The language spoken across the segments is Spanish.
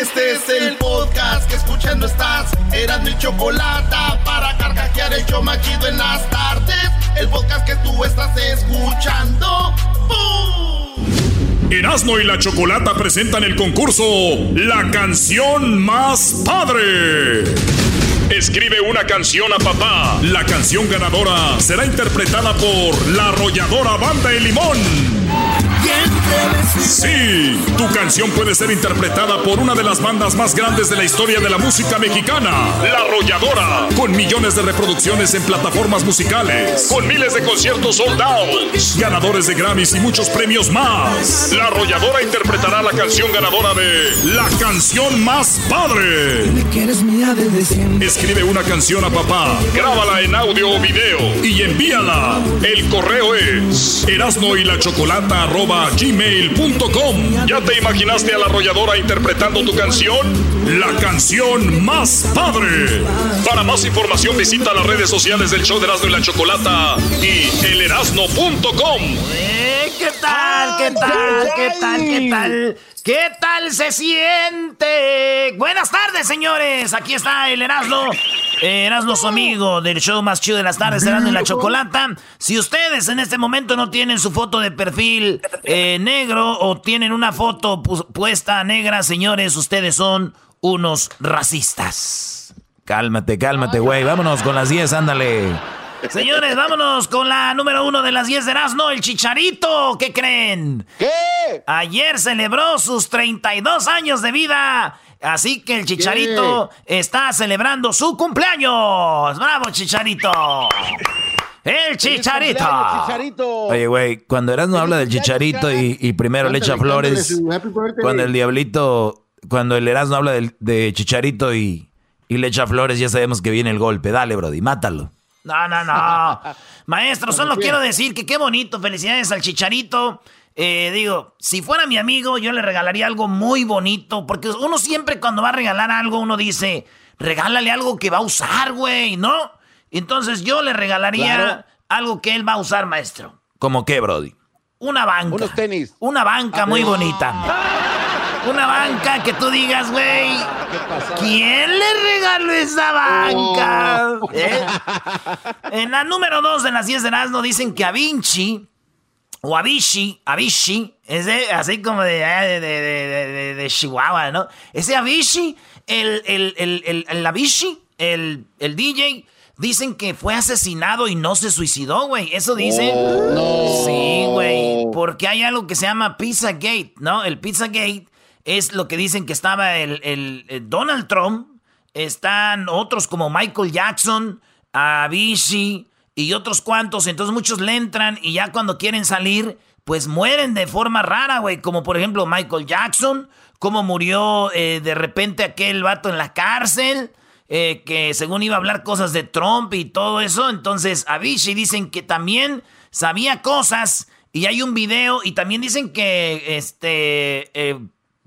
Este es el podcast que escuchando estás. Eran mi chocolate para carcajear el yo machido en las tardes. El podcast que tú estás escuchando. ¡Bum! Erasmo y la Chocolata presentan el concurso La canción más padre. Escribe una canción a papá. La canción ganadora será interpretada por la arrolladora Banda de Limón. Sí, tu canción puede ser interpretada por una de las bandas más grandes de la historia de la música mexicana, La Arrolladora, con millones de reproducciones en plataformas musicales, con miles de conciertos sold out, ganadores de Grammys y muchos premios más. La Arrolladora interpretará la canción ganadora de La canción más padre. Escribe una canción a papá, grábala en audio o video y envíala. El correo es erasno gmail.com. ¿Ya te imaginaste a la arrolladora interpretando tu canción? La canción más padre. Para más información visita las redes sociales del show de Erasmo y la Chocolata y elerasno.com. Eh, ¿Qué tal? ¿Qué tal? ¿Qué tal? ¿Qué tal? ¿Qué tal se siente? Buenas tardes, señores. Aquí está el Erasmo. Eh, Erasmo, su amigo del show más chido de las tardes, Erasmo y la Chocolata. Si ustedes en este momento no tienen su foto de perfil eh, negro o tienen una foto pu- puesta negra, señores, ustedes son unos racistas. Cálmate, cálmate, güey. Vámonos con las 10, ándale. Señores, vámonos con la número uno de las 10 de Erasmo, el Chicharito. ¿Qué creen? ¿Qué? Ayer celebró sus 32 años de vida. Así que el Chicharito está celebrando su cumpleaños. ¡Bravo, Chicharito! ¡El Chicharito! Oye, güey, cuando Erasmo habla del Chicharito y, y primero le echa flores, cuando el Diablito, cuando el Erasmo habla del- de Chicharito y, y le echa flores, ya sabemos que viene el golpe. Dale, Brody, mátalo. No, no, no. Maestro, solo quiero decir que qué bonito. Felicidades al Chicharito. Eh, digo, si fuera mi amigo, yo le regalaría algo muy bonito. Porque uno siempre cuando va a regalar algo, uno dice, regálale algo que va a usar, güey, ¿no? Entonces yo le regalaría Claro. algo que él va a usar, maestro. ¿Cómo qué, Brody? Una banca. Unos tenis. Una banca muy bonita. Una banca que tú digas, güey, ¿quién le regaló esa banca? Oh. ¿Eh? En la número dos de las 10 de Erasmo dicen que a Vinci, o Avicii, Avicii, es de- así como de, de, Chihuahua, ¿no? Ese Avicii, el, el, el, el, el Avicii, el, el DJ, dicen que fue asesinado y no se suicidó, güey. Eso dicen. Sí, güey. Porque hay algo que se llama Pizzagate, ¿no? El Pizzagate es lo que dicen que estaba el, el- el Donald Trump, están otros como Michael Jackson, Avicii y otros cuantos. Entonces muchos le entran y ya cuando quieren salir, pues mueren de forma rara, güey. Como por ejemplo Michael Jackson, como murió eh, de repente aquel vato en la cárcel. eh, que según iba a hablar cosas de Trump y todo eso. Entonces, Avicii dicen que también sabía cosas. Y hay un video. Y también dicen que este. eh,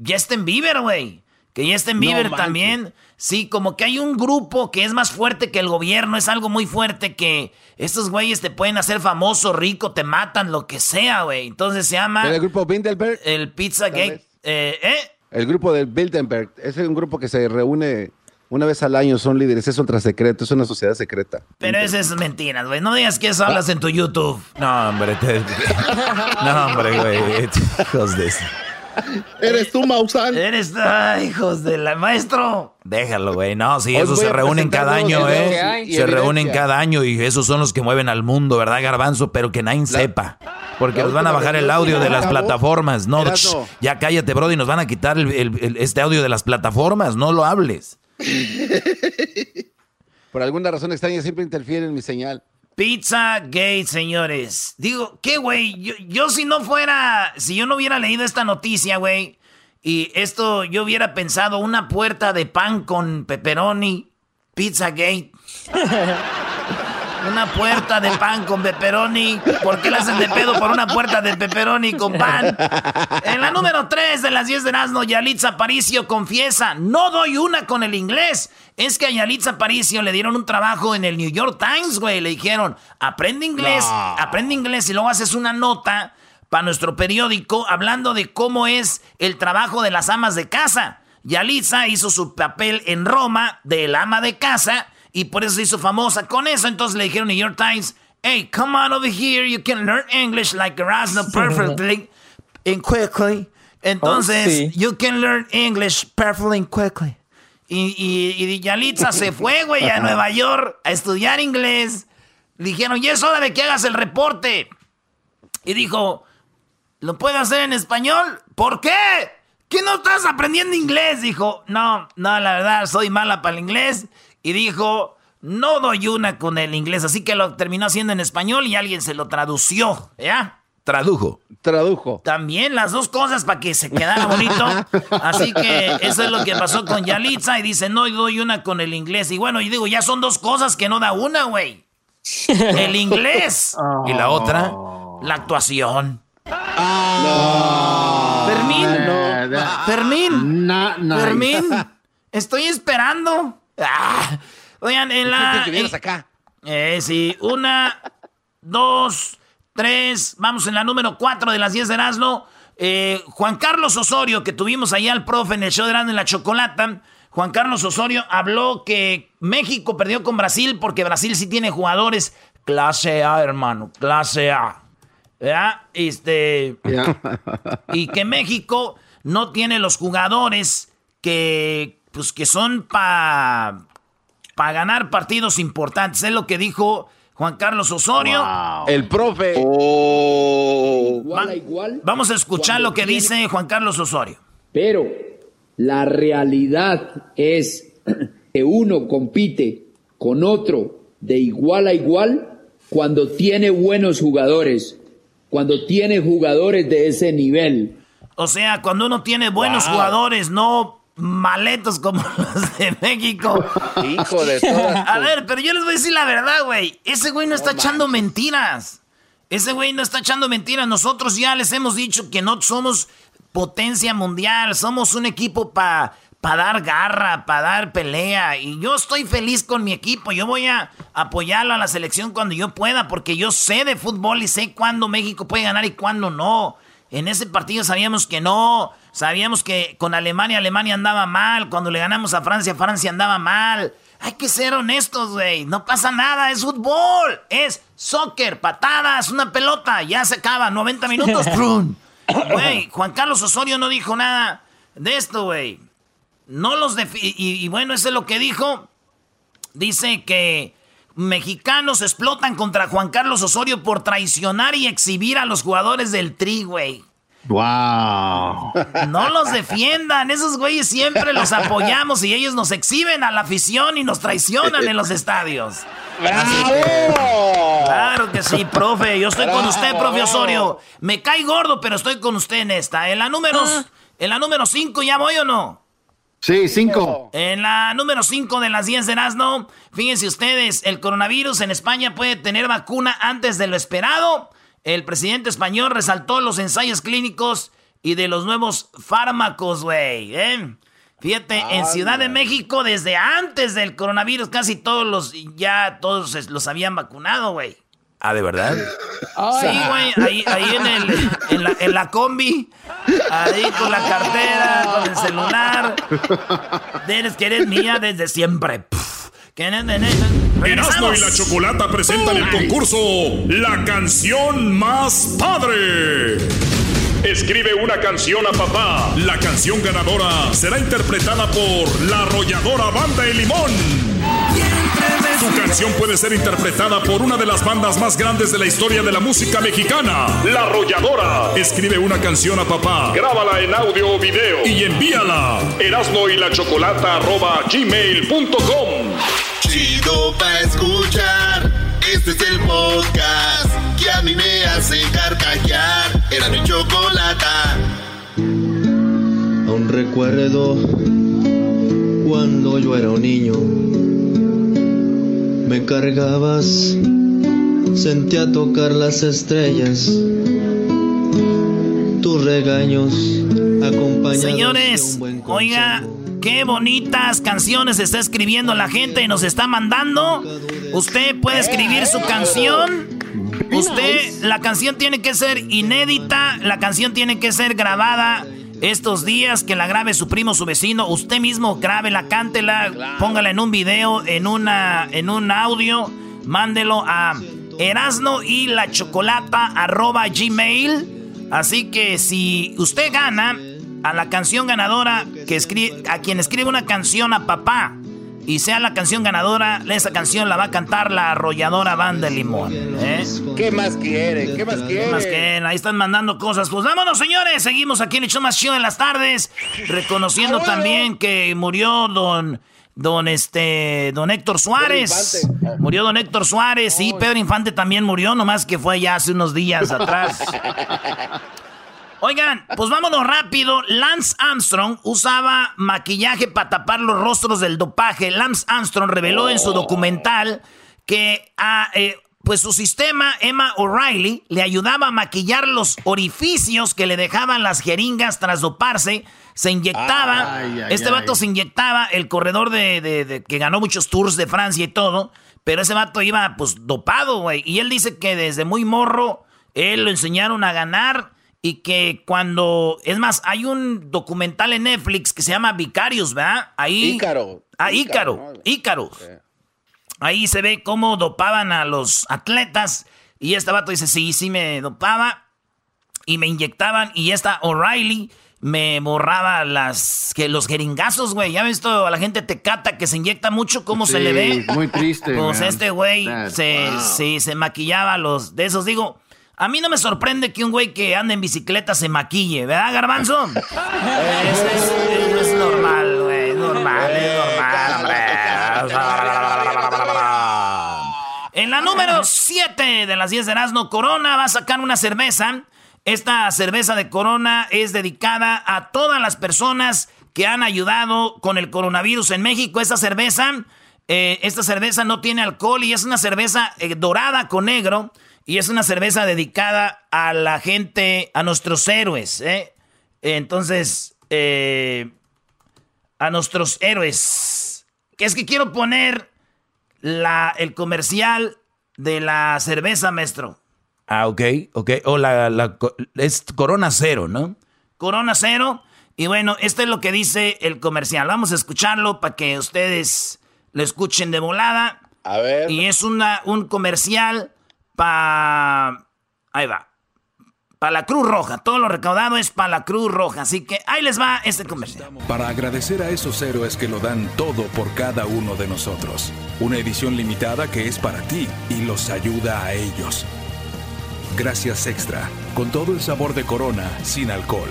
Justin Bieber, güey. Que Justin Bieber manches. también. Sí, como que hay un grupo que es más fuerte que el gobierno. Es algo muy fuerte que estos güeyes te pueden hacer famoso, rico, te matan, lo que sea, güey. Entonces se llama ¿El grupo Bilderberg? el Pizza Gate. Eh, ¿eh? El grupo del Bilderberg. Es un grupo que se reúne una vez al año. Son líderes. Es ultra secreto. Es una sociedad secreta. Pero eso es mentiras, güey. No digas que eso hablas en tu YouTube. No, hombre. te- No, hombre, güey. Hijos de eso. Eres tú, Maussan. Eres, ay, hijos de la maestro. Déjalo, güey. No, sí, esos se reúnen cada año, ¿eh? Se reúnen cada año y esos son los que mueven al mundo, ¿verdad, Garbanzo? Pero que nadie sepa. Porque nos van a bajar el audio de las plataformas. No, ya cállate, Brody, nos van a quitar este audio de las plataformas. No lo hables. Por alguna razón extraña siempre interfiere en mi señal. Pizza Gate, señores. Digo, ¿qué, güey? Yo, yo, si no fuera, si yo no hubiera leído esta noticia, güey, y esto yo hubiera pensado una puerta de pan con pepperoni, Pizza Gate. Una puerta de pan con pepperoni. ¿Por qué la hacen de pedo por una puerta de pepperoni con pan? En la número 3 de las 10 de Nazno, Yalitza Paricio confiesa, no doy una con el inglés. Es que a Yalitza Paricio le dieron un trabajo en el New York Times, güey. Le dijeron, aprende inglés, aprende inglés y luego haces una nota para nuestro periódico hablando de cómo es el trabajo de las amas de casa. Yalitza hizo su papel en Roma del ama de casa y por eso se hizo famosa con eso. Entonces le dijeron New York Times, hey, come on over here, you can learn English like Erasmus perfectly and quickly. Entonces, oh, you can learn English perfectly and quickly. Y, y, Yalitza se fue, güey, a Nueva York a estudiar inglés. Le dijeron, y es hora de que hagas el reporte. Y dijo, ¿lo puedo hacer en español? ¿Por qué? ¿Que no estás aprendiendo inglés? Dijo, no, no, la verdad, soy mala para el inglés y dijo, no doy una con el inglés, así que lo terminó haciendo en español y alguien se lo tradució, ¿ya? Tradujo. Tradujo. También las dos cosas para que se quedara bonito. Así que eso es lo que pasó con Yalitza y dice, no doy una con el inglés. Y bueno, y digo, ya son dos cosas que no da una, güey. El inglés. Y la otra, la actuación. Fermín. Fermín. Fermín. Estoy esperando. Ah, oigan, en la. acá. Eh, sí, una, dos, tres. Vamos en la número cuatro de las diez de Erasmo. Eh, Juan Carlos Osorio, que tuvimos allá al profe en el show de Erasmo en la Chocolata. Juan Carlos Osorio habló que México perdió con Brasil porque Brasil sí tiene jugadores clase A, hermano, clase A. ¿Ya? Este. Y que México no tiene los jugadores que pues que son para pa ganar partidos importantes. Es lo que dijo Juan Carlos Osorio. El profe. Oh. vamos a escuchar lo que dice Juan Carlos Osorio. Pero la realidad es que uno compite con otro de igual a igual cuando tiene buenos jugadores, cuando tiene jugadores de ese nivel. O sea, cuando uno tiene buenos jugadores, no maletos como los de México. Hijo de A ver, pero yo les voy a decir la verdad, güey. Ese güey no está echando mentiras. Ese güey no está echando mentiras. Nosotros ya les hemos dicho que no somos potencia mundial. Somos un equipo para pa dar garra, para dar pelea. Y yo estoy feliz con mi equipo. Yo voy a apoyarlo a la selección cuando yo pueda, porque yo sé de fútbol y sé cuándo México puede ganar y cuándo no. En ese partido sabíamos que no. Sabíamos que con Alemania, Alemania andaba mal. Cuando le ganamos a Francia, Francia andaba mal. Hay que ser honestos, güey. No pasa nada, es fútbol. Es soccer, patadas, una pelota. Ya se acaba, 90 minutos. Güey, Juan Carlos Osorio no dijo nada de esto, güey. No los y, y bueno, eso es lo que dijo. Dice que mexicanos explotan contra Juan Carlos Osorio por traicionar y exhibir a los jugadores del Tri, güey. ¡Wow! No los defiendan, esos güeyes siempre los apoyamos y ellos nos exhiben a la afición y nos traicionan en los estadios. ¡Bravo! claro que sí, profe. Yo estoy con usted, profe Osorio. Me cae gordo, pero estoy con usted en esta. En la número, ah. en la número 5, ¿ya voy o no? Sí, 5. En la número 5 de las 10 de Erasmo, fíjense ustedes, el coronavirus en España puede tener vacuna antes de lo esperado. El presidente español resaltó los ensayos clínicos y de los nuevos fármacos, güey. ¿eh? Fíjate, en Ciudad de México, desde antes del coronavirus, casi todos los, ya todos los habían vacunado, güey. Ah, ¿de verdad? Sí, güey, ahí, ahí en, el, en, la, en la combi, ahí con la cartera, con el celular. Eres que eres mía desde siempre. Erasmo y la Chocolata presentan el concurso La canción más padre. escribe una canción a papá. La canción ganadora será interpretada por la arrolladora Banda El Limón. Tu canción puede ser interpretada por una de las bandas más grandes de la historia de la música mexicana, La Arrolladora. Escribe una canción a papá, grábala en audio o video y envíala. Erasno y la chocolata arroba gmail.com. Chido pa' escuchar. Este es el podcast que a mí me hace carcajear. Era mi chocolata. Aún recuerdo cuando yo era un niño. Me cargabas, sentía tocar las estrellas. Tus regaños acompañados de Señores, un buen oiga, qué bonitas canciones está escribiendo la gente y nos está mandando. Usted puede escribir su canción. Usted, la canción tiene que ser inédita, la canción tiene que ser grabada estos días, que la grabe su primo, su vecino, usted mismo grábela, cántela, póngala en un video, en una, en un audio, mándelo a Erasno y la chocolata arroba gmail. Así que si usted gana a la canción ganadora, que escribe, a quien escribe una canción a papá, y sea la canción ganadora, esa canción la va a cantar la arrolladora banda limón. ¿eh? ¿Qué más quiere? ¿Qué más quiere? Más que ahí están mandando cosas. Pues vámonos, señores. Seguimos aquí en el show más chido en las tardes. Reconociendo también que murió don. Don este. Don Héctor Suárez. Murió don Héctor Suárez. Sí, Pedro Infante también murió, nomás que fue ya hace unos días atrás. Oigan, pues vámonos rápido. Lance Armstrong usaba maquillaje para tapar los rostros del dopaje. Lance Armstrong reveló en su documental que a, eh, pues su sistema, Emma O'Reilly, le ayudaba a maquillar los orificios que le dejaban las jeringas tras doparse. Se inyectaba, Ay, ay, este ay. vato se inyectaba, el corredor de, de- de- que ganó muchos tours de Francia y todo, pero ese vato iba pues dopado, güey. Y él dice que desde muy morro, él lo enseñaron a ganar y que cuando, es más, hay un documental en Netflix que se llama Vicarious, ¿verdad? Ahí... Ícaro. Ah, Ícaro, Ícaro. Ahí se ve cómo dopaban a los atletas. Y este vato dice, sí, sí me dopaba. Y me inyectaban. Y esta O'Reilly me borraba las que los jeringazos, güey. ¿Ya has visto a la gente tecata que se inyecta mucho? ¿Cómo se le ve? Muy triste. Pues man. este güey se, Wow. sí, se maquillaba los de esos. Digo, a mí no me sorprende que un güey que anda en bicicleta se maquille, ¿verdad, Garbanzo? Eso es, eso es normal, güey. Es normal, es normal. En la número 7 de las 10 de Erasmo, Corona va a sacar una cerveza. Esta cerveza de Corona es dedicada a todas las personas que han ayudado con el coronavirus en México. Esta cerveza, eh, esta cerveza no tiene alcohol y es una cerveza eh, dorada con negro. Y es una cerveza dedicada a la gente, a nuestros héroes. ¿eh? Entonces, eh, a nuestros héroes. Que es que quiero poner la, el comercial de la cerveza, maestro. Ah, ok, ok. O la, la es Corona Cero, ¿no? Corona Cero. Y bueno, esto es lo que dice el comercial. Vamos a escucharlo para que ustedes lo escuchen de volada. A ver. Y es una, un comercial para... Ahí va. Para la Cruz Roja. Todo lo recaudado es para la Cruz Roja. Así que ahí les va este comercial. Para agradecer a esos héroes que lo dan todo por cada uno de nosotros. Una edición limitada que es para ti y los ayuda a ellos. Gracias Extra, con todo el sabor de Corona sin alcohol.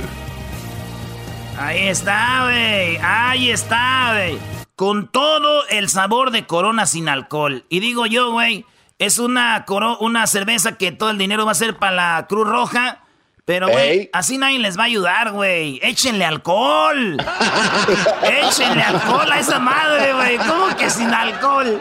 Ahí está, güey. Ahí está, güey. Con todo el sabor de Corona sin alcohol. Y digo yo, güey, es una, coro- una cerveza que todo el dinero va a ser para la Cruz Roja. Pero, güey, Ey. así nadie les va a ayudar, güey. Échenle alcohol. Échenle alcohol a esa madre, güey. ¿Cómo que sin alcohol?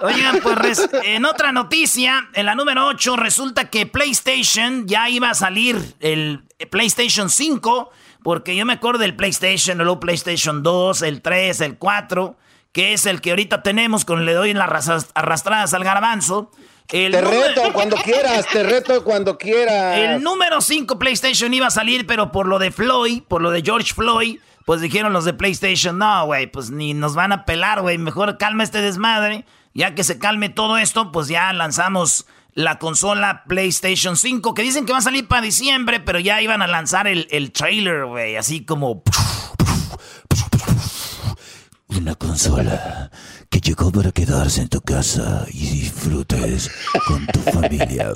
Oigan, pues en otra noticia, en la número 8, resulta que PlayStation ya iba a salir el PlayStation 5, porque yo me acuerdo del PlayStation, luego PlayStation 2, el 3, el 4, que es el que ahorita tenemos con le doy las razas- arrastradas al garbanzo. El Te número- reto cuando quieras, te reto cuando quieras. el número 5 PlayStation iba a salir, pero por lo de Floyd, por lo de George Floyd, pues dijeron los de PlayStation, no, güey, pues ni nos van a pelar, güey, mejor calma este desmadre. Ya que se calme todo esto, pues ya lanzamos la consola PlayStation 5, que dicen que va a salir para diciembre, pero ya iban a lanzar el, el trailer, güey, así como... Una consola que llegó para quedarse en tu casa y disfrutes con tu familia.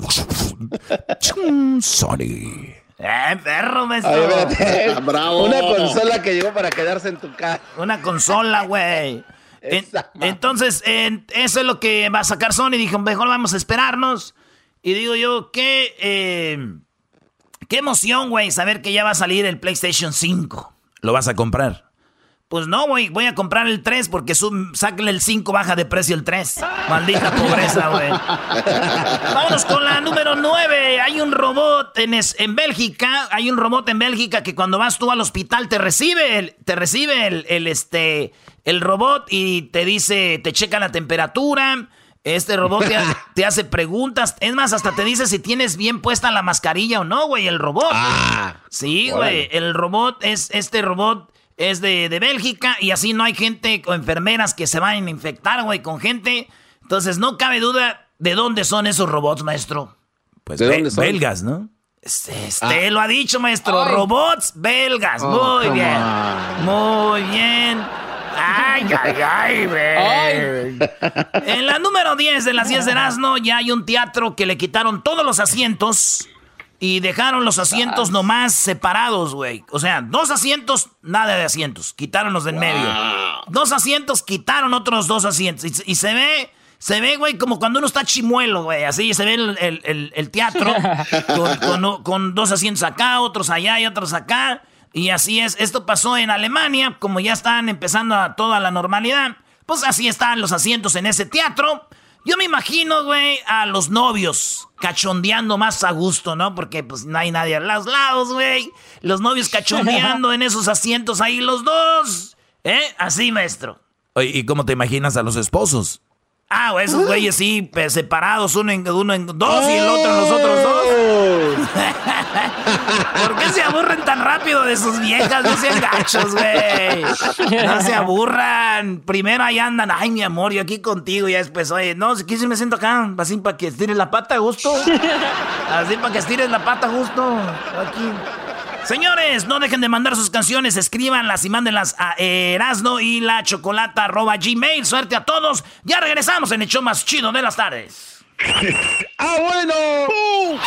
Sony. Eh, perro, maestro. Ay, espérate. Una consola que llegó para quedarse en tu casa. Una consola, güey. En- entonces, en- eso es lo que va a sacar Sony. Dijo, mejor vamos a esperarnos. Y digo yo, qué, eh, qué emoción, güey, saber que ya va a salir el PlayStation 5. ¿Lo vas a comprar? Pues no, güey, voy a comprar el 3 porque su, sáquenle el 5, baja de precio el 3. Maldita pobreza, güey. Vámonos con la número 9. Hay un robot en, es- en Bélgica. Hay un robot en Bélgica que cuando vas tú al hospital te recibe el, te recibe el, el, este, el robot y te dice, te checa la temperatura. Este robot te, ha- te hace preguntas. Es más, hasta te dice si tienes bien puesta la mascarilla o no, güey, el robot. sí, güey. El robot es, este robot es de, de Bélgica y así no hay gente o enfermeras que se vayan a infectar, güey, con gente. Entonces no cabe duda de dónde son esos robots, maestro. Pues ¿De be- dónde son? belgas, ¿no? Este, este lo ha dicho, maestro. Robots belgas. Oh, Muy bien. on. Muy bien. Ay, ay, ay, güey. En la número 10 de las 10 de Erasmo ya hay un teatro que le quitaron todos los asientos y dejaron los asientos nomás separados, güey. O sea, dos asientos, nada de asientos. Quitaron los del medio. Dos asientos, quitaron otros dos asientos. Y, y se ve, se ve, güey, como cuando uno está chimuelo, güey. Así se ve el, el- el- el teatro con, con- con dos asientos acá, otros allá y otros acá. Y así es. Esto pasó en Alemania, como ya están empezando a toda la normalidad. Pues así están los asientos en ese teatro. Yo me imagino, güey, a los novios cachondeando más a gusto, ¿no? Porque pues no hay nadie a los lados, güey. Los novios cachondeando en esos asientos ahí los dos. ¿Eh? Así, maestro. Oye, ¿y cómo te imaginas a los esposos? Ah, güey, esos güeyes sí, pues, separados, uno en, uno en dos y el otro en los otros dos. ¿Por qué se aburren tan rápido de sus viejas? No sean gachos, güey. No se aburran. Primero ahí andan, ay, mi amor, yo aquí contigo. Y ya después, oye, no, si quieres me siento acá, así para que estires la pata a gusto. Así para que estires la pata a gusto. Aquí. Señores, no dejen de mandar sus canciones, escríbanlas y mándenlas a Erasno y la chocolata arroba gmail. Suerte a todos. Ya regresamos en el show más chido de las tardes. ¡Ah, bueno!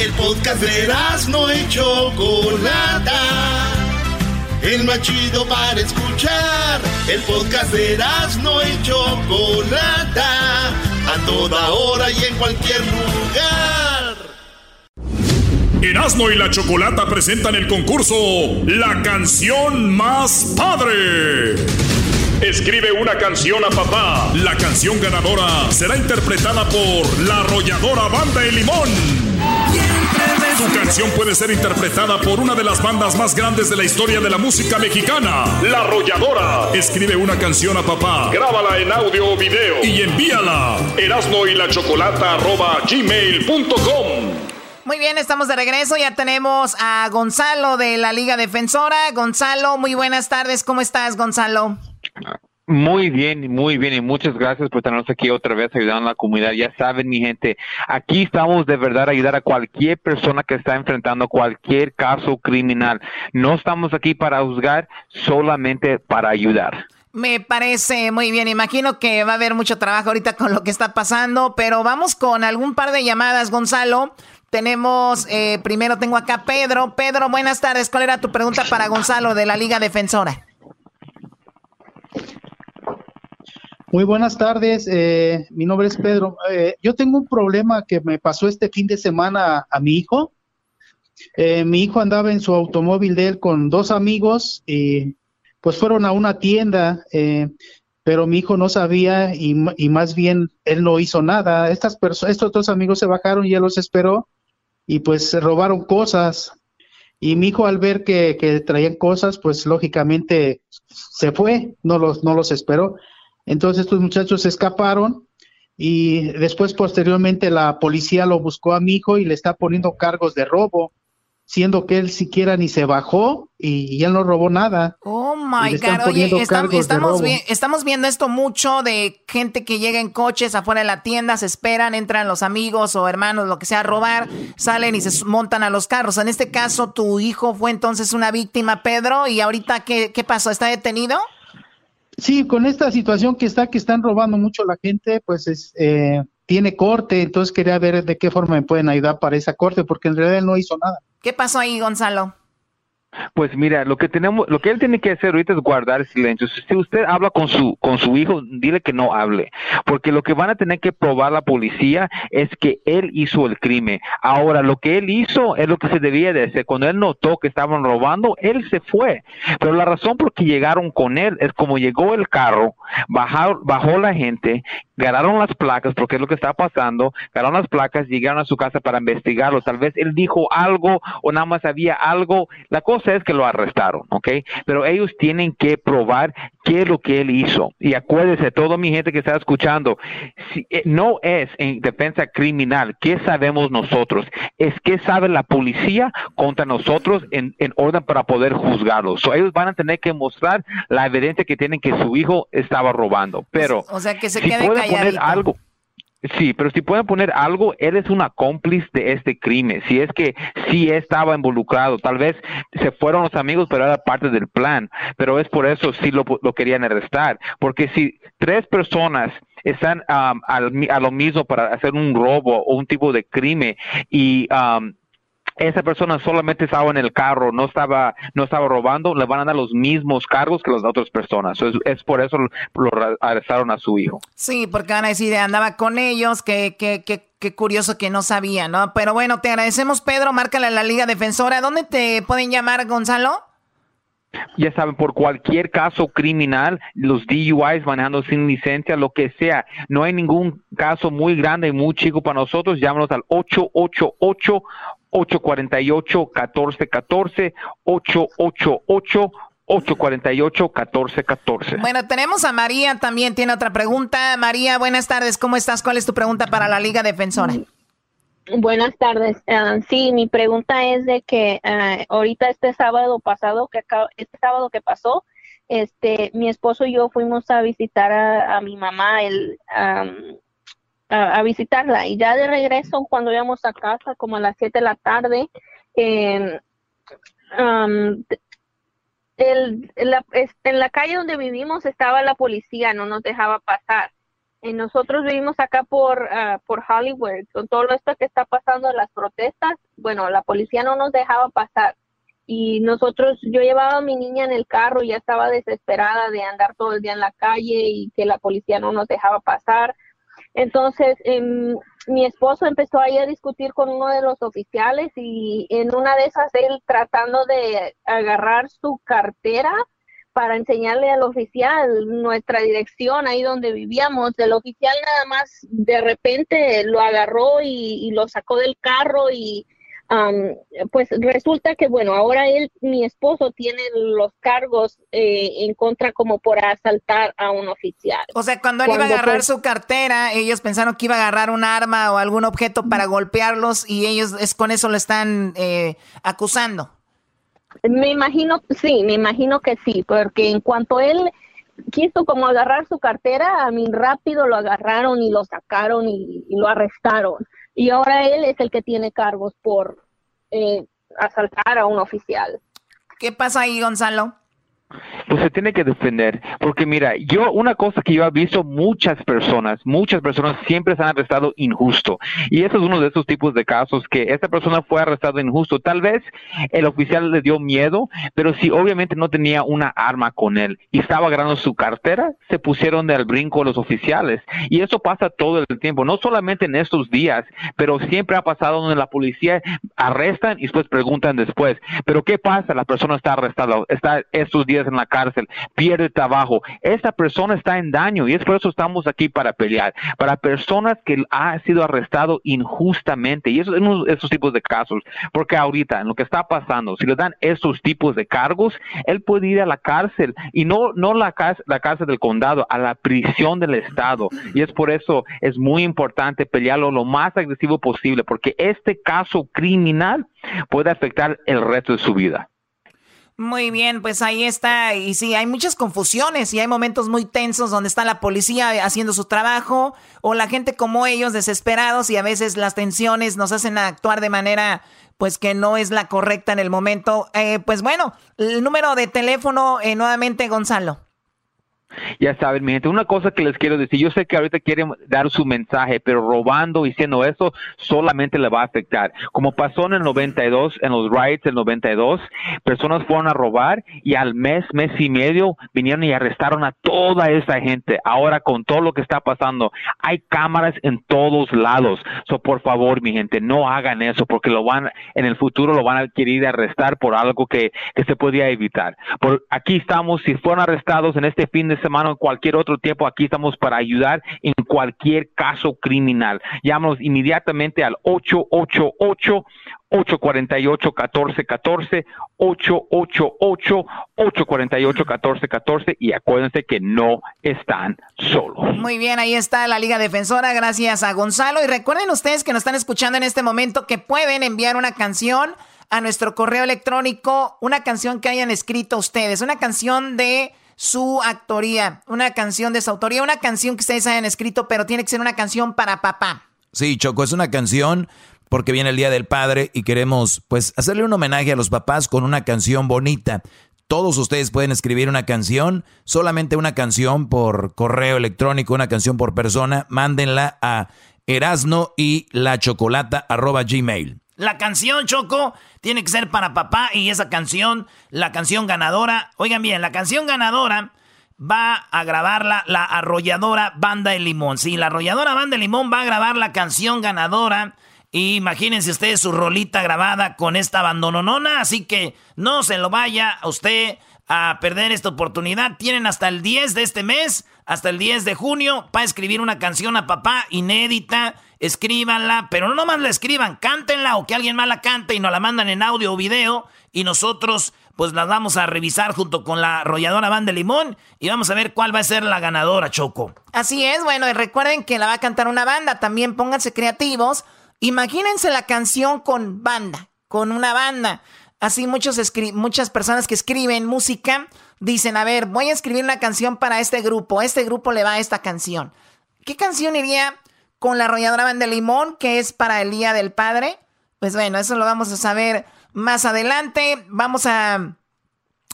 El podcast de no y Chocolata. El más chido para escuchar. El podcast de no y Chocolata. A toda hora y en cualquier lugar. Erasmo y la Chocolata presentan el concurso La canción más padre. Escribe una canción a papá. La canción ganadora será interpretada por la arrolladora Banda El Limón. Tu canción puede ser interpretada por una de las bandas más grandes de la historia de la música mexicana, La Arrolladora. Escribe una canción a papá, grábala en audio o video y envíala. Erasmo y la Chocolata arroba gmail.com. Muy bien, estamos de regreso. Ya tenemos a Gonzalo de la Liga Defensora. Gonzalo, muy buenas tardes. ¿Cómo estás, Gonzalo? Muy bien, muy bien, y muchas gracias por tenernos aquí otra vez ayudando a la comunidad. Ya saben, mi gente, aquí estamos de verdad a ayudar a cualquier persona que está enfrentando cualquier caso criminal. No estamos aquí para juzgar, solamente para ayudar. Me parece muy bien. Imagino que va a haber mucho trabajo ahorita con lo que está pasando, pero vamos con algún par de llamadas, Gonzalo. Tenemos, eh, primero tengo acá Pedro. Pedro, buenas tardes. ¿Cuál era tu pregunta para Gonzalo de la Liga Defensora? Muy buenas tardes, eh, mi nombre es Pedro. Eh, yo tengo un problema que me pasó este fin de semana a, mi hijo. Eh, mi hijo andaba en su automóvil de él con dos amigos y pues fueron a una tienda, eh, pero mi hijo no sabía y, y más bien él no hizo nada. Estas estos dos amigos se bajaron y él los esperó y pues robaron cosas. Y mi hijo al ver que, que traían cosas, pues lógicamente se fue, no los, no los esperó. Entonces estos muchachos se escaparon y después posteriormente la policía lo buscó a mi hijo y le está poniendo cargos de robo. siendo que él siquiera ni se bajó y, él no robó nada. Oh my God, oye, estamos, estamos viendo esto mucho de gente que llega en coches afuera de la tienda, se esperan, entran los amigos o hermanos, lo que sea, a robar, salen y se montan a los carros. En este caso, tu hijo fue entonces una víctima, Pedro, y ahorita, ¿qué, qué pasó? ¿Está detenido? Sí, con esta situación que está, que están robando mucho la gente, pues es, eh, tiene corte, entonces quería ver de qué forma me pueden ayudar para esa corte, porque en realidad él no hizo nada. ¿Qué pasó ahí, Gonzalo? Pues mira, lo que tenemos, lo que él tiene que hacer ahorita es guardar silencio. Si usted habla con su con su hijo, dile que no hable, porque lo que van a tener que probar la policía es que él hizo el crimen. Ahora, lo que él hizo es lo que se debía de hacer. Cuando él notó que estaban robando, él se fue. Pero la razón por que llegaron con él es como llegó el carro, bajó, bajó la gente, ganaron las placas, porque es lo que está pasando, ganaron las placas, llegaron a su casa para investigarlo. Tal vez él dijo algo o nada más había algo. La cosa es que lo arrestaron, ¿ok? Pero ellos tienen que probar qué es lo que él hizo. Y acuérdese, toda mi gente que está escuchando, si, eh, no es en defensa criminal, ¿qué sabemos nosotros? Es qué sabe la policía contra nosotros en, orden para poder juzgarlos. ellos van a tener que mostrar la evidencia que tienen que su hijo estaba robando. Pero o sea, que se si quede poner algo Sí, pero si pueden poner algo, él es un cómplice de este crimen. Si es que sí estaba involucrado, tal vez se fueron los amigos, pero era parte del plan. Pero es por eso sí lo, lo querían arrestar. Porque si tres personas están um, al, a lo mismo para hacer un robo o un tipo de crimen y um, esa persona solamente estaba en el carro, no estaba, no estaba robando, le van a dar los mismos cargos que las otras personas. es, por eso lo, arrestaron a su hijo. Sí, porque van a decir, andaba con ellos, que, que, que, curioso que no sabía, ¿no? Pero bueno, te agradecemos, Pedro, márcale a la Liga Defensora. ¿Dónde te pueden llamar, Gonzalo? ya saben, por cualquier caso criminal, los DUIs manejando sin licencia, lo que sea, no hay ningún caso muy grande y muy chico para nosotros, llámanos al 888 848-1414, 888-848-1414. Bueno, tenemos a María también, tiene otra pregunta. María, buenas tardes, ¿cómo estás? ¿Cuál es tu pregunta para la Liga Defensora? Buenas tardes. Ah, sí, mi pregunta es de que ah, ahorita este sábado pasado, que este sábado que pasó, este, mi esposo y yo fuimos a visitar a, mi mamá el, a, visitarla. Y ya de regreso, cuando íbamos a casa, como a las 7 de la tarde, en la, calle donde vivimos estaba la policía, no nos dejaba pasar. Y nosotros vivimos acá por, uh, por Hollywood, con todo esto que está pasando en las protestas, bueno, la policía no nos dejaba pasar. Y nosotros, yo llevaba a mi niña en el carro, y ya estaba desesperada de andar todo el día en la calle y que la policía no nos dejaba pasar. Entonces, em, mi esposo empezó ahí a discutir con uno de los oficiales y en una de esas él tratando de agarrar su cartera para enseñarle al oficial nuestra dirección ahí donde vivíamos. El oficial nada más de repente lo agarró y lo sacó del carro y pues resulta que, bueno, ahora él, mi esposo, tiene los cargos eh, en contra como por asaltar a un oficial. O sea, cuando él iba a agarrar pues su cartera, ellos pensaron que iba a agarrar un arma o algún objeto para golpearlos y ellos es con eso lo están eh, acusando. Me imagino, sí, me imagino que sí, porque en cuanto él quiso como agarrar su cartera, a mí rápido lo agarraron y lo sacaron y lo arrestaron y ahora él es el que tiene cargos por eh, asaltar a un oficial. ¿Qué pasa ahí, Gonzalo? Pues se tiene que defender. Porque mira, yo, una cosa que yo he visto, muchas personas, muchas personas siempre se han arrestado injusto. Y eso es uno de esos tipos de casos que esta persona fue arrestada injusto. Tal vez el oficial le dio miedo, pero si obviamente no tenía una arma con él y estaba agarrando su cartera, se pusieron del brinco los oficiales. Y eso pasa todo el tiempo, no solamente en estos días, pero siempre ha pasado donde la policía arrestan y después preguntan después. Pero ¿qué pasa? La persona está arrestada, está estos días en la cárcel, pierde trabajo. Esa persona está en daño y es por eso estamos aquí para pelear. Para personas que han sido arrestado injustamente y eso en esos tipos de casos. Porque ahorita, en lo que está pasando, si le dan esos tipos de cargos, él puede ir a la cárcel y no, no la, la cárcel del condado, a la prisión del Estado. Y es por eso es muy importante pelearlo lo más agresivo posible, porque este caso criminal puede afectar el resto de su vida. Muy bien, pues ahí está. Y sí, hay muchas confusiones y hay momentos muy tensos donde está la policía haciendo su trabajo o la gente como ellos desesperados y a veces las tensiones nos hacen actuar de manera pues que no es la correcta en el momento. Eh, pues bueno, el número de teléfono eh, nuevamente, Gonzalo. Ya saben, mi gente, una cosa que les quiero decir, yo sé que ahorita quieren dar su mensaje, pero robando y diciendo eso solamente le va a afectar. Como pasó en el 92, en los riots del 92, personas fueron a robar y al mes, mes y medio vinieron y arrestaron a toda esa gente. Ahora con todo lo que está pasando, hay cámaras en todos lados. So, por favor, mi gente, no hagan eso porque lo van, en el futuro lo van a querer arrestar por algo que, que se podía evitar. Por aquí estamos, si fueron arrestados en este fin de semana o cualquier otro tiempo, aquí estamos para ayudar en cualquier caso criminal. Llámanos inmediatamente al 888 848-1414, 888-848-1414 y acuérdense que no están solos. Muy bien, ahí está la Liga Defensora, gracias a Gonzalo. Y recuerden ustedes que nos están escuchando en este momento que pueden enviar una canción a nuestro correo electrónico, una canción que hayan escrito ustedes, una canción de su actoría, una canción de su autoría, una canción que ustedes hayan escrito, pero tiene que ser una canción para papá. Sí, Choco, es una canción porque viene el Día del Padre y queremos pues hacerle un homenaje a los papás con una canción bonita. Todos ustedes pueden escribir una canción, solamente una canción por correo electrónico, una canción por persona, mándenla a erasno y la chocolata arroba gmail. La canción, Choco, tiene que ser para papá y esa canción, la canción ganadora, oigan bien, la canción ganadora va a grabarla la arrolladora Banda de Limón. Sí, la arrolladora Banda de Limón va a grabar la canción ganadora. Y imagínense ustedes su rolita grabada con esta bandononona. Así que no se lo vaya a usted a perder esta oportunidad. Tienen hasta el 10 de este mes, hasta el 10 de junio, para escribir una canción a papá inédita escríbanla, pero no nomás la escriban, cántenla o que alguien más la cante y nos la mandan en audio o video y nosotros pues las vamos a revisar junto con la arrolladora Van de Limón y vamos a ver cuál va a ser la ganadora, Choco. Así es, bueno, y recuerden que la va a cantar una banda, también pónganse creativos. Imagínense la canción con banda, con una banda. Así muchos muchas personas que escriben música dicen, a ver, voy a escribir una canción para este grupo, este grupo le va a esta canción. ¿Qué canción iría con la arrolladora Van de Limón, que es para el Día del Padre. Pues bueno, eso lo vamos a saber más adelante. Vamos a,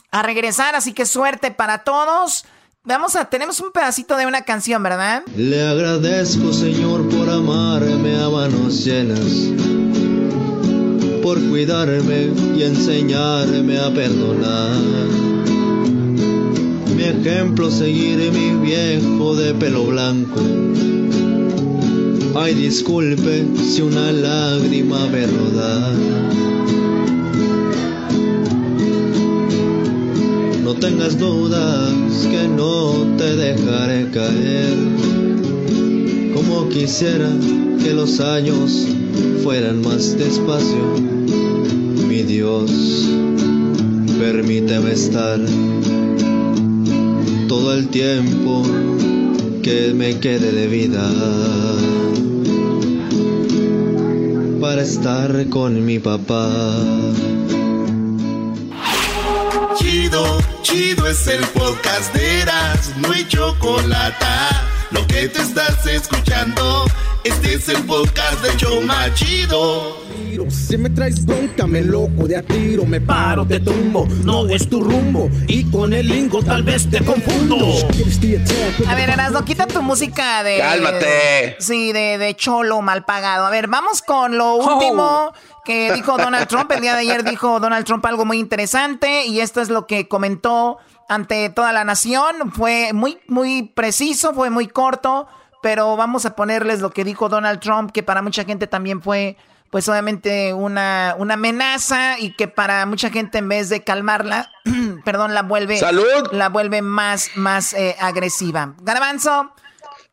a regresar, así que suerte para todos. Vamos a, tenemos un pedacito de una canción, ¿verdad? Le agradezco, Señor, por amarme a manos llenas, por cuidarme y enseñarme a perdonar. Mi ejemplo seguir mi viejo de pelo blanco Ay, disculpe si una lágrima ve rodar. No tengas dudas que no te dejaré caer. Como quisiera que los años fueran más despacio. Mi Dios, permíteme estar todo el tiempo que me quede de vida para estar con mi papá. Chido, chido es el podcast de Eras, no hay chocolate. Lo que te estás escuchando, este es el podcast de Choma Chido. Si me traes bronca, me loco de a tiro, me paro, te tumbo, no es tu rumbo. Y con el lingo tal vez te confundo. A ver, Erasmo, quita tu música de. ¡Cálmate! Sí, de, de cholo mal pagado. A ver, vamos con lo último que dijo Donald Trump. El día de ayer dijo Donald Trump algo muy interesante y esto es lo que comentó ante toda la nación. Fue muy, muy preciso, fue muy corto, pero vamos a ponerles lo que dijo Donald Trump, que para mucha gente también fue pues obviamente una, una amenaza y que para mucha gente en vez de calmarla, perdón, la vuelve, la vuelve más, más eh, agresiva. Garbanzo,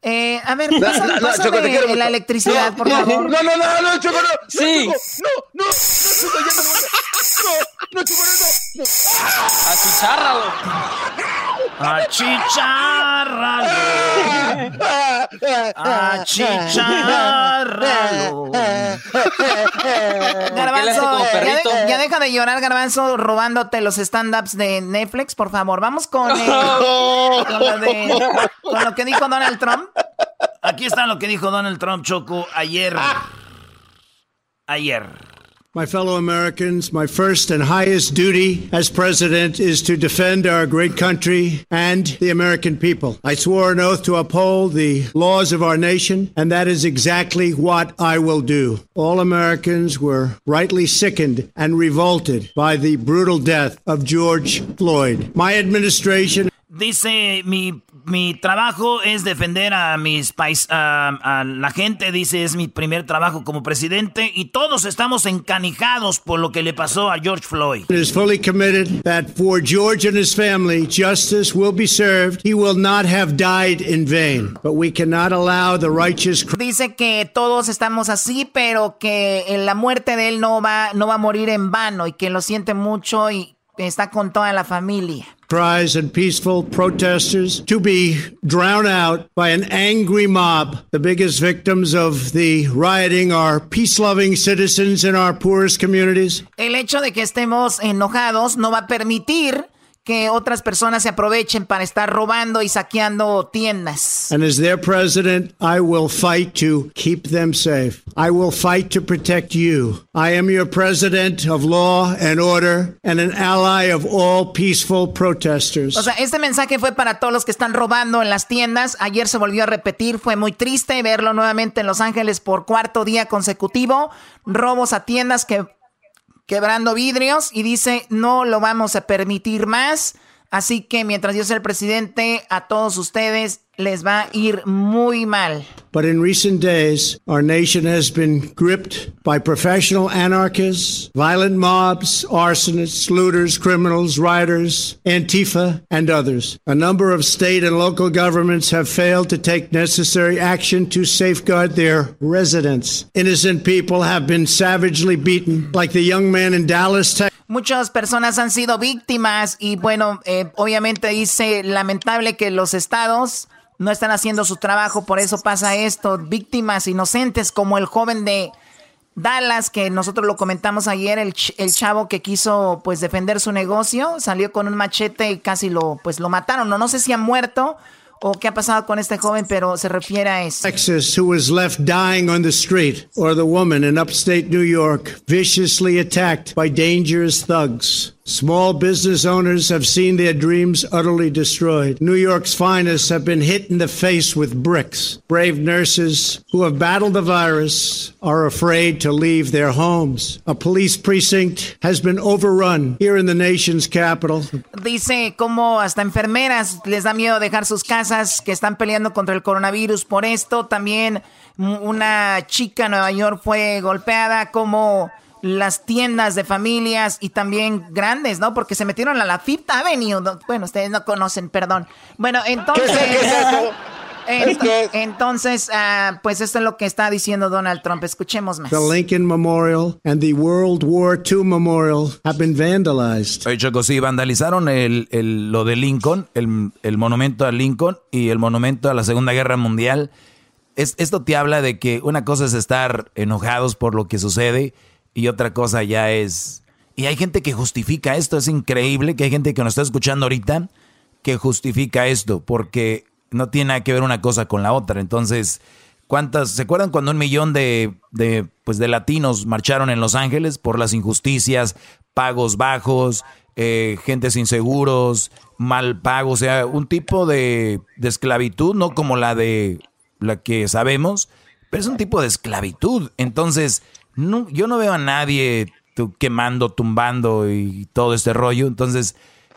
eh, a ver, pásame, no, no, la electricidad, por favor. No, no, no, no, Choco, no. Sí. No, no, no, Choco, ya no, no, no, Choco, no, no. Achicharralo. Achicharralo. Garbanzo, ya, ya, deja de llorar, Garbanzo, robándote los stand-ups de Netflix, por favor. Vamos con, eh, con, lo de, con lo que dijo Donald Trump. Aquí está lo que dijo Donald Trump, Choco, ayer. Ayer. My fellow Americans, my first and highest duty as president is to defend our great country and the American people. I swore an oath to uphold the laws of our nation, and that is exactly what I will do. All Americans were rightly sickened and revolted by the brutal death of George Floyd. My administration. Dice mi mi trabajo es defender a mis pais a, la gente, dice, es mi primer trabajo como presidente y todos estamos encanijados por lo que le pasó a George Floyd. Is fully committed that for George and his family, justice will be served. He will not have died in vain, but we cannot allow the righteous. Dice que todos estamos así, pero que la muerte de él no va no va a morir en vano y que lo siente mucho y está con toda la familia. cries and peaceful protesters to be drowned out by an angry mob. The biggest victims of the rioting are peace loving citizens in our poorest communities. El hecho de que estemos enojados no va a permitir que otras personas se aprovechen para estar robando y saqueando tiendas. And as their president, I will fight to keep them safe. I will fight to protect you. I am your president of law and order and an ally of all peaceful protesters. O sea, este mensaje fue para todos los que están robando en las tiendas. Ayer se volvió a repetir, fue muy triste verlo nuevamente en Los Ángeles por cuarto día consecutivo. Robos a tiendas que quebrando vidrios y dice no lo vamos a permitir más. Así que mientras yo sea el presidente, a todos ustedes les va a ir muy mal. But in recent days, our nation has been gripped by professional anarchists, violent mobs, arsonists, looters, criminals, rioters, Antifa, and others. A number of state and local governments have failed to take necessary action to safeguard their residents. Innocent people have been savagely beaten, like the young man in Dallas, Texas. Muchas personas han sido víctimas y bueno, eh, obviamente dice lamentable que los estados no están haciendo su trabajo, por eso pasa esto. Víctimas inocentes como el joven de Dallas, que nosotros lo comentamos ayer, el, el, chavo que quiso pues defender su negocio, salió con un machete y casi lo, pues, lo mataron. No, no sé si ha muerto o qué ha pasado con este joven, pero se refiere a eso. Texas, who was left dying on the street, or the woman in upstate New York, viciously attacked by dangerous thugs. Small business owners have seen their dreams utterly destroyed. New York's finest have been hit in the face with bricks. Brave nurses who have battled the virus are afraid to leave their homes. A police precinct has been overrun here in the nation's capital. Dice como hasta enfermeras les da miedo dejar sus casas que están peleando contra el coronavirus. Por esto también una chica en Nueva York fue golpeada como las tiendas de familias y también grandes, ¿no? Porque se metieron a la Fifth Avenue. Bueno, ustedes no conocen, perdón. Bueno, entonces... entonces, uh, pues esto es lo que está diciendo Donald Trump. Escuchemos más. The Lincoln Memorial and the World War II Memorial have been vandalized. Oye, Choco, sí, vandalizaron el, el, lo de Lincoln, el, el, monumento a Lincoln y el monumento a la Segunda Guerra Mundial. Es, esto te habla de que una cosa es estar enojados por lo que sucede y otra cosa ya es... Y hay gente que justifica esto, es increíble que hay gente que nos está escuchando ahorita que justifica esto, porque no tiene nada que ver una cosa con la otra. Entonces, ¿cuántas? ¿Se acuerdan cuando un millón de, de, pues de latinos marcharon en Los Ángeles por las injusticias, pagos bajos, eh, gente sin seguros, mal pago, o sea, un tipo de, de esclavitud, no como la de la que sabemos, pero es un tipo de esclavitud. Entonces, no, yo no veo a nadie quemando, tumbando y todo este rollo. Entonces,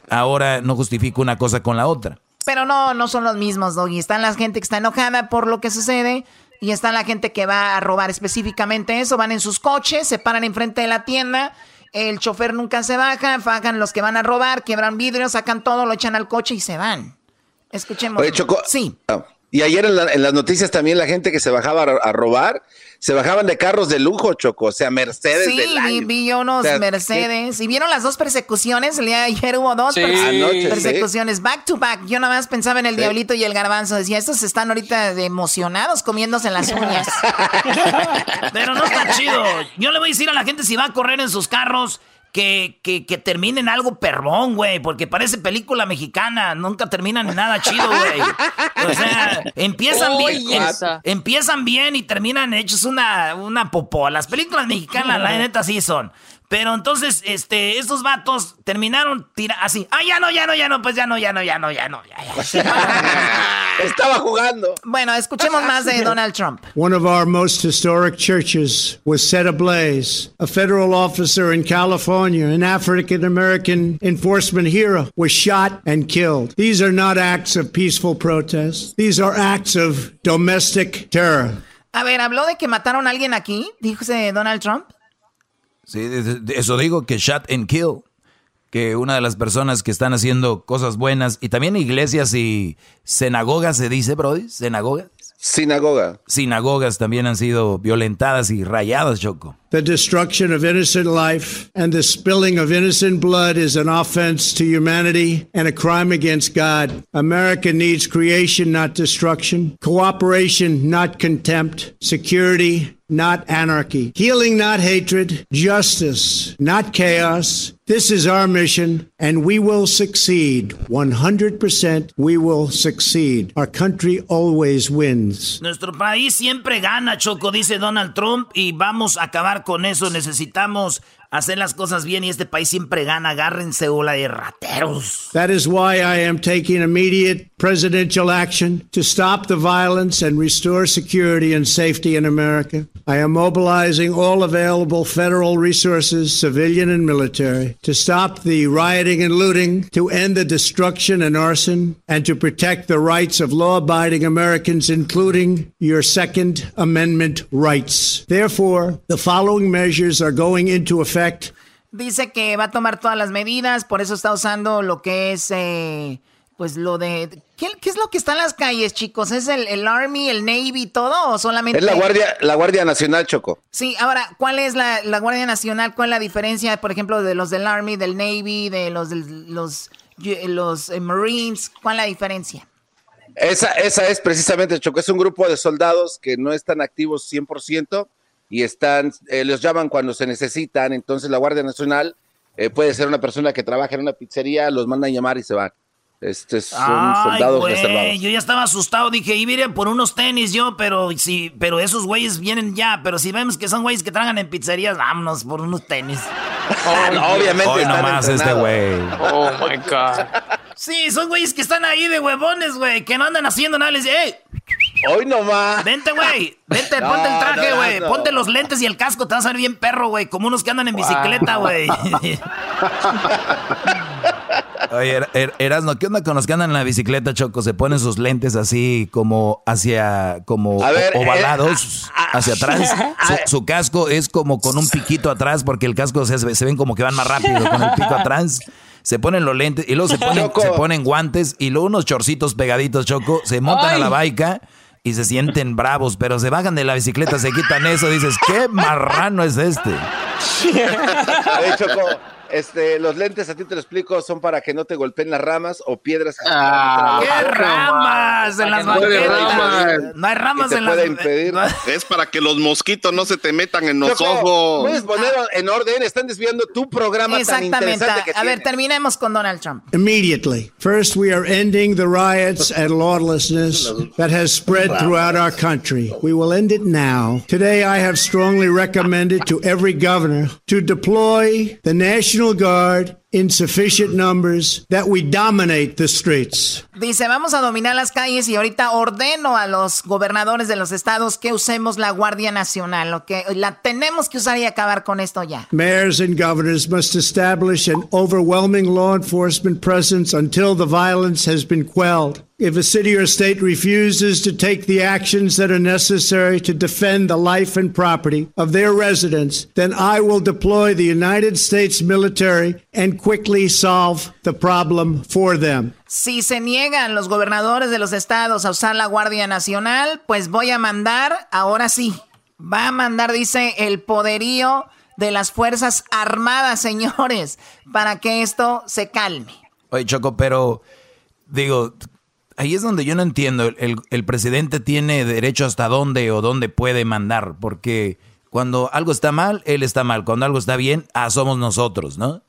ahora no justifico una cosa con la otra. Pero no, no son los mismos, Doggy. Están la gente que está enojada por lo que sucede. y está la gente que va a robar específicamente eso, van en sus coches, se paran enfrente de la tienda, el chofer nunca se baja, bajan los que van a robar, quiebran vidrios, sacan todo, lo echan al coche y se van. Escuchemos. Oye, Choco, sí. Ah, y ayer en, las noticias también la gente que se bajaba a, robar, se bajaban de carros de lujo, Choco, o sea, Mercedes sí, del vi, unos Mercedes. ¿Y vieron las dos persecuciones? El día de ayer hubo dos persecuciones back to back. Yo nada más pensaba en el diablito y el garbanzo. Decía, estos están ahorita emocionados comiéndose las uñas. Pero no está chido. Yo le voy a decir a la gente si va a correr en sus carros que, que, que terminen algo perrón, güey, porque parece película mexicana, nunca terminan en nada chido, güey. O sea, empiezan bien, empiezan bien y terminan hechos una, una popó. Las películas mexicanas, la neta, sí son. Pero entonces, este, estos vatos terminaron tira así. Ah, ya no, ya no, ya no, pues ya no, ya no, ya no, ya no. Ya, Estaba jugando. Bueno, escuchemos más de Donald Trump. One of our most historic churches was set ablaze. A federal officer in California, an African American enforcement hero, was shot and killed. These are not acts of peaceful protest. These are acts of domestic terror. A ver, habló de que mataron a alguien aquí, dijo Donald Trump. Sí, eso digo que shot and kill. Que una de las personas que están haciendo cosas buenas, y también iglesias y sinagogas se dice, Brody, sinagogas. Sinagoga. Sinagogas también han sido violentadas y rayadas, Choco. The destruction of innocent life and the spilling of innocent blood is an offense to humanity and a crime against God. America needs creation, not destruction, cooperation, not contempt, security, not anarchy, healing, not hatred, justice, not chaos. This is our mission, and we will succeed. 100% we will succeed. Our country always wins. Nuestro país siempre gana, Choco, dice Donald Trump, y vamos a acabar con eso. Necesitamos hacer las cosas bien y este país siempre gana. Agárrense bola de rateros. That is why I am taking immediate presidential action to stop the violence and restore security and safety in America. I am mobilizing all available federal resources, civilian and military, to stop the rioting and looting, to end the destruction and arson, and to protect the rights of law abiding Americans, including your Second Amendment rights. Therefore, the following measures are going into effect Dice que va a tomar todas las medidas, por eso está usando lo que es, eh, pues lo de... ¿qué, es lo que está en las calles, chicos? ¿Es el, Army, el Navy, todo o solamente... Es la Guardia, la Guardia Nacional, Choco. Sí, ahora, ¿cuál es la, Guardia Nacional? ¿Cuál es la diferencia, por ejemplo, de los del Army, del Navy, de los, los, los eh, Marines? ¿Cuál es la diferencia? Esa, esa es precisamente, Choco, es un grupo de soldados que no están activos 100%, y están, eh, los llaman cuando se necesitan, entonces la Guardia Nacional eh, puede ser una persona que trabaja en una pizzería, los mandan a llamar y se van. Este son soldados reservados. Yo ya estaba asustado, dije, y miren por unos tenis yo, pero sí, pero esos güeyes vienen ya, pero si vemos que son güeyes que trabajan en pizzerías, vámonos por unos tenis. obviamente. Hoy nomás este güey. Oh my god. Sí, son güeyes que están ahí de huevones, güey, que no andan haciendo nada. Les dice, ¡Ey! Hoy nomás. Vente, güey. Vente, ponte el traje, güey. ponte los lentes y el casco. Te vas a ver bien perro, güey. Como unos que andan en bicicleta, güey. Oye, er, er, Erasno, ¿qué onda con los que andan en la bicicleta, Choco? Se ponen sus lentes así como hacia, como ovalados eh, hacia atrás. Su, casco es como con un piquito atrás porque el casco se, se ven como que van más rápido con el pico atrás se ponen los lentes y luego se ponen, se ponen guantes y luego unos chorcitos pegaditos, Choco, se montan a la baica y se sienten bravos, pero se bajan de la bicicleta, se quitan eso, dices, ¿qué marrano es este? Choco, este, los lentes, a ti te lo explico, son para que no te golpeen las ramas o piedras. Ah, ¿Qué ramas en las banquetas? No hay ramas en las impedir. Es para que los mosquitos no se te metan en los ojos. Puedes poner en orden, están desviando tu programa tan interesante que A ver, terminemos con Donald Trump. Immediately. First, we are ending the riots and lawlessness that has spread throughout our country. We will end it now. Today, I have strongly recommended to every governor to deploy the National National Guard in sufficient numbers that we dominate the streets. Dice, vamos a dominar las calles y ahorita ordeno a los gobernadores de los estados que usemos la Guardia Nacional, lo que la tenemos que usar y acabar con esto ya. Mayors and governors must establish an overwhelming law enforcement presence until the violence has been quelled. If a city or state refuses to take the actions that are necessary to defend the life and property of their residents, then I will deploy the United States military and quickly solve the problem for them. Si se niegan los gobernadores de los estados a usar la Guardia Nacional, pues voy a mandar, ahora sí, va a mandar, dice, el poderío de las Fuerzas Armadas, señores, para que esto se calme. Oye, Choco, pero digo, ahí es donde yo no entiendo. El, presidente tiene derecho hasta dónde o dónde puede mandar, porque cuando algo está mal, él está mal. Cuando algo está bien, ah, somos nosotros, ¿no?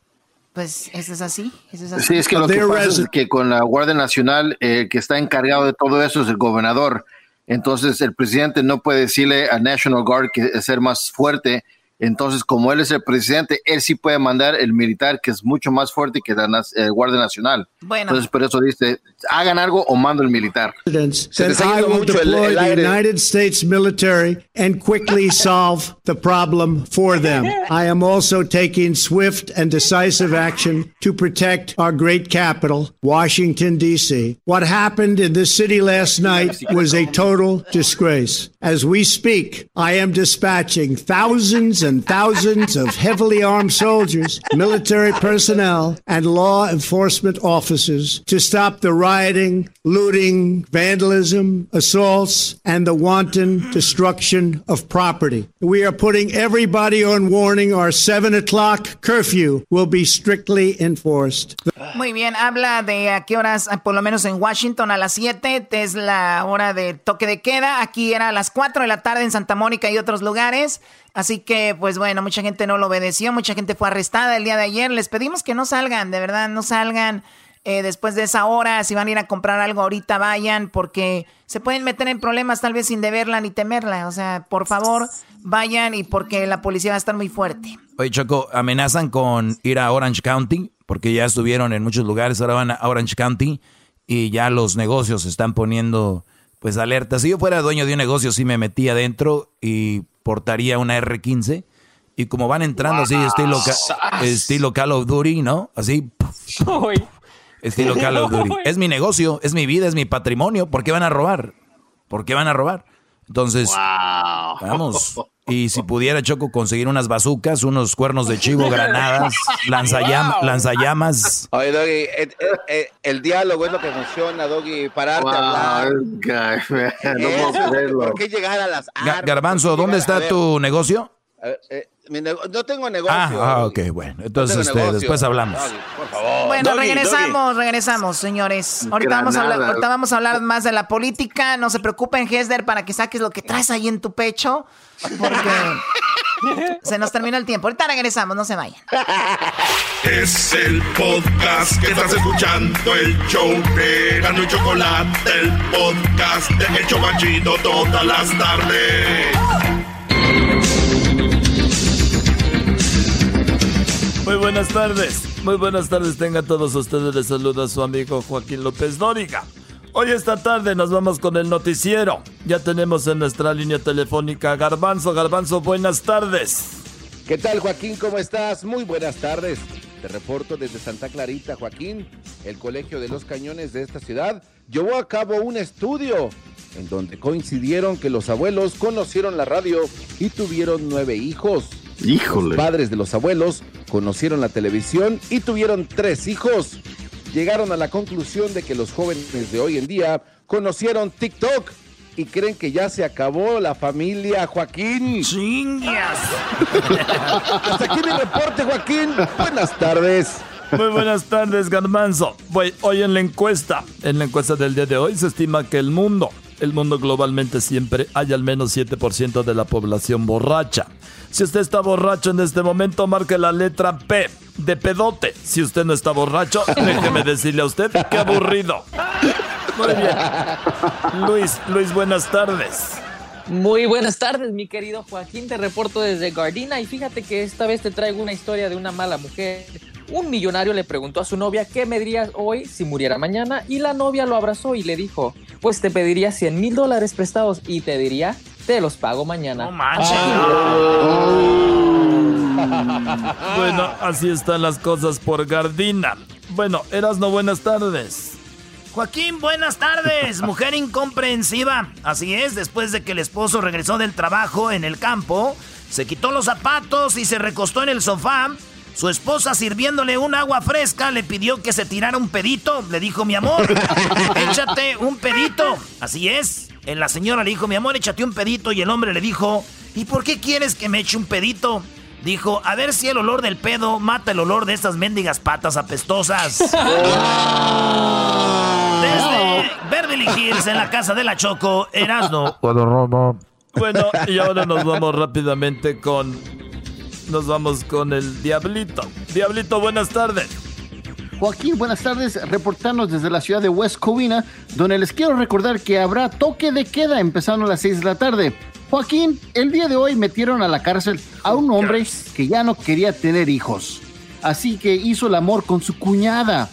Pues eso es así. Eso es así. Sí, es que lo que pasa es que con la Guardia Nacional, el que está encargado de todo eso es el gobernador. Entonces, el presidente no puede decirle a National Guard que es ser más fuerte entonces, como él es el presidente, él sí puede mandar el militar que es mucho más fuerte que la eh, Guardia Nacional. Bueno. Entonces, por eso dice, hagan algo o mando el militar. Then I will deploy the United States military and quickly solve the problem for them. I am also taking swift and decisive action to protect our great capital, Washington, D.C. What happened in this city last night was a total disgrace. As we speak, I am dispatching thousands and thousands of heavily armed soldiers, military personnel, and law enforcement officers to stop the rioting, looting, vandalism, assaults, and the wanton destruction of property. We are putting everybody on warning. Our 7 o'clock curfew will be strictly enforced. Muy bien, habla de a qué horas, ah, por lo menos en Washington a las 7 es la hora de toque de queda. Aquí era a las 4 de la tarde en Santa Mónica y otros lugares. Así que, pues bueno, mucha gente no lo obedeció, mucha gente fue arrestada el día de ayer. Les pedimos que no salgan, de verdad, no salgan eh, después de esa hora. Si van a ir a comprar algo ahorita, vayan, porque se pueden meter en problemas tal vez sin deberla ni temerla. O sea, por favor, vayan y porque la policía va a estar muy fuerte. Oye, Choco, amenazan con ir a Orange County, porque ya estuvieron en muchos lugares, ahora van a Orange County y ya los negocios están poniendo pues alerta. Si yo fuera dueño de un negocio, sí me metía adentro y portaría una R15. Y como van entrando así, estilo, estilo Call of Duty, ¿no? Así. estilo Call of Duty. Es mi negocio, es mi vida, es mi patrimonio. ¿Por qué van a robar? ¿Por qué van a robar? Entonces, vamos. Y si pudiera, Choco, conseguir unas bazucas, unos cuernos de chivo, granadas, lanzallamas. Oye, Doggy, eh, eh, eh, el, diálogo es lo que funciona, Doggy. Pararte a hablar. ¿Por qué llegar a las armas? Garbanzo, ¿dónde está tu negocio? No tengo negocio. Ah, ah ok, bueno. Entonces este, después hablamos. por favor. Bueno, regresamos, regresamos, señores. Ahorita vamos, a hablar, ahorita vamos a hablar más de la política. No se preocupen, Hesder, para que saques lo que traes ahí en tu pecho. Porque se nos termina el tiempo. Ahorita regresamos, no se vayan. Es el podcast que estás escuchando, el show de Gano y Chocolate, el podcast de Hecho Machito todas las tardes. Muy buenas tardes, muy buenas tardes tengan todos ustedes. Les saluda su amigo Joaquín López Dóriga. Hoy esta tarde nos vamos con el noticiero. Ya tenemos en nuestra línea telefónica Garbanzo. Garbanzo, buenas tardes. ¿Qué tal Joaquín? ¿Cómo estás? Muy buenas tardes. Te reporto desde Santa Clarita, Joaquín. El Colegio de los Cañones de esta ciudad llevó a cabo un estudio en donde coincidieron que los abuelos conocieron la radio y tuvieron nueve hijos. Híjole. Los padres de los abuelos conocieron la televisión y tuvieron tres hijos. Llegaron a la conclusión de que los jóvenes de hoy en día conocieron TikTok y creen que ya se acabó la familia Joaquín. ¡Chingas! Hasta aquí mi reporte, Joaquín. Buenas tardes. Muy buenas tardes, Garmanzo. Hoy en la encuesta, en la encuesta del día de hoy, se estima que el mundo, el mundo globalmente siempre hay al menos 7% de la población borracha. Si usted está borracho en este momento, marque la letra P de pedote. Si usted no está borracho, déjeme decirle a usted qué aburrido. Muy bien. Luis, Luis, buenas tardes. Muy buenas tardes, mi querido Joaquín. Te reporto desde Gardina y fíjate que esta vez te traigo una historia de una mala mujer. Un millonario le preguntó a su novia qué me dirías hoy si muriera mañana y la novia lo abrazó y le dijo, pues te pediría 100 mil dólares prestados y te diría, te los pago mañana. No manches. bueno, así están las cosas por Gardina. Bueno, Erasno, buenas tardes. Joaquín, buenas tardes. Mujer incomprensiva. Así es, después de que el esposo regresó del trabajo en el campo, se quitó los zapatos y se recostó en el sofá. Su esposa, sirviéndole un agua fresca, le pidió que se tirara un pedito. Le dijo, mi amor, échate un pedito. Así es. La señora le dijo, mi amor, échate un pedito. Y el hombre le dijo, ¿y por qué quieres que me eche un pedito? Dijo, a ver si el olor del pedo mata el olor de estas mendigas patas apestosas. Desde Beverly Hills, en la casa de la Choco, Erasno. Bueno, y ahora nos vamos rápidamente con... Nos vamos con el Diablito. Diablito, buenas tardes. Joaquín, buenas tardes. Reportarnos desde la ciudad de West Covina, donde les quiero recordar que habrá toque de queda empezando a las 6 de la tarde. Joaquín, el día de hoy metieron a la cárcel a un hombre que ya no quería tener hijos. Así que hizo el amor con su cuñada.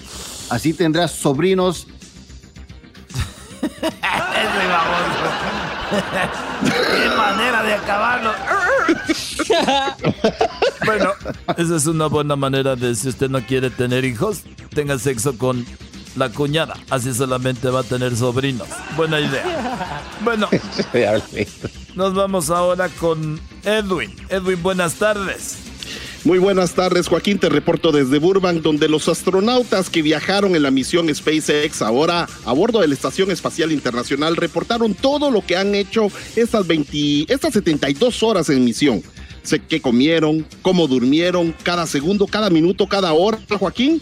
Así tendrás sobrinos. Qué manera de acabarlo. bueno, esa es una buena manera de si usted no quiere tener hijos, tenga sexo con la cuñada. Así solamente va a tener sobrinos. Buena idea. Bueno, nos vamos ahora con Edwin. Edwin, buenas tardes. Muy buenas tardes, Joaquín. Te reporto desde Burbank, donde los astronautas que viajaron en la misión SpaceX ahora a bordo de la Estación Espacial Internacional reportaron todo lo que han hecho estas, 20, estas 72 horas en misión. Sé qué comieron, cómo durmieron, cada segundo, cada minuto, cada hora, Joaquín.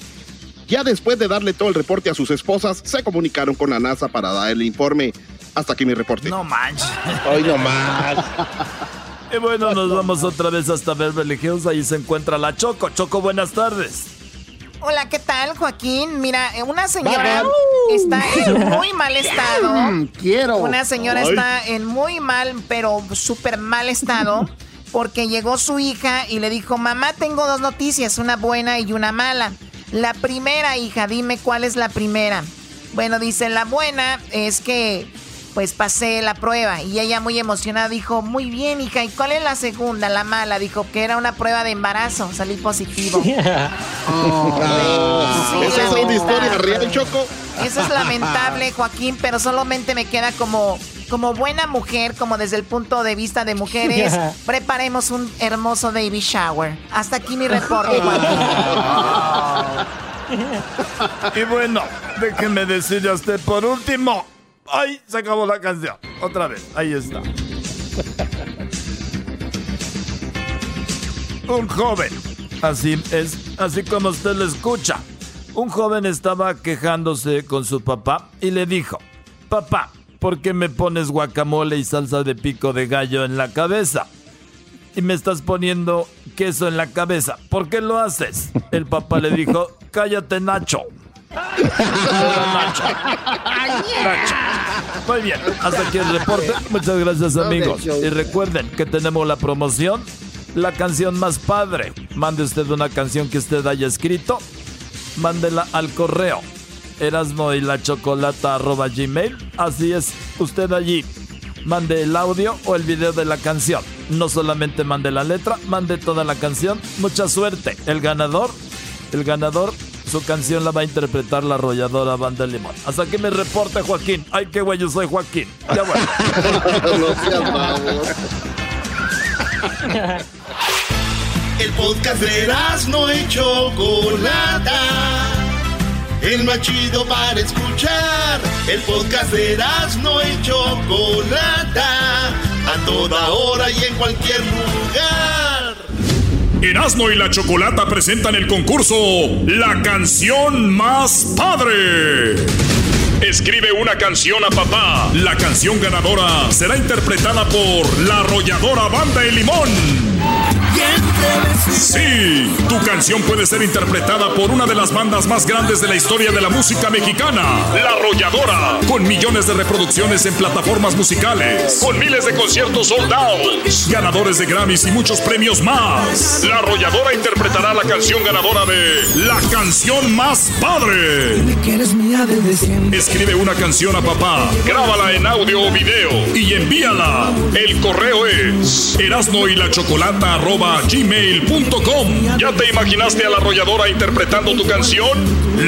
Ya después de darle todo el reporte a sus esposas, se comunicaron con la NASA para dar el informe. Hasta aquí mi reporte. No manches. Hoy no más. Y bueno, nos vamos otra vez hasta Beverly Hills. Ahí se encuentra la Choco. Choco, buenas tardes. Hola, ¿qué tal, Joaquín? Mira, eh, una señora está en muy mal estado. Quiero. Una señora está en muy mal, pero súper mal estado. Porque llegó su hija y le dijo, mamá, tengo dos noticias, una buena y una mala. La primera, hija, dime cuál es la primera. Bueno, dice, la buena es que pues pasé la prueba y ella muy emocionada dijo, muy bien hija, ¿y cuál es la segunda, la mala? Dijo que era una prueba de embarazo, salí positivo. Oh, ¿Esa es una historia real, Choco? Eso es lamentable, Joaquín, pero solamente me queda como, como buena mujer, como desde el punto de vista de mujeres, preparemos un hermoso baby shower. Hasta aquí mi reporte, Joaquín. Y bueno, déjeme decirle a usted por último. ¡Ay! Se acabó la canción. Otra vez. Ahí está. Un joven. Así es, así como usted lo escucha. Un joven estaba quejándose con su papá y le dijo, papá, ¿por qué me pones guacamole y salsa de pico de gallo en la cabeza? Y me estás poniendo queso en la cabeza. ¿Por qué lo haces? El papá le dijo, cállate Nacho. Muy bien, hasta aquí el reporte. Muchas gracias amigos. Y recuerden que tenemos la promoción, la canción más padre. Mande usted una canción que usted haya escrito, mándela al correo erasmo y la chocolata arroba gmail. Así es, usted allí mande el audio o el video de la canción. No solamente mande la letra, mande toda la canción. Mucha suerte. El ganador, el ganador su canción la va a interpretar la arrolladora Banda Limón. Hasta que me reporte Joaquín. Ay, qué güey, yo soy Joaquín. Ya bueno. El podcast de no y Chocolata. El más chido para escuchar. El podcast de no y Chocolata. A toda hora y en cualquier lugar. Erasmo y la Chocolata presentan el concurso La canción más padre. Escribe una canción a papá. La canción ganadora será interpretada por la arrolladora Banda de Limón. Sí, tu canción puede ser interpretada por una de las bandas más grandes de la historia de la música mexicana, La Arrolladora, con millones de reproducciones en plataformas musicales, con miles de conciertos soldados, ganadores de Grammys y muchos premios más. La Arrolladora interpretará la canción ganadora de La canción más padre. Escribe una canción a papá, grábala en audio o video y envíala. El correo es erasno y la chocolata gmail.com ¿Ya te imaginaste a la arrolladora interpretando tu canción?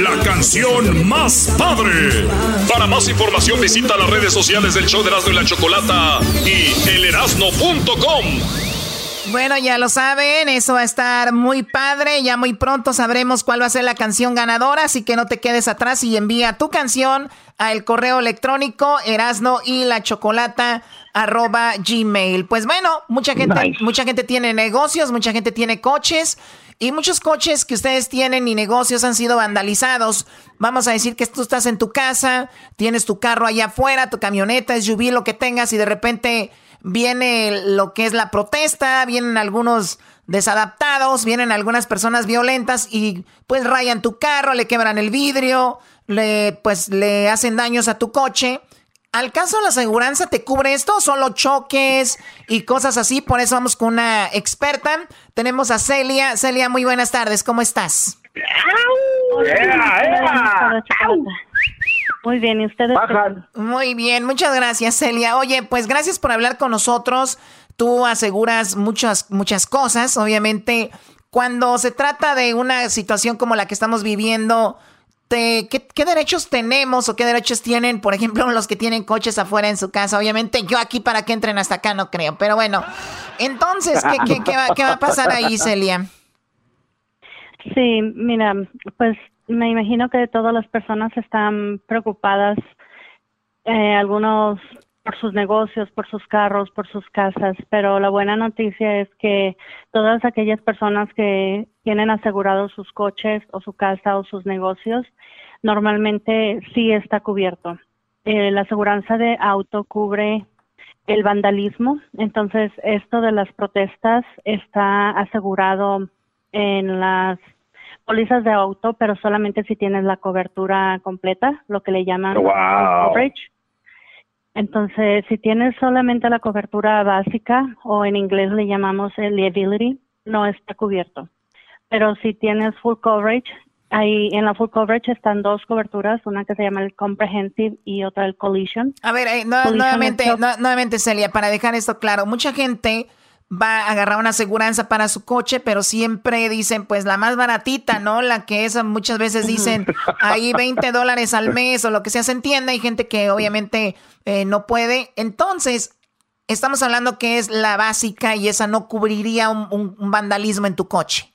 La canción más padre. Para más información visita las redes sociales del show de Erasmo y la Chocolata y elerasno.com. Bueno, ya lo saben, eso va a estar muy padre. Ya muy pronto sabremos cuál va a ser la canción ganadora, así que no te quedes atrás y envía tu canción al correo electrónico erasno y la chocolata arroba gmail. Pues bueno, mucha gente, mucha gente tiene negocios, mucha gente tiene coches. Y muchos coches que ustedes tienen y negocios han sido vandalizados. Vamos a decir que tú estás en tu casa, tienes tu carro allá afuera, tu camioneta, SUV, lo que tengas, y de repente viene lo que es la protesta, vienen algunos desadaptados, vienen algunas personas violentas y pues rayan tu carro, le quebran el vidrio, le pues le hacen daños a tu coche. ¿Al caso la aseguranza te cubre esto? ¿Solo choques y cosas así? Por eso vamos con una experta. Tenemos a Celia. Celia, muy buenas tardes. ¿Cómo estás? Muy bien, ¿y ustedes? Muy bien, muchas gracias, Celia. Oye, pues gracias por hablar con nosotros. Tú aseguras muchas, muchas cosas. Obviamente, cuando se trata de una situación como la que estamos viviendo, ¿qué, derechos tenemos o qué derechos tienen, por ejemplo, los que tienen coches afuera en su casa? Obviamente yo aquí para que entren hasta acá no creo, pero bueno. Entonces, ¿qué, qué, va, qué va a pasar ahí, Celia? Sí, mira, pues me imagino que todas las personas están preocupadas, eh, algunos por sus negocios, por sus carros, por sus casas, pero la buena noticia es que todas aquellas personas que tienen asegurados sus coches o su casa o sus negocios, normalmente sí está cubierto. Eh, la aseguranza de auto cubre el vandalismo, entonces esto de las protestas está asegurado en las pólizas de auto, pero solamente si tienes la cobertura completa, lo que le llaman coverage. Entonces, si tienes solamente la cobertura básica o en inglés le llamamos el liability, no está cubierto. Pero si tienes full coverage, ahí en la full coverage están dos coberturas, una que se llama el comprehensive y otra el collision. A ver, eh, nuevamente, nuevamente Celia, para dejar esto claro, mucha gente va a agarrar una aseguranza para su coche, pero siempre dicen, pues la más baratita, ¿no? La que es, muchas veces dicen, ahí 20 dólares al mes o lo que sea, se entiende. Hay gente que obviamente eh, no puede. Entonces, estamos hablando que es la básica y esa no cubriría un, vandalismo en tu coche.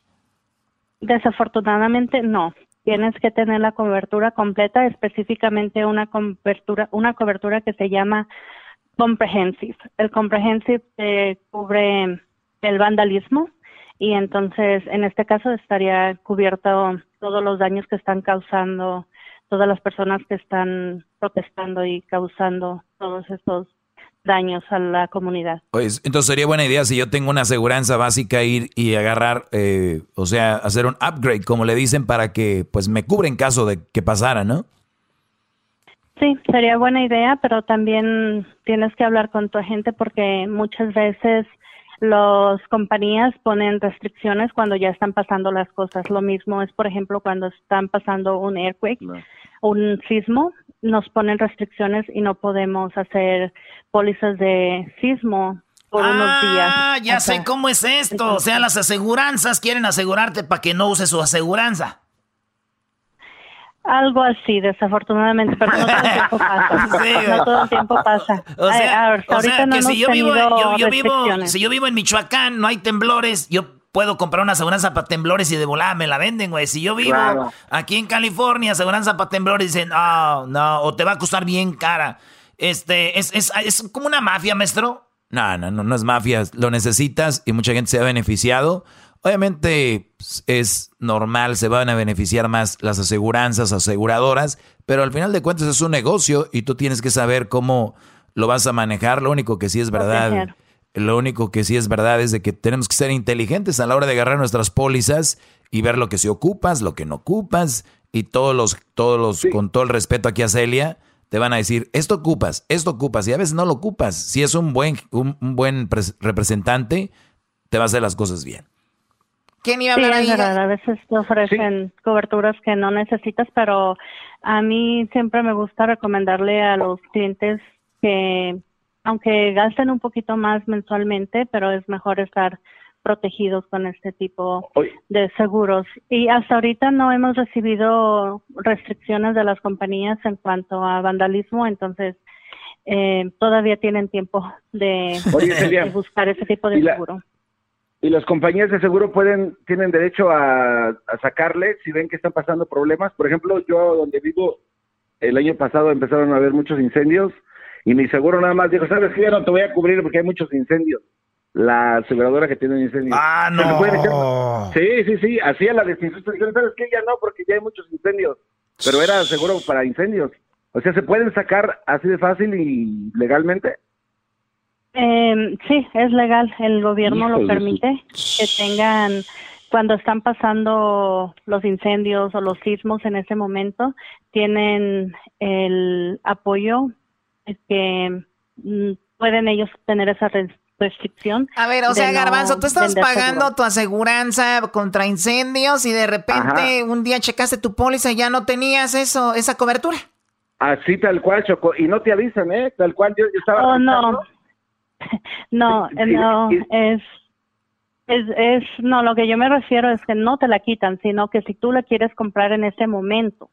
Desafortunadamente, no. Tienes que tener la cobertura completa, específicamente una cobertura, una cobertura que se llama comprehensive. El comprehensive eh, cubre el vandalismo y entonces en este caso estaría cubierto todos los daños que están causando todas las personas que están protestando y causando todos estos daños a la comunidad. Pues entonces sería buena idea si yo tengo una aseguranza básica ir y agarrar, eh, o sea, hacer un upgrade, como le dicen, para que pues me cubra en caso de que pasara, ¿no? Sí, sería buena idea, pero también tienes que hablar con tu agente porque muchas veces las compañías ponen restricciones cuando ya están pasando las cosas. Lo mismo es, por ejemplo, cuando están pasando un earthquake, un sismo, nos ponen restricciones y no podemos hacer pólizas de sismo por unos días. Ah, ya sé cómo es esto. o sea, las aseguranzas quieren asegurarte para que no uses su aseguranza. Algo así, desafortunadamente, pero no todo el tiempo pasa. no todo el tiempo pasa. O sea, que si yo vivo, si yo vivo en Michoacán, no hay temblores, yo puedo comprar una aseguranza para temblores y de volada me la venden, güey. Si yo vivo aquí en California, aseguranza para temblores, dicen, no, no, o te va a costar bien cara. Este, es, es, es como una mafia, maestro. No, no, no, no es mafia. Lo necesitas y mucha gente se ha beneficiado. Obviamente es normal, se van a beneficiar más las aseguranzas, aseguradoras, pero al final de cuentas es un negocio y tú tienes que saber cómo lo vas a manejar. Lo único que sí es verdad, lo único que sí es verdad es de que tenemos que ser inteligentes a la hora de agarrar nuestras pólizas y ver lo que se ocupas, lo que no ocupas y todos los, todos los, con todo el respeto aquí a Celia, te van a decir, esto ocupas, esto ocupas, y a veces no lo ocupas. Si es un buen, un buen representante, te va a hacer las cosas bien. ¿Quién iba a hablar sí, a veces te ofrecen coberturas que no necesitas, pero a mí siempre me gusta recomendarle a los clientes que, aunque gasten un poquito más mensualmente, pero es mejor estar protegidos con este tipo de seguros. Y hasta ahorita no hemos recibido restricciones de las compañías en cuanto a vandalismo, entonces eh, todavía tienen tiempo de, de buscar ese tipo de seguro. Y las compañías de seguro pueden, tienen derecho a, a sacarle si ven que están pasando problemas. Por ejemplo, yo donde vivo, el año pasado empezaron a haber muchos incendios y mi seguro nada más dijo, ¿sabes qué? Ya no te voy a cubrir porque hay muchos incendios. La aseguradora que tiene incendios. Ah, no. Sí, sí, sí, hacía la desinfección. ¿Sabes qué? Ya no, porque ya hay muchos incendios. Pero era seguro para incendios. O sea, ¿se pueden sacar así de fácil y legalmente? Eh, sí, es legal. El gobierno lo permite que tengan cuando están pasando los incendios o los sismos en ese momento, tienen el apoyo que mm, pueden ellos tener esa restricción. A ver, o sea, Garbanzo, tú estás pagando tu aseguranza contra incendios y de repente un día checaste tu póliza y ya no tenías eso, esa cobertura. Así tal cual, Choco, y no te avisan, ¿eh? Tal cual yo, estaba... Oh, no. No, no, es, es, es, no, lo que yo me refiero es que no te la quitan, sino que si tú la quieres comprar en ese momento,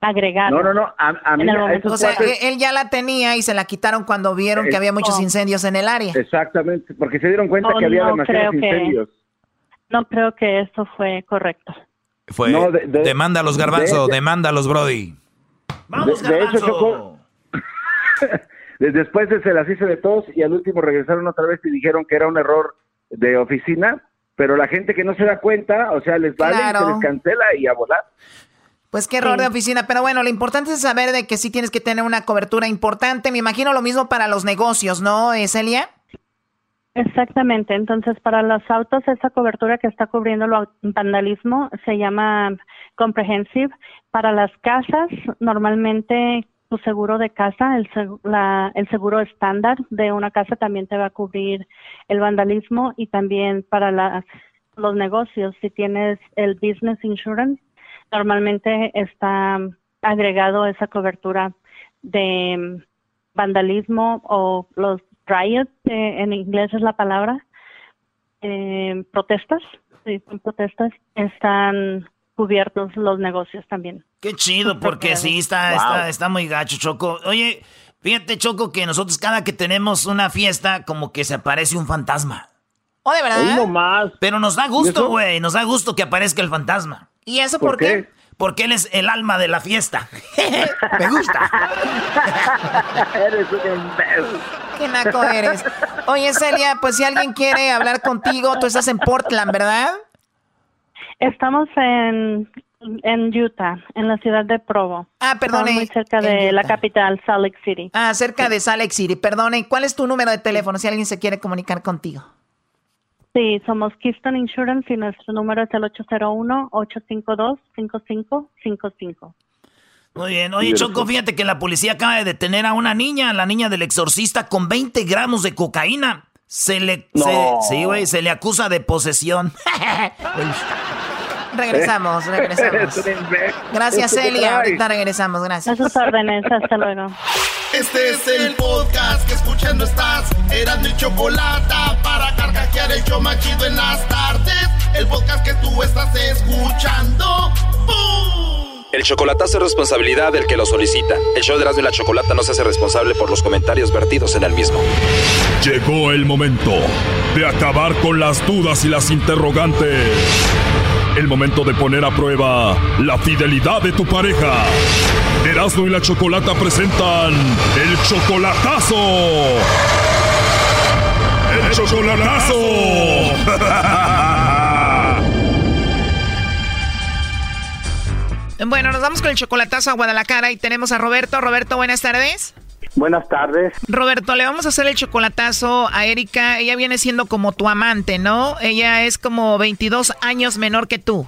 agregar. No, no, no, a, mí, o sea, él ya la tenía y se la quitaron cuando vieron que había muchos incendios en el área. Exactamente, porque se dieron cuenta que había demasiados incendios. no creo que eso fue correcto. Fue, demanda a los garbanzos, demanda a los Brody. Vamos, de, hecho, Después de se las hice de todos y al último regresaron otra vez y dijeron que era un error de oficina, pero la gente que no se da cuenta, o sea, les vale, se les cancela y a volar. Pues qué error de oficina, pero bueno, lo importante es saber de que sí tienes que tener una cobertura importante. Me imagino lo mismo para los negocios, ¿no, Celia? Exactamente. Entonces, para los autos, esa cobertura que está cubriendo el vandalismo se llama comprehensive. Para las casas, normalmente tu seguro de casa, el, la, el seguro estándar de una casa también te va a cubrir el vandalismo y también para las, los negocios, si tienes el business insurance, normalmente está agregado esa cobertura de vandalismo o los riots, en inglés es la palabra, eh, protestas, sí, protestas, están cubiertos los negocios también. Qué chido, porque sí, está, está, está muy gacho, Choco. Oye, fíjate, Choco, que nosotros cada que tenemos una fiesta, como que se aparece un fantasma. ¿Oh, de verdad? más. Pero nos da gusto, güey, nos da gusto que aparezca el fantasma. ¿Y eso por, qué? Porque él es el alma de la fiesta. Me gusta. eres un Qué naco eres. Oye, Celia, pues si alguien quiere hablar contigo, tú estás en Portland, ¿verdad? Estamos en, en Utah, en la ciudad de Provo. Ah, perdone. muy cerca de la capital, Salt Lake City. Ah, cerca de Salt Lake City. Perdone, ¿cuál es tu número de teléfono si alguien se quiere comunicar contigo? Sí, somos Keystone Insurance y nuestro número es el 801-852-5555. Muy bien. Oye, Choco, fíjate que la policía acaba de detener a una niña, la niña del exorcista, con 20 gramos de cocaína. Se le, sí, güey, se le acusa de posesión. regresamos, regresamos. Gracias, Celia. Ahorita regresamos, gracias. A sus órdenes, hasta luego. Este es el podcast que escuchando estás. Eran mi chocolate para carcajear el yo machido en las tardes. El podcast que tú estás escuchando. El chocolatazo es responsabilidad del que lo solicita. El show de Erasmo y la Chocolata no se hace responsable por los comentarios vertidos en el mismo. Llegó el momento de acabar con las dudas y las interrogantes. El momento de poner a prueba la fidelidad de tu pareja. Erasmo y la Chocolata presentan el chocolatazo. ¡El chocolatazo! Bueno, nos vamos con el chocolatazo a Guadalajara y tenemos a Roberto. Roberto, buenas tardes. Buenas tardes. Roberto, le vamos a hacer el chocolatazo a Erika. Ella viene siendo como tu amante, ¿no? Ella es como 22 años menor que tú.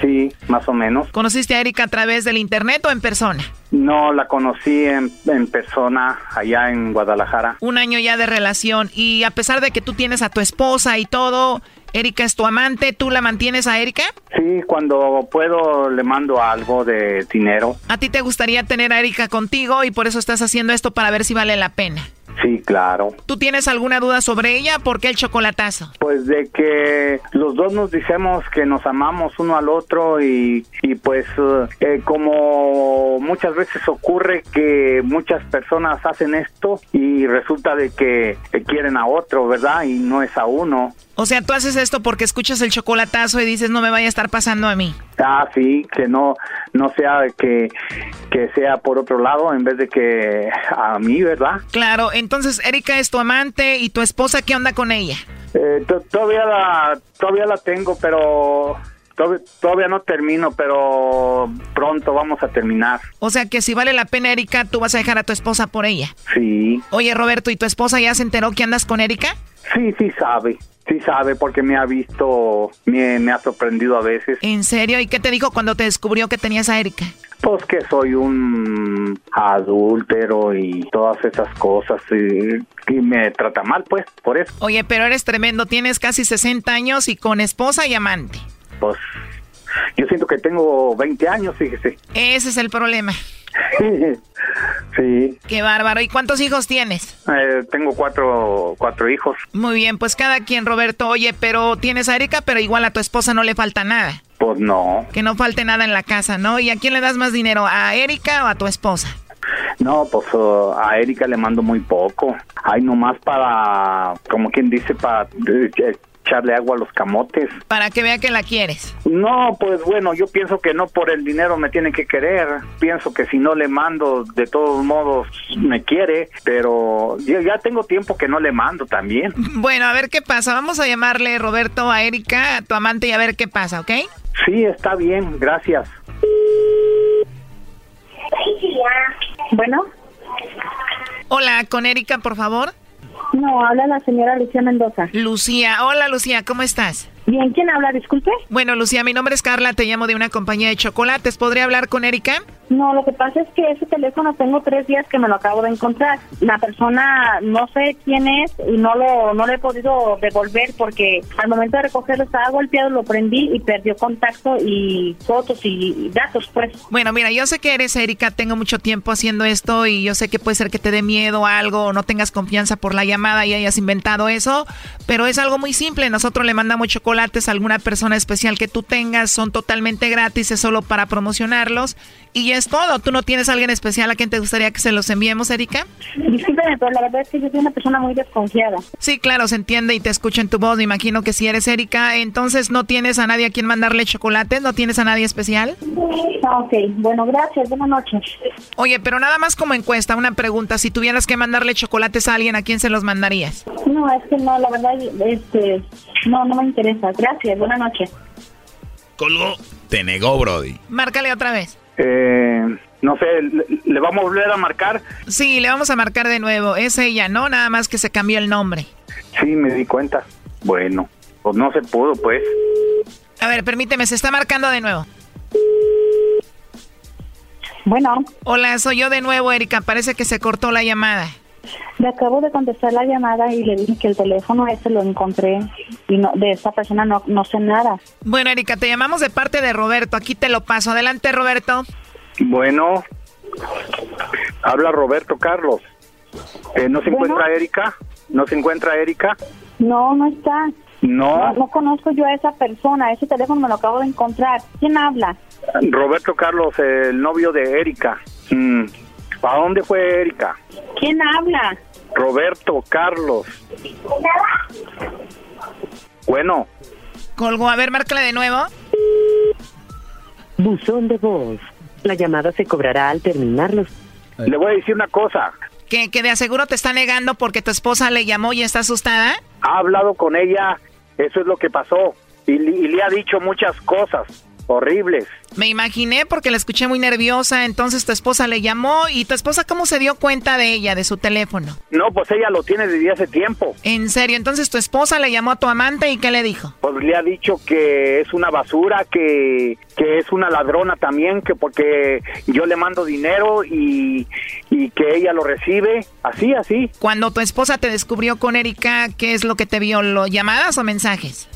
Sí, más o menos. ¿Conociste a Erika a través del internet o en persona? No, la conocí en, en, persona allá en Guadalajara. Un año ya de relación y a pesar de que tú tienes a tu esposa y todo, Erika es tu amante, ¿tú la mantienes a Erika? Sí, cuando puedo le mando algo de dinero. ¿A ti te gustaría tener a Erika contigo y por eso estás haciendo esto para ver si vale la pena? Sí, claro. ¿Tú tienes alguna duda sobre ella? ¿Por qué el chocolatazo? Pues de que los dos nos decimos que nos amamos uno al otro y, y pues eh, eh, como muchas veces ocurre que muchas personas hacen esto y resulta de que quieren a otro, ¿verdad? Y no es a uno. O sea, tú haces esto porque escuchas el chocolatazo y dices, no me vaya a estar pasando a mí. Ah, sí, que no no sea que, que sea por otro lado en vez de que a mí, ¿verdad? Claro, entonces Erika es tu amante y tu esposa, ¿qué onda con ella? Eh, todavía la todavía la tengo, pero todavía no termino, pero pronto vamos a terminar. O sea que si vale la pena Erika, tú vas a dejar a tu esposa por ella. Sí. Oye, Roberto, ¿y tu esposa ya se enteró que andas con Erika? Sí, sí sabe. Sí sabe porque me ha visto, me, me ha sorprendido a veces. ¿En serio? ¿Y qué te dijo cuando te descubrió que tenías a Erika? Pues que soy un adúltero y todas esas cosas y, y, me trata mal, pues, por eso. Oye, pero eres tremendo, tienes casi 60 años y con esposa y amante. Pues yo siento que tengo 20 años, fíjese. Ese es el problema. sí. Qué bárbaro. ¿Y cuántos hijos tienes? Eh, tengo cuatro, cuatro hijos. Muy bien, pues cada quien, Roberto. Oye, pero tienes a Erika, pero igual a tu esposa no le falta nada. Pues no. Que no falte nada en la casa, ¿no? ¿Y a quién le das más dinero? ¿A Erika o a tu esposa? No, pues uh, a Erika le mando muy poco. Hay nomás para, como quien dice, para eh, echarle agua a los camotes. Para que vea que la quieres. No, pues bueno, yo pienso que no por el dinero me tiene que querer. Pienso que si no le mando, de todos modos me quiere, pero ya, ya tengo tiempo que no le mando también. Bueno, a ver qué pasa. Vamos a llamarle Roberto a Erika, a tu amante, y a ver qué pasa, ¿ok? Sí, está bien, gracias. Bueno. Hola, con Erika, por favor. No, habla la señora Lucía Mendoza. Lucía, hola Lucía, ¿cómo estás? Bien, ¿quién habla? Disculpe. Bueno, Lucía, mi nombre es Carla, te llamo de una compañía de chocolates. ¿Podría hablar con Erika? No, lo que pasa es que ese teléfono tengo tres días que me lo acabo de encontrar. La persona no sé quién es y no lo no le he podido devolver porque al momento de recogerlo estaba golpeado, lo prendí y perdió contacto y fotos y datos, pues. Bueno, mira, yo sé que eres Erika, tengo mucho tiempo haciendo esto y yo sé que puede ser que te dé miedo a algo o no tengas confianza por la llamada y hayas inventado eso, pero es algo muy simple. Nosotros le mandamos chocolates a alguna persona especial que tú tengas, son totalmente gratis, es solo para promocionarlos y es todo. ¿Tú no tienes a alguien especial a quien te gustaría que se los enviemos, Erika? Discúlpeme, pero la verdad es que yo soy una persona muy desconfiada. Sí, claro, se entiende y te escucho en tu voz. Me imagino que si eres Erika, entonces no tienes a nadie a quien mandarle chocolates, no tienes a nadie especial. Ah, ok, bueno, gracias, buenas noches. Oye, pero nada más como encuesta, una pregunta. Si tuvieras que mandarle chocolates a alguien, ¿a quién se los mandarías? No, es que no, la verdad, este, no, no me interesa. Gracias, buenas noches. Colgó. Te negó, Brody. Márcale otra vez. Eh, no sé, ¿le, ¿le, vamos a volver a marcar? Sí, le vamos a marcar de nuevo. Es ella, ¿no? Nada más que se cambió el nombre. Sí, me di cuenta. Bueno, pues no se pudo, pues. A ver, permíteme, se está marcando de nuevo. Bueno. Hola, soy yo de nuevo, Erika. Parece que se cortó la llamada. Le acabo de contestar la llamada y le dije que el teléfono ese lo encontré y no, de esta persona no, no sé nada. Bueno, Erika, te llamamos de parte de Roberto. Aquí te lo paso. Adelante, Roberto. Bueno, habla Roberto Carlos. Eh, ¿No se Bueno. encuentra Erika? ¿No se encuentra Erika? No, no está. No. no. no conozco yo a esa persona. Ese teléfono me lo acabo de encontrar. ¿Quién habla? Roberto Carlos, el novio de Erika. Mm. ¿A dónde fue Erika? ¿Quién habla? Roberto Carlos. Bueno, Colgó. A ver, márcale de nuevo. Buzón de voz. La llamada se cobrará al terminar los... le voy a decir una cosa. Que, que de aseguro te está negando porque tu esposa le llamó y está asustada. Ha hablado con ella, eso es lo que pasó. Y, y le ha dicho muchas cosas horribles. Me imaginé porque la escuché muy nerviosa. Entonces tu esposa le llamó. ¿Y tu esposa cómo se dio cuenta de ella, de su teléfono? No, pues ella lo tiene desde hace tiempo. En serio, entonces tu esposa le llamó a tu amante y ¿qué le dijo? Pues le ha dicho que es una basura, que, que es una ladrona también, que porque yo le mando dinero y, y que ella lo recibe. Así, así. Cuando tu esposa te descubrió con Erika, ¿qué es lo que te vio? ¿Lo llamadas o mensajes?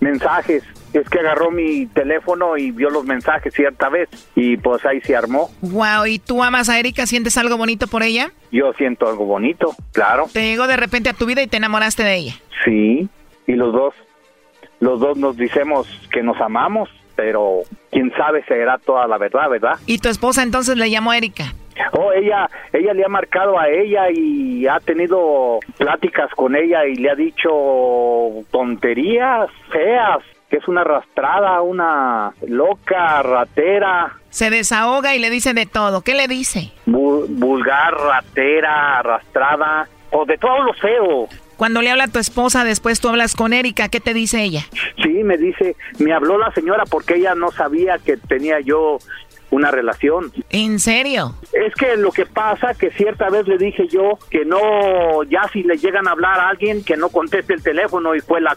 Mensajes. Es que agarró mi teléfono y vio los mensajes cierta vez y pues ahí se armó. Wow, ¿y tú amas a Erika? ¿Sientes algo bonito por ella? Yo siento algo bonito, claro. Te llegó de repente a tu vida y te enamoraste de ella. Sí, y los dos, los dos nos decimos que nos amamos, pero quién sabe si era toda la verdad, ¿verdad? ¿Y tu esposa entonces le llamó a Erika? Oh, ella, ella le ha marcado a ella y ha tenido pláticas con ella y le ha dicho tonterías feas, que es una arrastrada, una loca, ratera. Se desahoga y le dice de todo. ¿Qué le dice? Vulgar, ratera, arrastrada, o de todo lo feo. Cuando le habla a tu esposa, después tú hablas con Erika, ¿qué te dice ella? Sí, me dice, me habló la señora porque ella no sabía que tenía yo una relación. ¿En serio? Es que lo que pasa que cierta vez le dije yo que no, ya si le llegan a hablar a alguien que no conteste el teléfono y fue la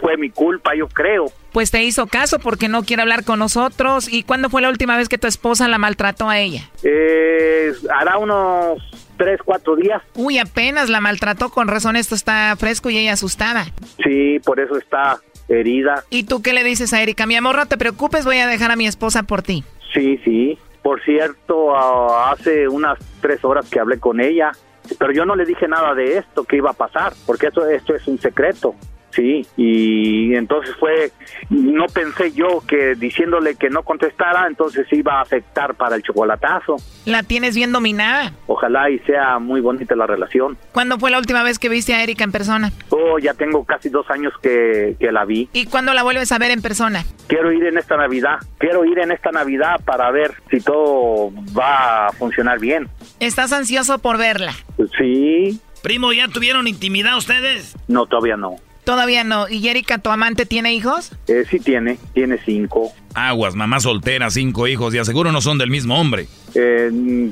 fue mi culpa, yo creo. Pues te hizo caso porque no quiere hablar con nosotros. ¿Y cuándo fue la última vez que tu esposa la maltrató a ella? Eh, hará unos tres, cuatro días. Uy, apenas la maltrató, con razón esto está fresco y ella asustada. Sí, por eso está herida. ¿Y tú qué le dices a Erika? Mi amor, no te preocupes, voy a dejar a mi esposa por ti. Sí, sí. Por cierto, hace unas tres horas que hablé con ella, pero yo no le dije nada de esto que iba a pasar, porque esto, esto es un secreto. Sí, y entonces fue, no pensé yo que diciéndole que no contestara, entonces iba a afectar para el chocolatazo. La tienes bien dominada. Ojalá y sea muy bonita la relación. ¿Cuándo fue la última vez que viste a Erika en persona? Oh, ya tengo casi dos años que, que la vi. ¿Y cuándo la vuelves a ver en persona? Quiero ir en esta Navidad, quiero ir en esta Navidad para ver si todo va a funcionar bien. ¿Estás ansioso por verla? Sí, Primo, ¿ya tuvieron intimidad ustedes? no, todavía no. Todavía no. ¿Y Erika, tu amante, tiene hijos? Eh, sí tiene, tiene cinco. Aguas, mamá soltera, cinco hijos, y aseguro no son del mismo hombre. Eh, mm,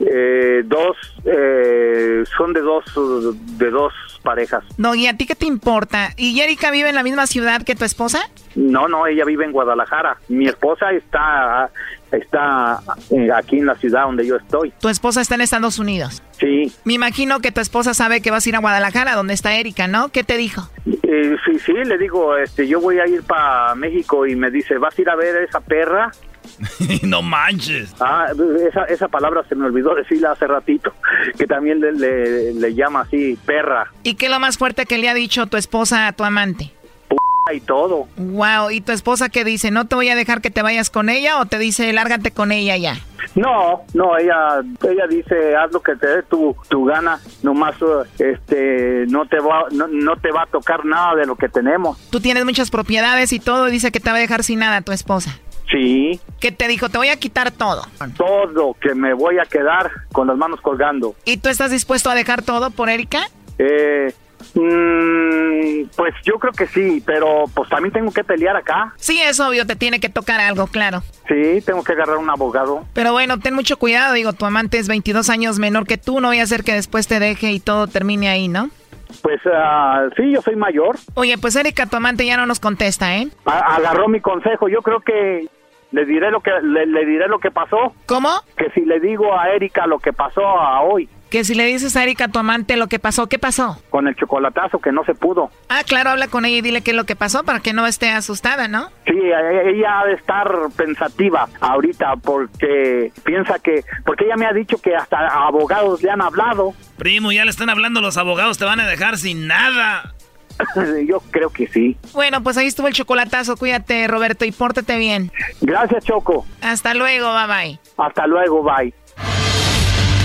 eh, dos, eh, son de dos, de dos parejas. No, ¿y a ti qué te importa? ¿Y Erika vive en la misma ciudad que tu esposa? No, no, ella vive en Guadalajara. Mi esposa está, está eh, aquí en la ciudad donde yo estoy. Tu esposa está en Estados Unidos. Sí, Me imagino que tu esposa sabe que vas a ir a Guadalajara, donde está Erika, ¿no? ¿Qué te dijo? Eh, sí, sí, le digo, este, yo voy a ir para México y me dice, ¿vas a ir a ver a esa perra? no manches. Ah, esa, esa palabra se me olvidó decirla hace ratito, que también le, le, le llama así, perra ¿Y qué es lo más fuerte que le ha dicho tu esposa a tu amante? Y todo. Wow, ¿y tu esposa qué dice? ¿No te voy a dejar que te vayas con ella o te dice lárgate con ella ya? No, no, ella, ella dice, haz lo que te dé tu, tu gana, nomás, eh, este, no te va, no, no te va a tocar nada de lo que tenemos. Tú tienes muchas propiedades y todo, dice que te va a dejar sin nada tu esposa. Sí, ¿Qué te dijo? Te voy a quitar todo. todo que me voy a quedar con las manos colgando. ¿Y tú estás dispuesto a dejar todo por Erika? Eh, mm, pues yo creo que sí, pero pues también tengo que pelear acá. Sí, es obvio, te tiene que tocar algo, claro. Sí, tengo que agarrar un abogado. Pero bueno, ten mucho cuidado, digo, tu amante es 22 años menor que tú, no voy a hacer que después te deje y todo termine ahí, ¿no? Pues ah, sí, yo soy mayor. Oye, pues Erika, tu amante ya no nos contesta, ¿eh? A- agarró mi consejo. Yo creo que le diré lo que le, le diré lo que pasó. ¿Cómo? Que si le digo a Erika lo que pasó a hoy Que si le dices a Erika, tu amante, lo que pasó, ¿qué pasó? con el chocolatazo que no se pudo. Ah, claro, habla con ella y dile qué es lo que pasó para que no esté asustada, ¿no? Sí, ella ha de estar pensativa ahorita porque piensa que porque ella me ha dicho que hasta abogados le han hablado. Primo, ya le están hablando los abogados, te van a dejar sin nada. Yo creo que sí. Bueno, pues ahí estuvo el chocolatazo. Cuídate, Roberto, y pórtate bien. Gracias, Choco. Hasta luego, bye bye. Hasta luego, bye.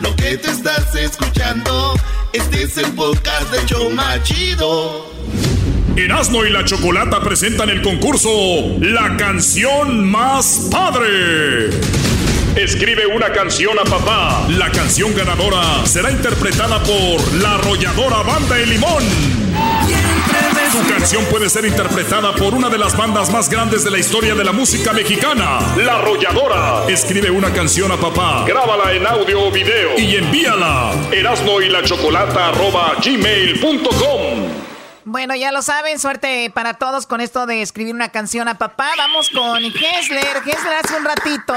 Lo que te estás escuchando, este es el podcast de Choma Chido. Erasno y la Chocolata presentan el concurso La canción más padre. Escribe una canción a papá. La canción ganadora será interpretada por la arrolladora Banda de Limón. Tu canción puede ser interpretada por una de las bandas más grandes de la historia de la música mexicana, La Arrolladora. Escribe una canción a papá, grábala en audio o video y envíala. Erasno la chocolata gmail.com. Bueno, ya lo saben, suerte para todos con esto de escribir una canción a papá. Vamos con Hessler. Hessler hace un ratito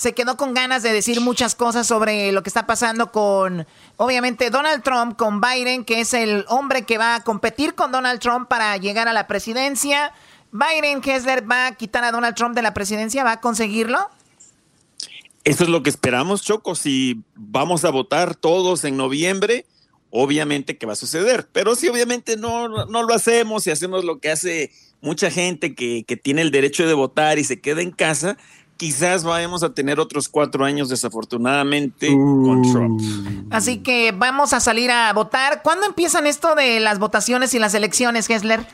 se quedó con ganas de decir muchas cosas sobre lo que está pasando con, obviamente, Donald Trump, con Biden, que es el hombre que va a competir con Donald Trump para llegar a la presidencia. Biden Kessler va a quitar a Donald Trump de la presidencia, ¿va a conseguirlo? Eso es lo que esperamos, Choco. Si vamos a votar todos en noviembre, obviamente que va a suceder. Pero si obviamente no, no lo hacemos y hacemos lo que hace mucha gente que, que tiene el derecho de votar y se queda en casa, quizás vayamos a tener otros cuatro años desafortunadamente con Trump. Así que vamos a salir a votar. ¿Cuándo empiezan esto de las votaciones y las elecciones, Hessler?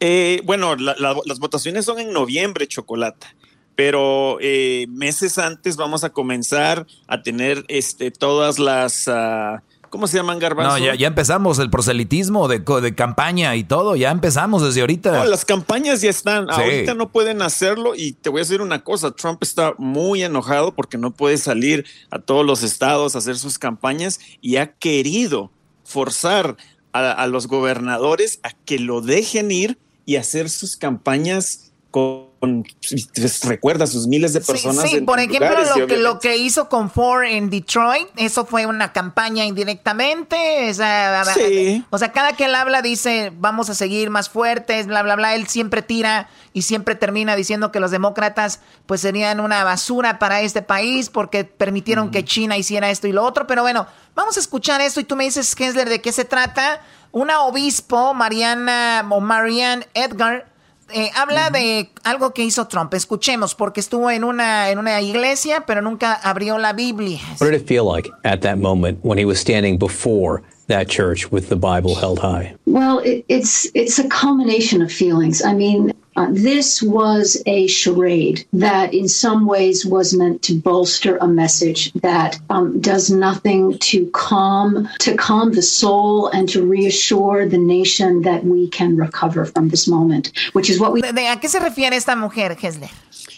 Eh, bueno, las votaciones son en noviembre, Chocolata. Pero eh, meses antes vamos a comenzar a tener este, todas las... Ah, ¿Cómo se llaman garbanzos? No, ya, ya empezamos el proselitismo de, de, campaña y todo, ya empezamos desde ahorita. No, las campañas ya están, ahorita no pueden hacerlo y te voy a decir una cosa, Trump está muy enojado porque no puede salir a todos los estados a hacer sus campañas y ha querido forzar a, a los gobernadores a que lo dejen ir y hacer sus campañas con pues, recuerda sus miles de personas. Sí, por ejemplo, lo, que, lo que hizo con Ford en Detroit, eso fue una campaña indirectamente. O sea, o sea, cada que él habla dice, vamos a seguir más fuertes, bla, bla, bla. Él siempre tira y siempre termina diciendo que los demócratas pues serían una basura para este país porque permitieron que China hiciera esto y lo otro. Pero bueno, vamos a escuchar esto y tú me dices, Kensler, de qué se trata. Una obispo, Mariana o Marianne Edgar, eh, habla de algo que hizo Trump. Escuchemos, porque estuvo en una, en una iglesia, pero nunca abrió la Biblia. What did it feel like at that moment when he was standing before that church with the Bible held high? Well, it, it's it's a combination of feelings. I mean, uh, this was a charade that, in some ways, was meant to bolster a message that um, does nothing to calm to calm the soul and to reassure the nation that we can recover from this moment, which is what we. ¿De, de a qué se refiere esta mujer, Hesler?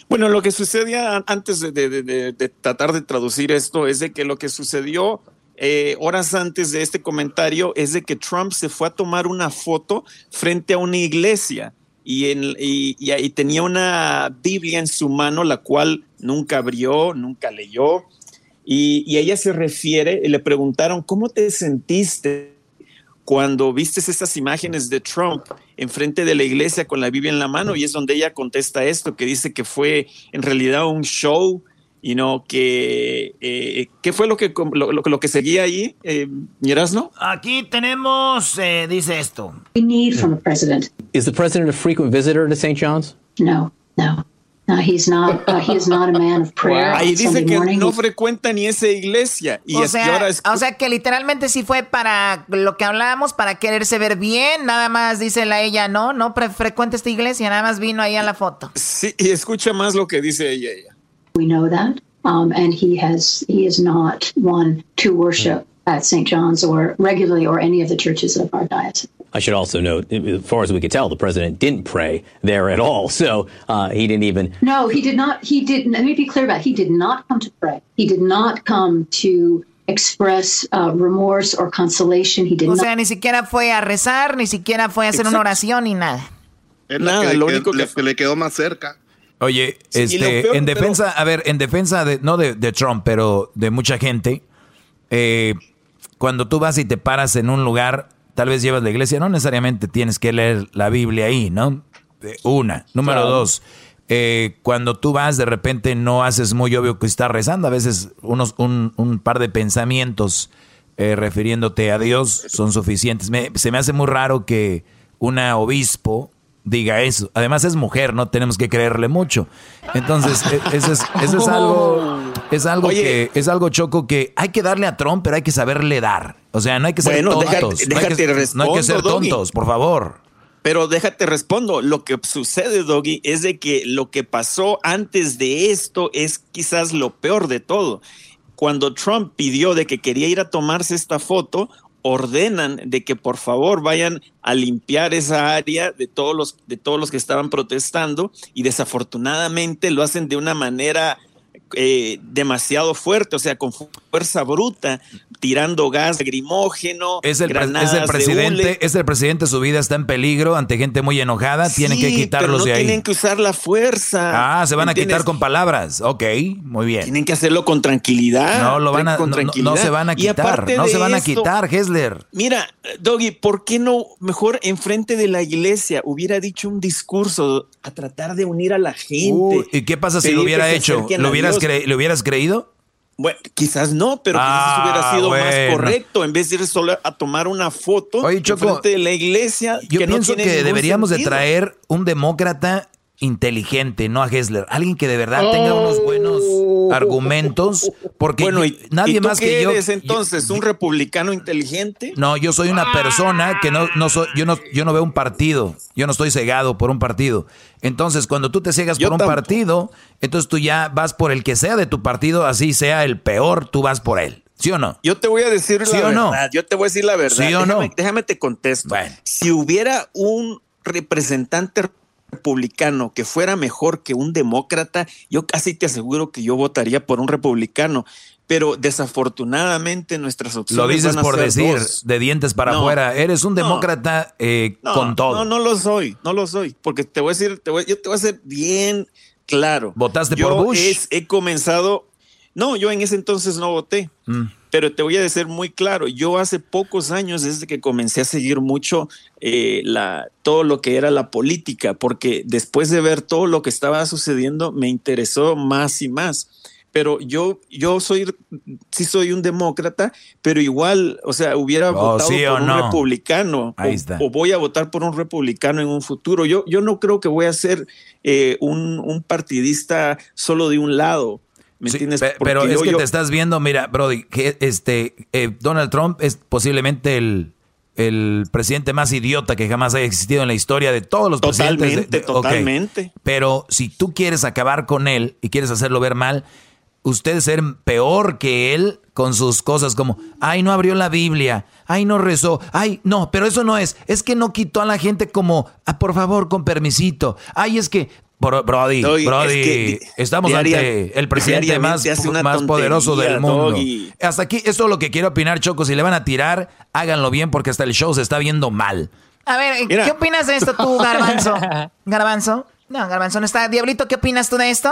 Bueno, lo que sucedía antes de, de, de, de, tratar de traducir esto es de que lo que sucedió eh, horas antes de este comentario es de que Trump se fue a tomar una foto frente a una iglesia y, en, tenía una Biblia en su mano, la cual nunca abrió, nunca leyó. Y, y ella se refiere, y le preguntaron, ¿cómo te sentiste cuando viste estas imágenes de Trump enfrente de la iglesia con la Biblia en la mano? Y es donde ella contesta esto, que dice que fue en realidad un show y no que eh, qué fue lo que lo, lo, lo que seguía ahí eh, no aquí tenemos eh, dice esto we need from the president is the president a frequent visitor to St. John's no no No, he's not, uh, he is not a man of prayer. Ahí dice que morning. no frecuenta ni esa iglesia. Y o, es, sea, y ahora es... o sea, que literalmente sí fue para lo que hablábamos, para quererse ver bien. Nada más dice la ella, no, no frecuenta esta iglesia, nada más vino ahí a la foto. Sí, y escucha más lo que dice ella. ella. We know that. Um, and he has he is not one to worship at St. John's or regularly or any of the churches of our diocese. I should also note, as far as we could tell, the president didn't pray there at all. So uh, he didn't even. No, he did not. He didn't. Let me be clear about. It. He did not come to pray. He did not come to express uh, remorse or consolation. He did o not. sea, ni siquiera fue a rezar, ni siquiera fue a hacer Exacto. una oración ni nada. Es nada, que, lo único que, que le quedó más cerca. Oye, sí, este, peor, en defensa, pero... a ver, en defensa de, no de, de, Trump, pero de mucha gente, eh, cuando tú vas y te paras en un lugar, tal vez llevas la iglesia, no necesariamente tienes que leer la Biblia ahí, ¿no? Una. Número claro. dos, eh, cuando tú vas, de repente no haces muy obvio que estás rezando, a veces unos, un, un par de pensamientos eh, refiriéndote a Dios son suficientes. Me, se me hace muy raro que una obispo diga eso. Además es mujer, no tenemos que creerle mucho. Entonces, eso es, eso es algo, es algo Oye, que, es algo choco que hay que darle a Trump, pero hay que saberle dar. O sea, no hay que ser bueno, tontos. Déjate, no, hay que, respondo, no hay que ser tontos, Doggy. por favor. Pero déjate respondo, lo que sucede, Doggy, es de que lo que pasó antes de esto es quizás lo peor de todo. Cuando Trump pidió de que quería ir a tomarse esta foto, ordenan de que por favor vayan a limpiar esa área de todos los de todos los que estaban protestando y desafortunadamente lo hacen de una manera eh, demasiado fuerte, o sea, con fuerza bruta, tirando gas lacrimógeno, es el, granadas es el de presidente, es el presidente, su vida está en peligro ante gente muy enojada, tienen que quitarlos pero no de ahí. Tienen que usar la fuerza. Ah, se van a quitar con palabras. Ok, muy bien. Tienen que hacerlo con tranquilidad. No lo van a, con no- no, se van a quitar, no se van a quitar, Hessler. Mira, Doggy, ¿por qué no mejor enfrente de la iglesia hubiera dicho un discurso a tratar de unir a la gente? ¿Y qué pasa si lo hubiera hecho? ¿Lo hubieras? Cre- ¿Le hubieras creído? Bueno, quizás no, pero quizás Ah, hubiera sido más correcto en vez de ir solo a tomar una foto Oye, Choco, enfrente de la iglesia. Yo que no pienso tiene que deberíamos de traer un demócrata inteligente, no a Hessler. Alguien que de verdad tenga unos buenos argumentos, porque Bueno, y, nadie ¿y tú más qué que yo... eres entonces? ¿Un republicano inteligente? No, yo soy una persona que no, no soy, yo no, yo no veo un partido, yo no estoy cegado por un partido. Entonces, cuando tú te ciegas Yo por un tampoco. partido, entonces tú ya vas por el que sea de tu partido, así sea el peor, tú vas por él. ¿Sí o no? Yo te voy a decir ¿Sí la o no? verdad. Yo te voy a decir la verdad. ¿Sí o no? déjame, déjame te contesto. Si hubiera un representante republicano que fuera mejor que un demócrata, yo casi te aseguro que yo votaría por un republicano. Pero desafortunadamente nuestras opciones Lo dices van a por ser decir, dos. de dientes para No, afuera. Eres un no. demócrata eh, No, con todo. No, no lo soy, no lo soy, porque te voy a decir, te voy- yo te voy a ser bien claro. ¿Votaste Yo por Bush? es- he comenzado, no, yo en ese entonces no voté, Mm. Pero te voy a decir muy claro, yo hace pocos años, desde que comencé a seguir mucho eh, la, todo lo que era la política, porque después de ver todo lo que estaba sucediendo, me interesó más y más. Pero yo, yo soy, sí soy un demócrata, pero igual, o sea, hubiera Oh, votado sí por un no. republicano Ahí o, está. o voy a votar por un republicano en un futuro. Yo, yo no creo que voy a ser eh, un, un partidista solo de un lado. ¿Me entiendes? Pe- Porque Pero es yo- que yo- te estás viendo, mira, Brody, que este eh, Donald Trump es posiblemente el, el presidente más idiota que jamás haya existido en la historia de todos los presidentes. de- Totalmente, de- ok. totalmente. Pero si tú quieres acabar con él y quieres hacerlo ver mal, ustedes ser peor que él con sus cosas como, ay, no abrió la Biblia, ay, no rezó, ay, no, pero eso no es, es que no quitó a la gente como, ah, por favor, con permisito, ay, es que, Bro- Brody, Doggy, Brody, es que di- estamos diaria- ante el presidente más, poderoso del mundo. Doggy. Hasta aquí, esto es lo que quiero opinar, Choco. Si le van a tirar, háganlo bien porque hasta el show se está viendo mal. A ver, Mira. ¿qué opinas de esto tú, Garbanzo? ¿Garbanzo? No, Garbanzo no está. Diablito, ¿qué opinas tú de esto?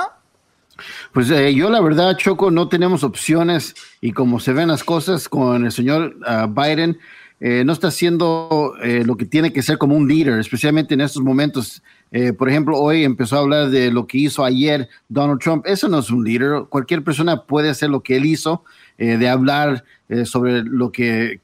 Pues eh, yo la verdad, Choco, no tenemos opciones y como se ven las cosas con el señor ah, Biden, eh, no está haciendo eh, lo que tiene que ser como un líder, especialmente en estos momentos. Eh, por ejemplo, hoy empezó a hablar de lo que hizo ayer Donald Trump. Eso no es un líder. Cualquier persona puede hacer lo que él hizo, de hablar sobre lo que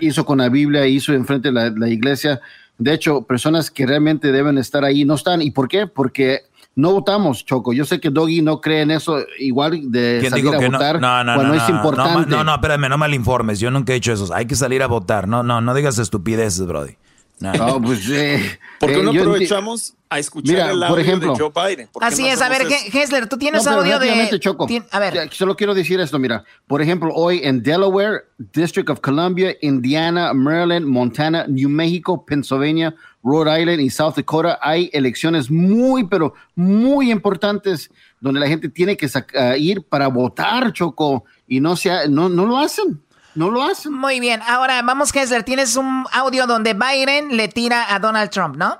hizo con la Biblia, hizo enfrente de la, la iglesia. De hecho, personas que realmente deben estar ahí no están. ¿Y por qué? Porque no votamos, Choco. Yo sé que Doggy no cree en eso igual de ¿Quién salir dijo a que votar No, no, cuando no, es no, importante. No, no, no, espérame, no malinformes. Yo nunca he hecho eso. Hay que salir a votar. No, no, no digas estupideces, Brody. No, No, pues, eh, ¿Por qué eh, no aprovechamos a escuchar Mira, el por audio ejemplo. de Joe Biden? ¿Por qué Así no es, a ver, eso? Hessler, tú tienes No, pero audio de... Choco. Tien- A ver. Ya, Solo quiero decir esto, mira. Por ejemplo, hoy en Delaware, District of Columbia, Indiana, Maryland, Montana, New Mexico, Pennsylvania, Rhode Island y South Dakota hay elecciones muy, pero muy importantes donde la gente tiene que ah, ir para votar, Choco, y no, se ha- no, no lo hacen. No lo hacen. Muy bien, ahora vamos, Hessler. Tienes un audio donde Biden le tira a Donald Trump, ¿no?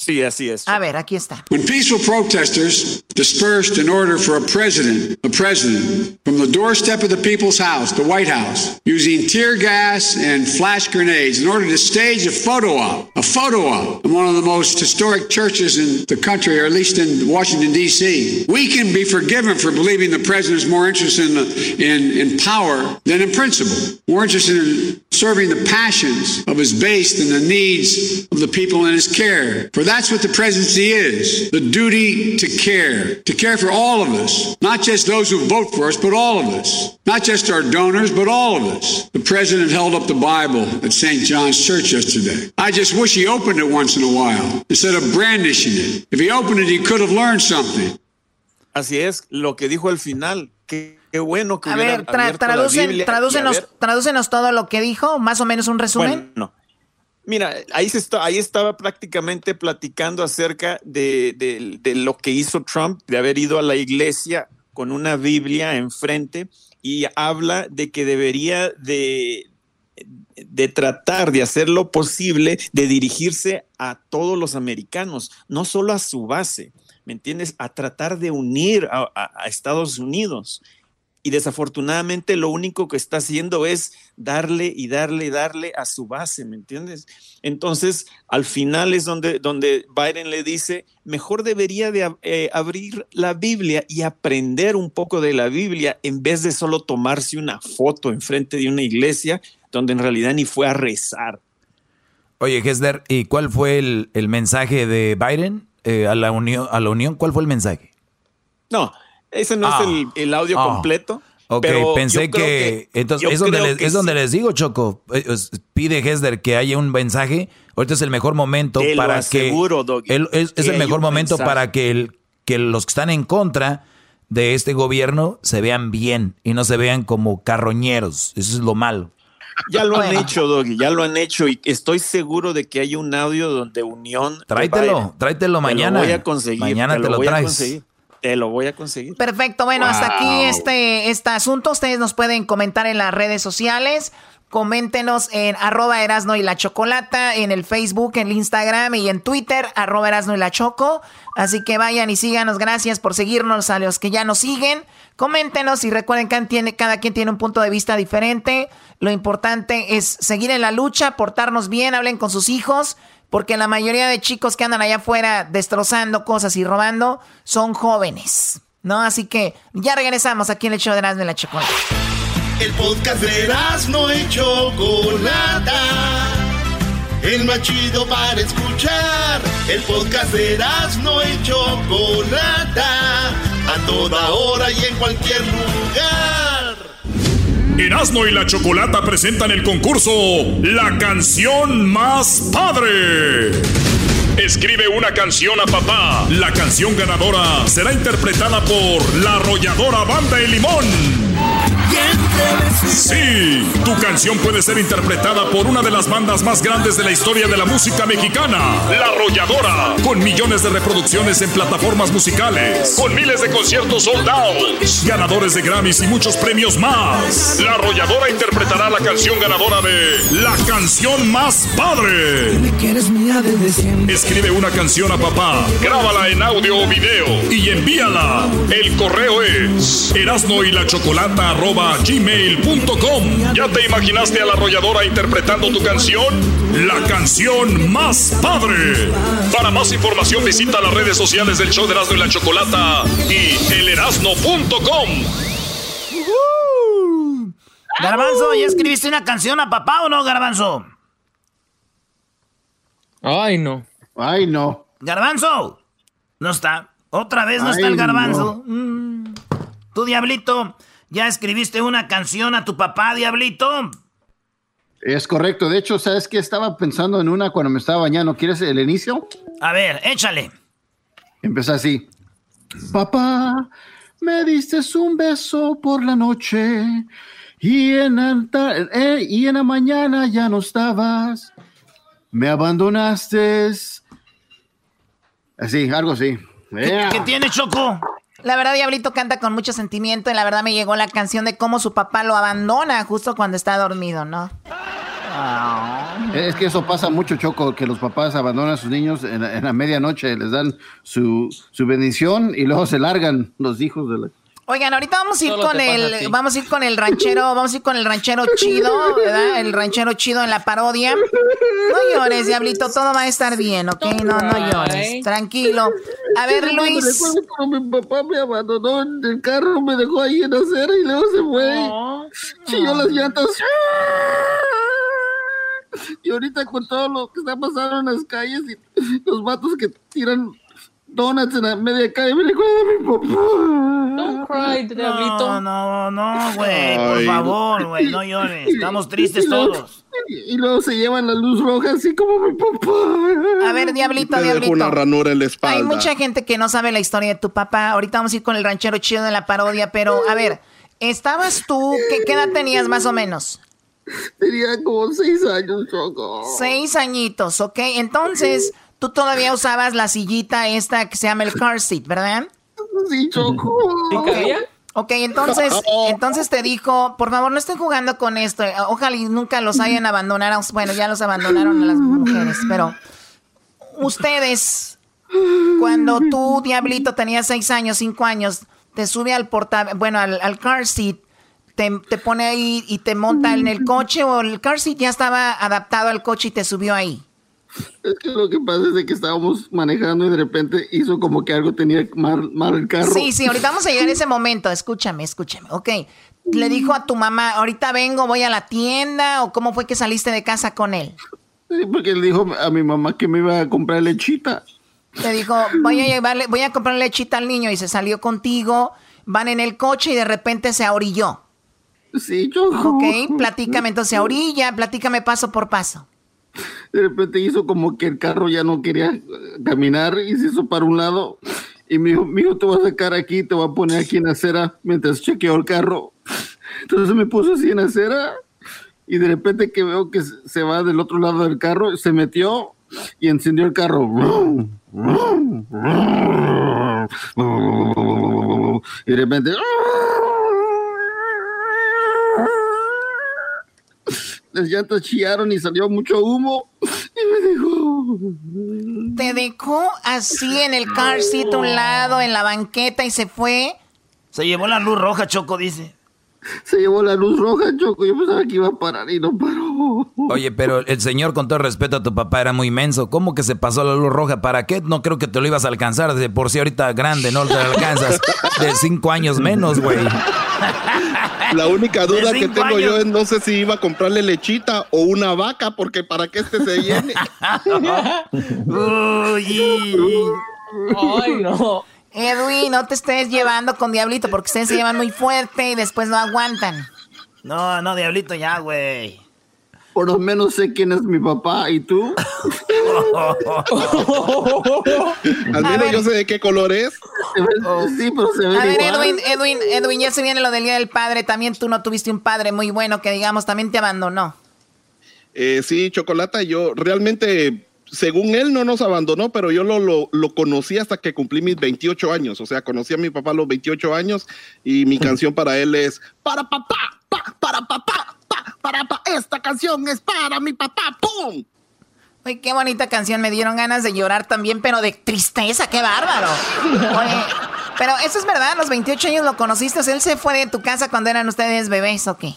Sí, así es. A ver, aquí está. When peaceful protesters dispersed in order for a president, a president, from the doorstep of the people's house, the White House, using tear gas and flash grenades in order to stage a photo op, a photo op in one of the most historic churches in the country, or at least in Washington, D.C. We can be forgiven for believing the president is more interested in, in, in power than in principle, more interested in serving the passions of his base than the needs of the people in his care. For that's what the presidency is the duty to care, to care for all of us, not just those who vote for us, but all of us, not just our donors, but all of us. The president held up the Bible at St. John's Church yesterday. I just wish he opened it once in a while instead of brandishing it. If he opened it, he could have learned something. Así es, lo que dijo al final, que qué bueno que A hubiera ver, tra- abierto la Biblia y tradúcenos, haber- tradúcenos todo lo que dijo, más o menos un resumen. Bueno, mira, ahí, se está, ahí estaba prácticamente platicando acerca de, lo que hizo Trump, de haber ido a la iglesia con una Biblia enfrente y habla de que debería de, tratar de hacer lo posible de dirigirse a todos los americanos, no solo a su base, ¿me entiendes? A tratar de unir a Estados Unidos y desafortunadamente lo único que está haciendo es darle y darle y darle a su base, ¿me entiendes? Entonces, al final es donde, donde Biden le dice, mejor debería de eh, abrir la Biblia y aprender un poco de la Biblia en vez de solo tomarse una foto enfrente de una iglesia donde en realidad ni fue a rezar. Oye, Hesder, ¿y cuál fue el, el mensaje de Biden eh, a, la unión, a la Unión? ¿Cuál fue el mensaje? No, ese no Ah. es el, el audio Ah. completo. Ok, pero pensé que, entonces es donde, les, que es donde sí. les digo, Choco, eh, pide Hesder que haya un mensaje. Ahorita es el mejor momento Te lo para aseguro, que Doggy, el- es, es el mejor momento mensaje. para que el que los que están en contra de este gobierno se vean bien y no se vean como carroñeros. Eso es lo malo. Ya lo han hecho, Doggy, ya lo han hecho y estoy seguro de que hay un audio donde Unión. Tráetelo, tráetelo Te mañana. Lo voy a conseguir. Mañana te lo voy a traes. conseguir. Te lo voy a conseguir. Perfecto, bueno, hasta aquí este, este asunto. Ustedes nos pueden comentar en las redes sociales. Coméntenos en arroba Erasno y la Chocolata, en el Facebook, en el Instagram y en Twitter, arroba Erasno y la Choco. Así que vayan y síganos. Gracias por seguirnos a los que ya nos siguen. Coméntenos y recuerden que tiene, cada quien tiene un punto de vista diferente. Lo importante es seguir en la lucha, portarnos bien, hablen con sus hijos. Porque la mayoría de chicos que andan allá afuera destrozando cosas y robando son jóvenes, ¿no? Así que ya regresamos aquí en el show de Erasmo y la Chocolata. El podcast de no y Chocolata. El más chido para escuchar. El podcast de no y Chocolata. A toda hora y en cualquier lugar. Erasmo y la Chocolata presentan el concurso La canción más padre. Escribe una canción a papá. La canción ganadora será interpretada por la arrolladora Banda de Limón. Sí, tu canción puede ser interpretada por una de las bandas más grandes de la historia de la música mexicana, La Arrolladora, con millones de reproducciones en plataformas musicales, con miles de conciertos sold out, ganadores de Grammys y muchos premios más. La Arrolladora interpretará la canción ganadora de La canción más padre. Escribe una canción a papá, grábala en audio o video y envíala. El correo es erasno y la chocolata arroba gmail.com. ¿Ya te imaginaste a la arrolladora interpretando tu canción? La canción más padre. Para más información visita las redes sociales del show de Erasno y la Chocolata y elerasno.com. Garbanzo, ¿ya escribiste una canción a papá o no, Garbanzo? Ay, no. Ay, no. Garbanzo. No está. Otra vez no Ay, está el garbanzo. no. Mm. Tú, Diablito, ¿ya escribiste una canción a tu papá, Diablito? Es correcto. De hecho, ¿sabes qué? Estaba pensando en una cuando me estaba bañando. ¿Quieres el inicio? A ver, échale. Empezó así. Papá, me diste un beso por la noche y en, eh, y en la mañana ya no estabas. Me abandonaste. Así, algo así. Yeah. ¿Qué tiene, Choco? La verdad, Diablito canta con mucho sentimiento y la verdad me llegó la canción de cómo su papá lo abandona justo cuando está dormido, ¿no? Es que eso pasa mucho, Choco, que los papás abandonan a sus niños en, la- la medianoche, les dan su, su bendición y luego se largan los hijos de la... Oigan, ahorita vamos a ir Solo con el, vamos a ir con el ranchero, vamos a ir con el ranchero chido, ¿verdad? El ranchero chido en la parodia. No llores, diablito, todo va a estar bien, ¿ok? No, no llores, tranquilo. A ver, Me Luis. mi papá me abandonó en el carro, me dejó ahí en acera y luego se fue. Chilló las llantas. Y ahorita con todo lo que está pasando en las calles y los vatos que tiran donuts en la media calle, me recuerda a mi papá. Don't cry, No, Diablito. no, no, güey, por favor, güey, no llores. Estamos tristes todos. Y luego se llevan la luz roja así como mi papá. A ver, diablito, Te diablito. una ranura en la espalda. Hay mucha gente que no sabe la historia de tu papá. Ahorita vamos a ir con el ranchero chido en la parodia, pero a ver, ¿Estabas tú? ¿Qué, qué edad tenías más o menos? Tenía como seis años, Choco. Seis añitos, ok. Entonces, tú todavía usabas la sillita esta que se llama el car seat, ¿verdad? Sí, Choco. Ok, Ok, entonces, entonces te dijo, por favor, no estén jugando con esto. Ojalá y nunca los hayan abandonado. Bueno, ya los abandonaron a las mujeres, pero ustedes, cuando tú, Diablito, tenías seis años, cinco años, te sube al porta, bueno, al, al car seat, te, te pone ahí y te monta en el coche o el car seat ya estaba adaptado al coche y te subió ahí. Es que lo que pasa es de que estábamos manejando y de repente hizo como que algo tenía mal, mal el carro. Sí, sí, ahorita vamos a llegar a ese momento. Escúchame, escúchame. Ok. Le dijo a tu mamá, ahorita vengo, voy a la tienda, o cómo fue que saliste de casa con él. Sí, porque le dijo a mi mamá que me iba a comprar lechita. Te dijo, voy a llevarle, voy a comprar lechita al niño y se salió contigo, van en el coche y de repente se ahorilló. Sí, yo. Ok, platícame entonces, a orilla, platícame paso por paso. De repente hizo como que el carro ya no quería caminar y se hizo para un lado. Y me dijo, mijo, te voy a sacar aquí, te voy a poner aquí en la acera mientras chequeo el carro. Entonces me puso así en la acera y de repente que veo que se va del otro lado del carro, se metió y encendió el carro. Y de repente las llantas chillaron y salió mucho humo. Y me dijo te dejó así en el car seat a un lado en la banqueta y se fue. Se llevó la luz roja Choco dice. Se llevó la luz roja Choco. Yo pensaba que iba a parar y no paró. Oye pero el señor con todo respeto a tu papá era muy inmenso ¿cómo que se pasó la luz roja? ¿para qué? no creo que te lo ibas a alcanzar. De por sí ahorita grande no te alcanzas. De cinco años menos güey la única duda que tengo yo es no sé si iba a comprarle lechita o una vaca, porque para que este se llene. Ay, no. Edwin, no te estés llevando con Diablito porque ustedes se llevan muy fuerte y después no aguantan. No, no, Diablito ya, güey. Por lo menos sé quién es mi papá y tú. Al menos yo sé de qué color es. Sí, pero se ve A ver, igual. Edwin, Edwin, Edwin, ya se viene lo del Día del Padre. También tú no tuviste un padre muy bueno que, digamos, también te abandonó. Eh, sí, Chocolata, yo realmente, según él, no nos abandonó, pero yo lo, lo, lo conocí hasta que cumplí mis 28 años. O sea, conocí a mi papá a los 28 años y mi canción para él es Para papá, pa, para papá, pa, para. Esta canción es para mi papá, ¡pum! Uy, qué bonita canción. Me dieron ganas de llorar también, pero de tristeza. ¡Qué bárbaro! Oye, pero eso es verdad. A los 28 años lo conociste. Él se fue de tu casa cuando eran ustedes bebés, ¿o qué?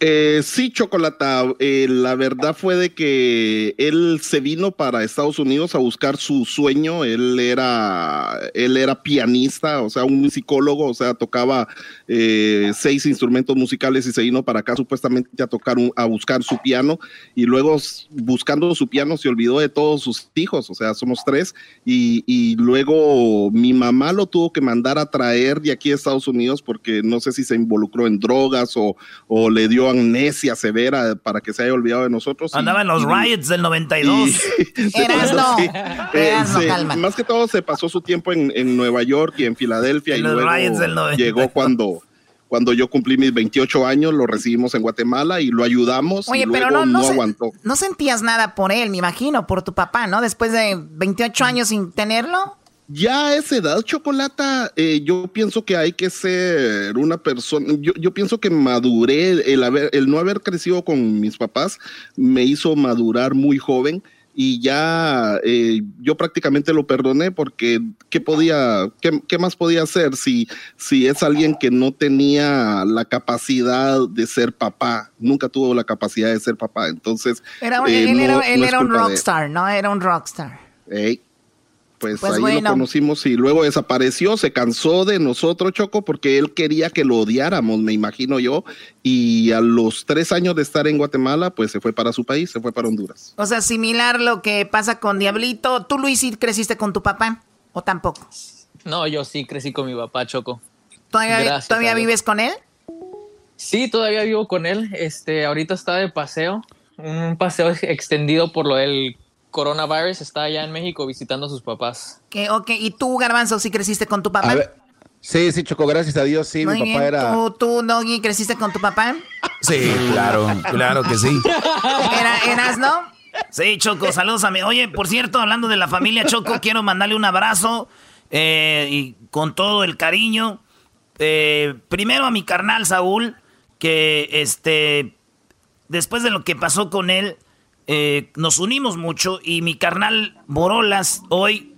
Eh, sí, Chocolata. eh, la verdad fue de que él se vino para Estados Unidos a buscar su sueño. Él era, él era pianista, o sea, un musicólogo, o sea, tocaba eh, seis instrumentos musicales y se vino para acá supuestamente a tocar, un- a buscar su piano. Y luego, buscando su piano, se olvidó de todos sus hijos, o sea, somos tres. Y, luego mi mamá lo tuvo que mandar a traer de aquí a Estados Unidos porque no sé si se involucró en drogas o le dio amnesia severa para que se haya olvidado de nosotros. y- Andaba en los y- riots del 92. Erasno. Sí. Eh, Erasno, se- calma. más que todo se pasó su tiempo en, en Nueva York y en Filadelfia En y los luego riots del 92. llegó cuando, cuando yo cumplí mis 28 años, lo recibimos en Guatemala y lo ayudamos Oye, y pero no, no, no se- aguantó. no sentías nada por él, me imagino, por tu papá, ¿no? Después de 28 años sin tenerlo. Ya a esa edad, Chocolata, eh, yo pienso que hay que ser una persona, yo, yo pienso que maduré, el, haber, el no haber crecido con mis papás me hizo madurar muy joven y ya eh, yo prácticamente lo perdoné porque ¿qué podía, qué, qué más podía hacer si, si es alguien que no tenía la capacidad de ser papá, nunca tuvo la capacidad de ser papá, entonces... Era un- eh, él no- era, él un rockstar, ¿no? Era un rockstar. Pues, Pues ahí bueno. lo conocimos y luego desapareció, se cansó de nosotros, Choco, porque él quería que lo odiáramos, me imagino yo, y a los tres años de estar en Guatemala, pues se fue para su país, se fue para Honduras. O sea, similar lo que pasa con Diablito. ¿Tú, Luis, sí creciste con tu papá? ¿O tampoco? No, yo sí crecí con mi papá, Choco. ¿Todavía, Gracias ¿todavía vives con él? Sí, todavía vivo con él. Este, ahorita está de paseo, un paseo extendido por lo del coronavirus. Está allá en México visitando a sus papás. Que, ok, ¿y tú, Garbanzo, sí creciste con tu papá? A ver, Sí, sí, Choco, gracias a Dios, sí, mi papá era... ¿Tú, tú, Doggy, creciste con tu papá? Sí, claro, claro que sí. ¿Era, ¿Eras, no? Sí, Choco, saludos a mí. Oye, por cierto, hablando de la familia Choco, quiero mandarle un abrazo eh, y con todo el cariño. Eh, primero a mi carnal Saúl, que este, después de lo que pasó con él, eh, nos unimos mucho y mi carnal Borolas hoy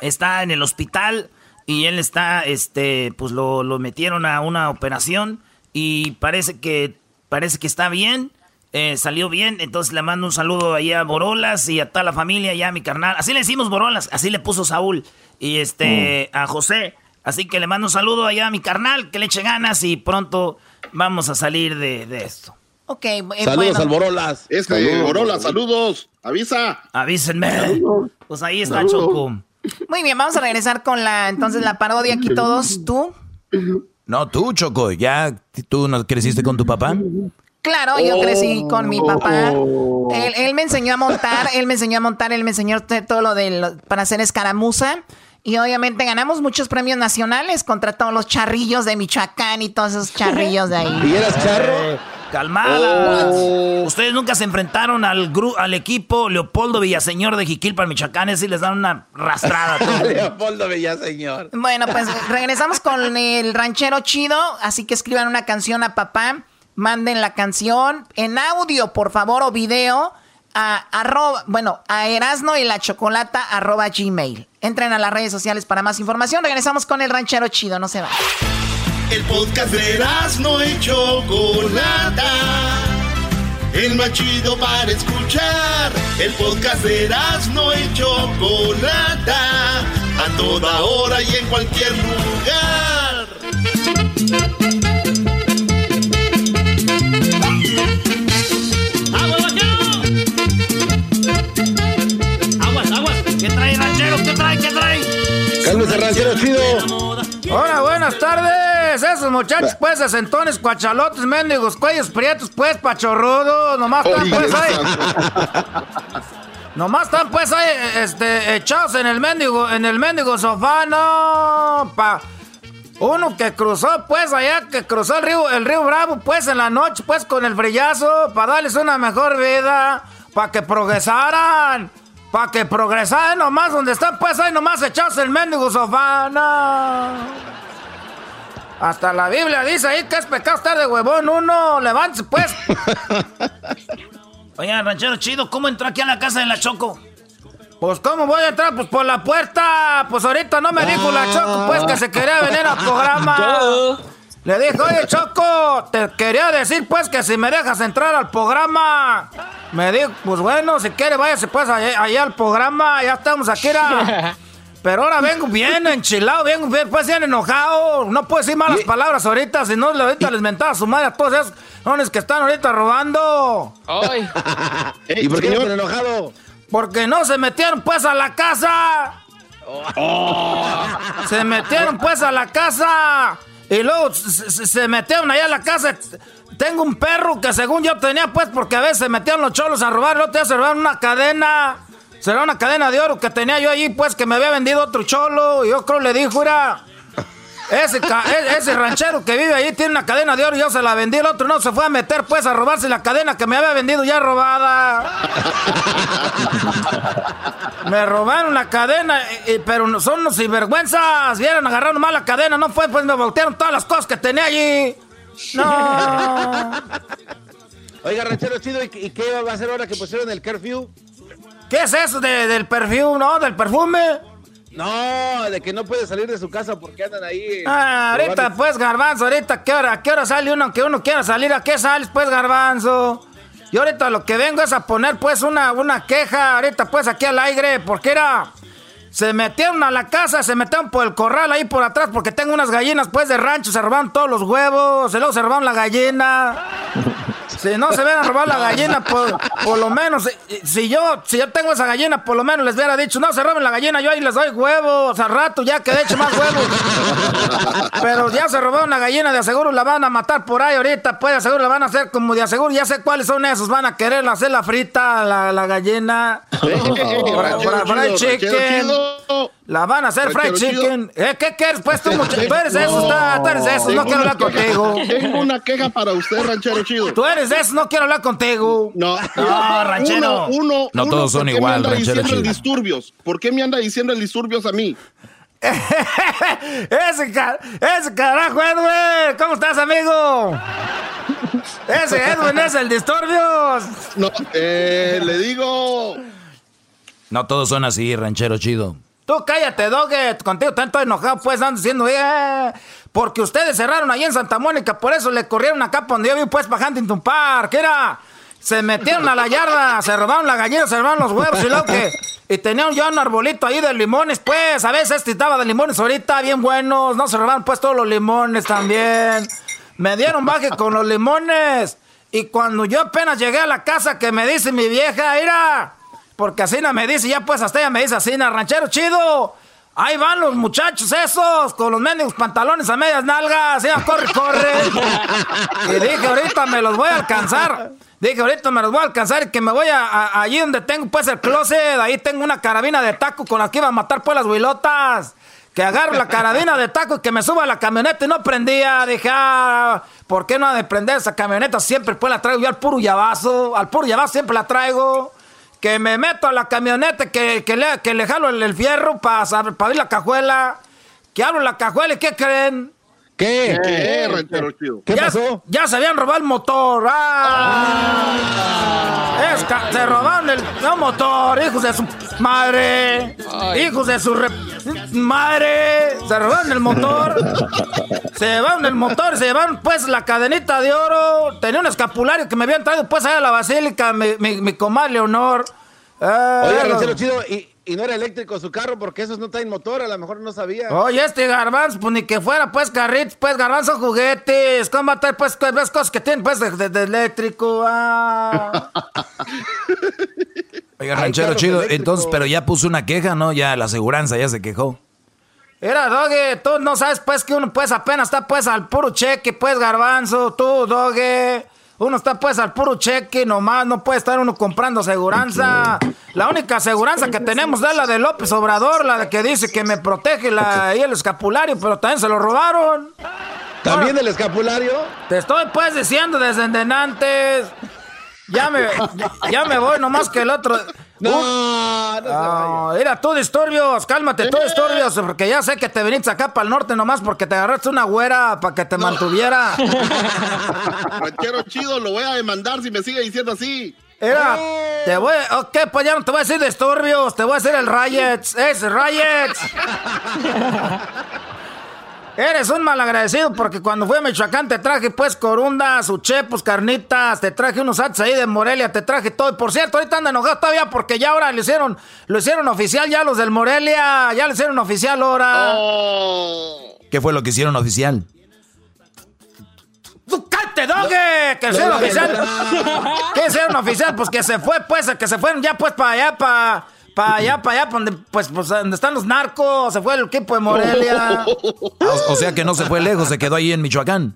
está en el hospital y él está, este, pues lo, lo metieron a una operación y parece que, parece que está bien. Eh, salió bien, entonces le mando un saludo ahí a Borolas y a toda la familia, ya a mi carnal. Así le decimos Borolas, así le puso Saúl y este a José. Así que le mando un saludo allá a mi carnal, que le eche ganas y pronto vamos a salir de, de esto. Ok, eh, Saludos bueno. al Borolas. Este, Saludos. Borolas, saludos. Avisa. Avísenme. Pues ahí está Saludos. Choco. Muy bien, vamos a regresar con la, entonces, la parodia aquí todos. ¿Tú? No, tú, Choco, ya tú no creciste con tu papá. Claro, yo crecí con mi papá. Él, él me enseñó a montar, él me enseñó a montar, él me enseñó todo lo de lo- para hacer escaramuza. Y obviamente ganamos muchos premios nacionales contra todos los charrillos de Michoacán y todos esos charrillos de ahí. ¿Y eras charro? Calmada. Oh. Ustedes nunca se enfrentaron al gru- al equipo Leopoldo Villaseñor de Jiquilpa, Michoacán, y les dan una rastrada. Leopoldo Villaseñor. Bueno, pues regresamos con el ranchero chido, así que escriban una canción a papá, manden la canción en audio, por favor, o video a arroba, bueno, a Erasno y la Chocolata arroba gmail. Entren a las redes sociales para más información. Regresamos con el ranchero chido, no se va. El podcast de no y Chocolata. El más chido para escuchar. El podcast de no y Chocolata. A toda hora y en cualquier lugar. Aguas, aguas. ¿Qué trae, ranchero? ¿Qué trae? ¿Qué trae? Cálmese, ranchero chido. Hola, buenas tardes. Esos muchachos, pues, sesentones, cuachalotes, mendigos, cuellos prietos, pues, pachorrudos. Nomás están, pues, ahí. Nomás están, pues, ahí, este, echados en el mendigo, en el mendigo sofá, no. Pa. Uno que cruzó, pues, allá, que cruzó el río, el río Bravo, pues, en la noche, pues, con el brillazo, para darles una mejor vida, para que progresaran. Para que progresaran nomás donde están, pues, ahí nomás echados el mendigo sofá, no. Hasta la Biblia dice ahí que es pecado estar de huevón uno. Levántese, pues. Oiga, ranchero chido, ¿cómo entró aquí a la casa de la Choco? Pues, ¿cómo voy a entrar? Pues por la puerta. Pues ahorita no me dijo la Choco, pues, que se quería venir al programa. Le dije, oye, Choco, te quería decir, pues, que si me dejas entrar al programa. Me dijo, pues bueno, si quiere, váyase, pues, allá, allá al programa. Ya estamos aquí, era. Pero ahora vengo bien enchilado, bien, bien, pues bien enojado. No puedo decir malas palabras ahorita, si no, ahorita les mentaba a su madre a todos esos que están ahorita robando. Ay. ¿Y por qué no enojado? Porque no se metieron pues a la casa. Se metieron pues a la casa. Y luego se, metieron allá a la casa. Tengo un perro que según yo tenía pues porque a veces se metían los cholos a robar. El otro día se robaron una cadena. Será una cadena de oro que tenía yo allí pues que me había vendido otro cholo. Y yo creo le dijo, mira... Ese, e- ese ranchero que vive ahí tiene una cadena de oro y yo se la vendí. El otro no se fue a meter pues a robarse la cadena que me había vendido ya robada. Me robaron la cadena, y- pero son unos sinvergüenzas. Vieron, agarraron mal la cadena, no fue, pues me voltearon todas las cosas que tenía allí. No. Oiga, ranchero chido, ¿y, y qué va a hacer ahora que pusieron el curfew? ¿Qué es eso de- del perfume, no? ¿Del perfume? No, de que no puede salir de su casa porque andan ahí. Ah, ahorita pues, garbanzo, ahorita, ¿qué hora, qué hora sale uno que uno quiera salir? ¿A qué sales, pues, garbanzo? Y ahorita lo que vengo es a poner, pues, una, una queja, ahorita, pues, aquí al aire, porque era... Se metieron a la casa, se metieron por el corral ahí por atrás, porque tengo unas gallinas, pues, de rancho, se robaron todos los huevos, y luego se robaron la gallina. Si no se hubieran robado la gallina, por, por lo menos, si, si yo si yo tengo esa gallina, por lo menos les hubiera dicho, no se roben la gallina, yo ahí les doy huevos, al rato ya que de hecho más huevos. Pero ya se robaron la gallina, de aseguro la van a matar por ahí ahorita, pues de aseguro la van a hacer como de aseguro, ya sé cuáles son esos, van a querer hacer la frita, la, la gallina. fried chicken. La van a hacer fried chicken. ¿Eh, ¿Qué quieres, pues, tú, Tú eres eso, está, tú eres eso, no quiero hablar contigo. Tengo una queja para usted, ranchero chido. Tú eres eso, no quiero hablar contigo. No, no ranchero. Uno, uno, no todos son igual, ranchero chido. disturbios? ¿Por qué me anda diciendo el disturbios a mí? ese, ese carajo, Edwin. ¿Cómo estás, amigo? Ese Edwin es el Disturbios. No, eh, le digo. No todos son así, ranchero chido. Tú cállate, Doggett. Contigo tanto enojado, pues, andan diciendo, eh, porque ustedes cerraron ahí en Santa Mónica, por eso le corrieron acá donde yo vi, pues, para Huntington Park. Era, se metieron a la yarda, se robaron la gallina, se robaron los huevos y lo que. Y tenían ya un arbolito ahí de limones, pues. A veces estaba de limones ahorita, bien buenos. No se robaron, pues, todos los limones también. Me dieron baje con los limones. Y cuando yo apenas llegué a la casa, que me dice mi vieja, ira. Porque así me dice, ya pues hasta ella me dice así, ranchero chido. Ahí van los muchachos esos, con los mendigos pantalones a medias nalgas. Ya, corre, corre. Y dije, ahorita me los voy a alcanzar. Dije, ahorita me los voy a alcanzar y que me voy a, allí donde tengo pues el closet. Ahí tengo una carabina de taco con la que iba a matar pues las huilotas que agarro la carabina de taco y que me suba a la camioneta y no prendía. Dije, ah, ¿por qué no ha de prender esa camioneta? Siempre pues la traigo yo al puro llavazo. Al puro llavazo siempre la traigo. Que me meto a la camioneta, que, que, le, que le jalo el, fierro para abrir la cajuela. Que abro la cajuela y ¿qué creen? ¿Qué? ¿Qué, ranchero chido? ¿Qué pasó? Ya se habían robado el motor. ¡Ah! se robaron el, motor, hijos de su madre. Hijos de su madre. Se robaron el motor. se llevaron el motor, se llevaron pues la cadenita de oro. Tenía un escapulario que me habían traído pues allá a la basílica, mi, mi, mi comadre Leonor. Ah, Oye, chido, y, y no era eléctrico su carro porque esos no traen motor, a lo mejor no sabía. Oye, este garbanzo, pues ni que fuera pues carritos, pues garbanzo juguetes. ¿Cómo va a tener pues cosas que tienen pues de, eléctrico? Ah. Oiga, ranchero chido, entonces, pero ya puso una queja, ¿no? Ya la aseguranza ya se quejó. Mira, Doge, tú no sabes pues que uno pues apenas está pues al puro cheque, pues garbanzo, tú, Doge. Uno está pues al puro cheque, nomás no puede estar uno comprando aseguranza. La única aseguranza que tenemos es la de López Obrador, la de que dice que me protege la, y el escapulario, pero también se lo robaron. ¿También el escapulario? Te estoy pues diciendo desde antes. Ya me, ya me voy, nomás que el otro. No, no, Mira, tú disturbios, cálmate, tú disturbios, porque ya sé que te viniste acá para el norte nomás porque te agarraste una güera para que te mantuviera. Ranchero chido, lo voy a demandar si me sigue diciendo así. Era, te voy, ok, pues ya no te voy a decir disturbios, te voy a decir el Riots, es Riots. Eres un malagradecido porque cuando fui a Michoacán te traje pues corundas, uchepos, carnitas, te traje unos atos ahí de Morelia, te traje todo. Y por cierto, ahorita anda enojado todavía porque ya ahora lo hicieron, lo hicieron oficial ya los del Morelia, ya lo hicieron oficial ahora. Oh. ¿Qué fue lo que hicieron oficial? ¡Tú cállate, doge! Que hicieron oficial. ¿Qué hicieron oficial? Pues que se fue, pues, que se fueron ya pues para allá, para para allá, para allá, donde, pues, pues, donde están los narcos, se fue el equipo de Morelia. O, sea que no se fue lejos, se quedó ahí en Michoacán.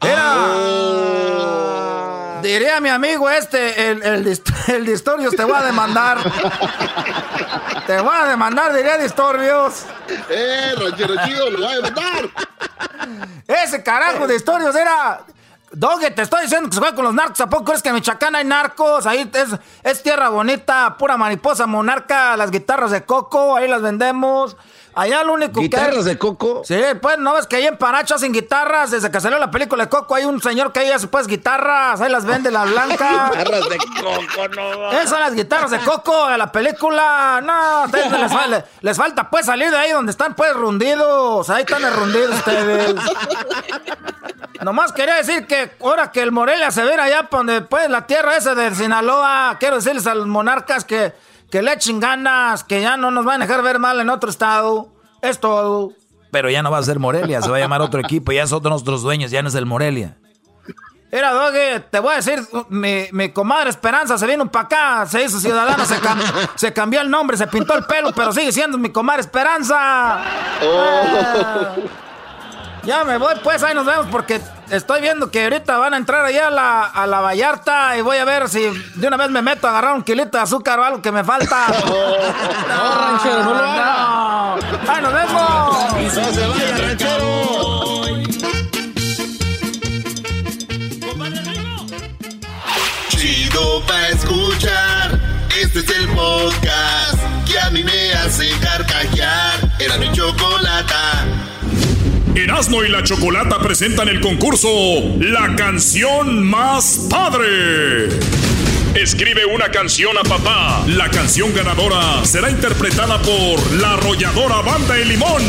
Era. Diría mi amigo este, el, el, el Distorbios, te voy a demandar. te voy a demandar, diría Distorbios. Eh, ranchero chido, lo voy a demandar. Ese carajo de Distorbios era Doge, te estoy diciendo que se juega con los narcos. ¿A poco crees que en Michoacán hay narcos? Ahí es, es tierra bonita, pura mariposa monarca, las guitarras de coco, ahí las vendemos. Allá lo único que. ¿Guitarras de Coco? Sí, pues no ves que ahí en Paracho hacen guitarras. Desde que salió la película de Coco, hay un señor que ahí hace pues guitarras. Ahí las vende la blanca. guitarras de Coco, no. Esas son las guitarras de Coco de la película. No, les, les, falta pues salir de ahí donde están pues rundidos. Ahí están rundidos ustedes. Nomás quería decir que ahora que el Morelia se viene allá donde pues la tierra esa de Sinaloa, quiero decirles a los monarcas que que le echen ganas, que ya no nos van a dejar ver mal en otro estado. Es todo. Pero ya no va a ser Morelia, se va a llamar otro equipo, ya son nuestros dueños, ya no es el Morelia. Mira, Doge, te voy a decir, mi, comadre Esperanza se vino para acá, se hizo ciudadana, se, cambió el nombre, se pintó el pelo, pero sigue siendo mi comadre Esperanza. Oh. Ya me voy, pues ahí nos vemos porque estoy viendo que ahorita van a entrar allá a la, a la Vallarta y voy a ver si de una vez me meto a agarrar un kilito de azúcar o algo que me falta. no, ranchero, no lo haga. ¡Ay, nos vemos! ¡No se vaya, ranchero! Chido pa' escuchar. Este es el podcast que a mí me hace carcajear. Era mi chocolata. Erasmo y la Chocolata presentan el concurso La canción más padre. Escribe una canción a papá. La canción ganadora será interpretada por la arrolladora Banda de Limón.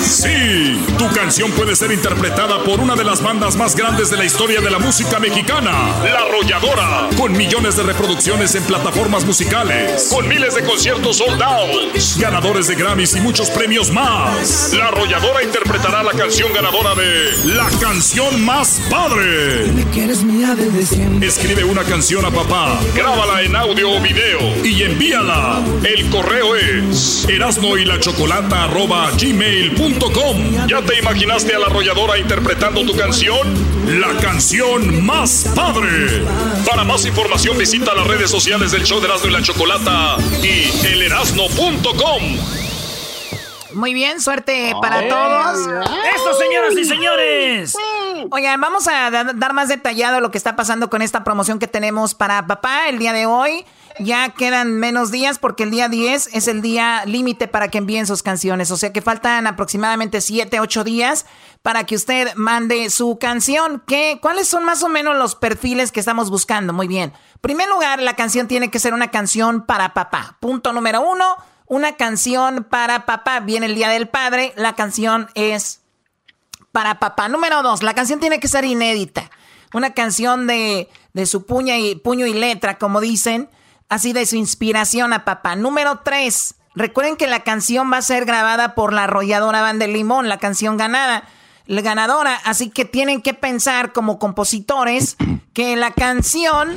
Sí, tu canción puede ser interpretada por una de las bandas más grandes de la historia de la música mexicana, La Arrolladora, con millones de reproducciones en plataformas musicales, con miles de conciertos sold out, ganadores de Grammys y muchos premios más. La Arrolladora interpretará la canción ganadora de La canción más padre. Escribe una canción a papá, grábala en audio o video y envíala. El correo es erasno y la chocolata arroba gmail.com. ¿Ya te imaginaste a la arrolladora interpretando tu canción? La canción más padre. Para más información visita las redes sociales del show de Erasmo y la Chocolata y elerasno.com. Muy bien, suerte para todos. ¡Eso, señoras y señores! Oigan, vamos a da- dar más detallado lo que está pasando con esta promoción que tenemos para papá el día de hoy. Ya quedan menos días porque el día 10 es el día límite para que envíen sus canciones. O sea que faltan aproximadamente 7, 8 días para que usted mande su canción. ¿Qué, ¿Cuáles son más o menos los perfiles que estamos buscando? Muy bien. En primer lugar, la canción tiene que ser una canción para papá. Punto número uno, una canción para papá. Viene el Día del Padre, la canción es para papá. Número dos, la canción tiene que ser inédita. Una canción de, de su puña y, puño y letra, como dicen, así de su inspiración a papá. Número tres, recuerden que la canción va a ser grabada por la arrolladora Banda del Limón, la canción ganada, la ganadora. Así que tienen que pensar como compositores que la canción